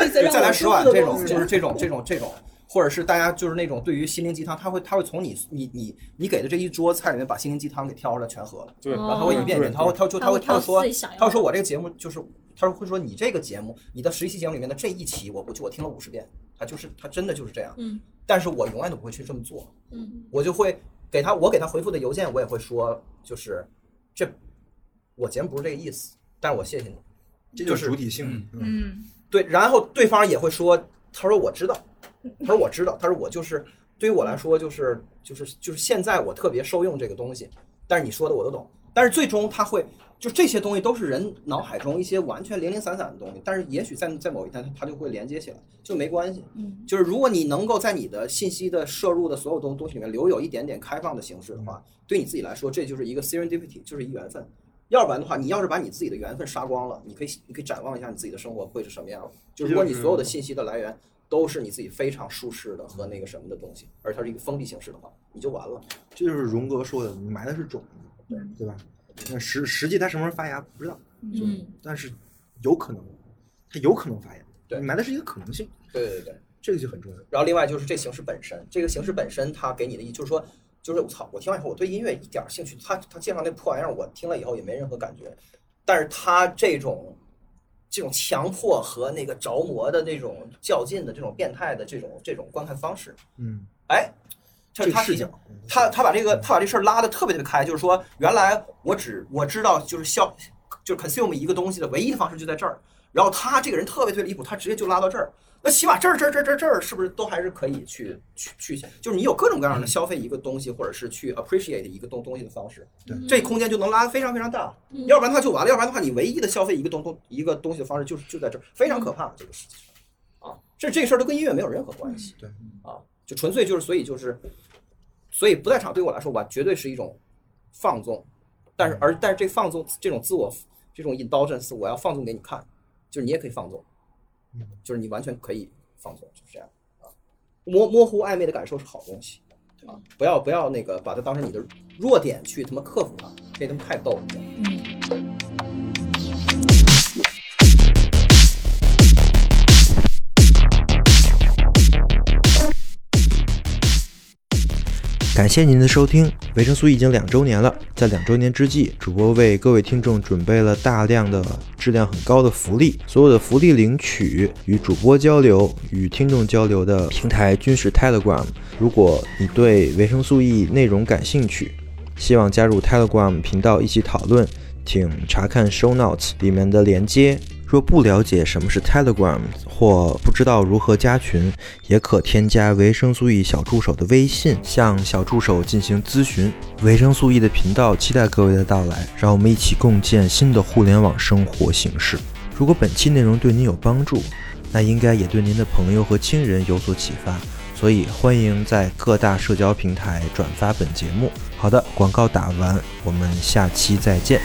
再来再来十万舒服的这种就是这种这种这种。或者是大家就是那种对于心灵鸡汤，他会他会从你你你你给的这一桌菜里面把心灵鸡汤给挑出来全喝了，对然后他会一遍一遍，他会他就他会他会说他会说我这个节目就是他会说你这个节目你的十一期节目里面的这一期我我就我听了五十遍，他就是他真的就是这样，嗯但是我永远都不会去这么做，嗯我就会给他我给他回复的邮件我也会说就是这我节目不是这个意思，但是我谢谢你，这就是主体性。嗯，对，然后对方也会说，他说我知道，他说我知道，他说我就是对于我来说就是就是就是现在我特别受用这个东西，但是你说的我都懂，但是最终他会就这些东西都是人脑海中一些完全零零散散的东西，但是也许在在某一天它就会连接起来，就没关系。嗯，就是如果你能够在你的信息的摄入的所有东东西里面留有一点点开放的形式的话，对你自己来说，这就是一个 serendipity，就是一缘分。要不然的话，你要是把你自己的缘分杀光了，你可以你可以展望一下你自己的生活会是什么样的。就如果你所有的信息的来源都是你自己非常舒适的和那个什么的东西，而它是一个封闭形式的话，你就完了。这就是荣格说的，你埋的是种子，对吧？那实实际它什么时候发芽不知道，嗯，但是有可能，它有可能发芽。对。你埋的是一个可能性，对对对，这个就很重要。然后另外就是这形式本身，这个形式本身它给你的意就是说，就是我操，我听完以后我对音乐一点兴趣，他他介绍那破玩意儿，我听了以后也没任何感觉，但是他这种这种强迫和那个着魔的那种较劲的这种变态的这种这种观看方式，嗯，哎，这个视角，他他把这个他把这事儿拉的特别特别开，就是说原来我只我知道就是消就是 consume 一个东西的唯一的方式就在这儿，然后他这个人特别特别离谱，他直接就拉到这儿。那起码这儿这儿这儿这儿这儿是不是都还是可以去去去，就是你有各种各样的消费一个东西，或者是去 appreciate 一个东东西的方式，对这空间就能拉得非常非常大。嗯要不然的话就完了，要不然的话你唯一的消费一个东东一个东西的方式就是就在这儿，非常可怕这个事情啊！这这个事儿都跟音乐没有任何关系。对啊，就纯粹就是所以就是，所以不在场对我来说吧，绝对是一种放纵，但是而但是这放纵这种自我这种 indulgence，我要放纵给你看，就是你也可以放纵，就是你完全可以放纵，就是这样啊。模模糊暧昧的感受是好东西啊，不要不要那个把它当成你的弱点去他妈克服它，这他妈太逗了。感谢您的收听，维生素 E 已经两周年了。在两周年之际，主播为各位听众准备了大量的质量很高的福利。所有的福利领取与主播交流、与听众交流的平台均是 Telegram。如果你对维生素 E 内容感兴趣，希望加入 Telegram 频道一起讨论，请查看 Show Notes 里面的连接。若不了解什么是 Telegram 或不知道如何加群，也可添加维生素 E 小助手的微信，向小助手进行咨询。维生素 E 的频道期待各位的到来，让我们一起共建新的互联网生活形式。如果本期内容对您有帮助，那应该也对您的朋友和亲人有所启发，所以欢迎在各大社交平台转发本节目。好的，广告打完，我们下期再见。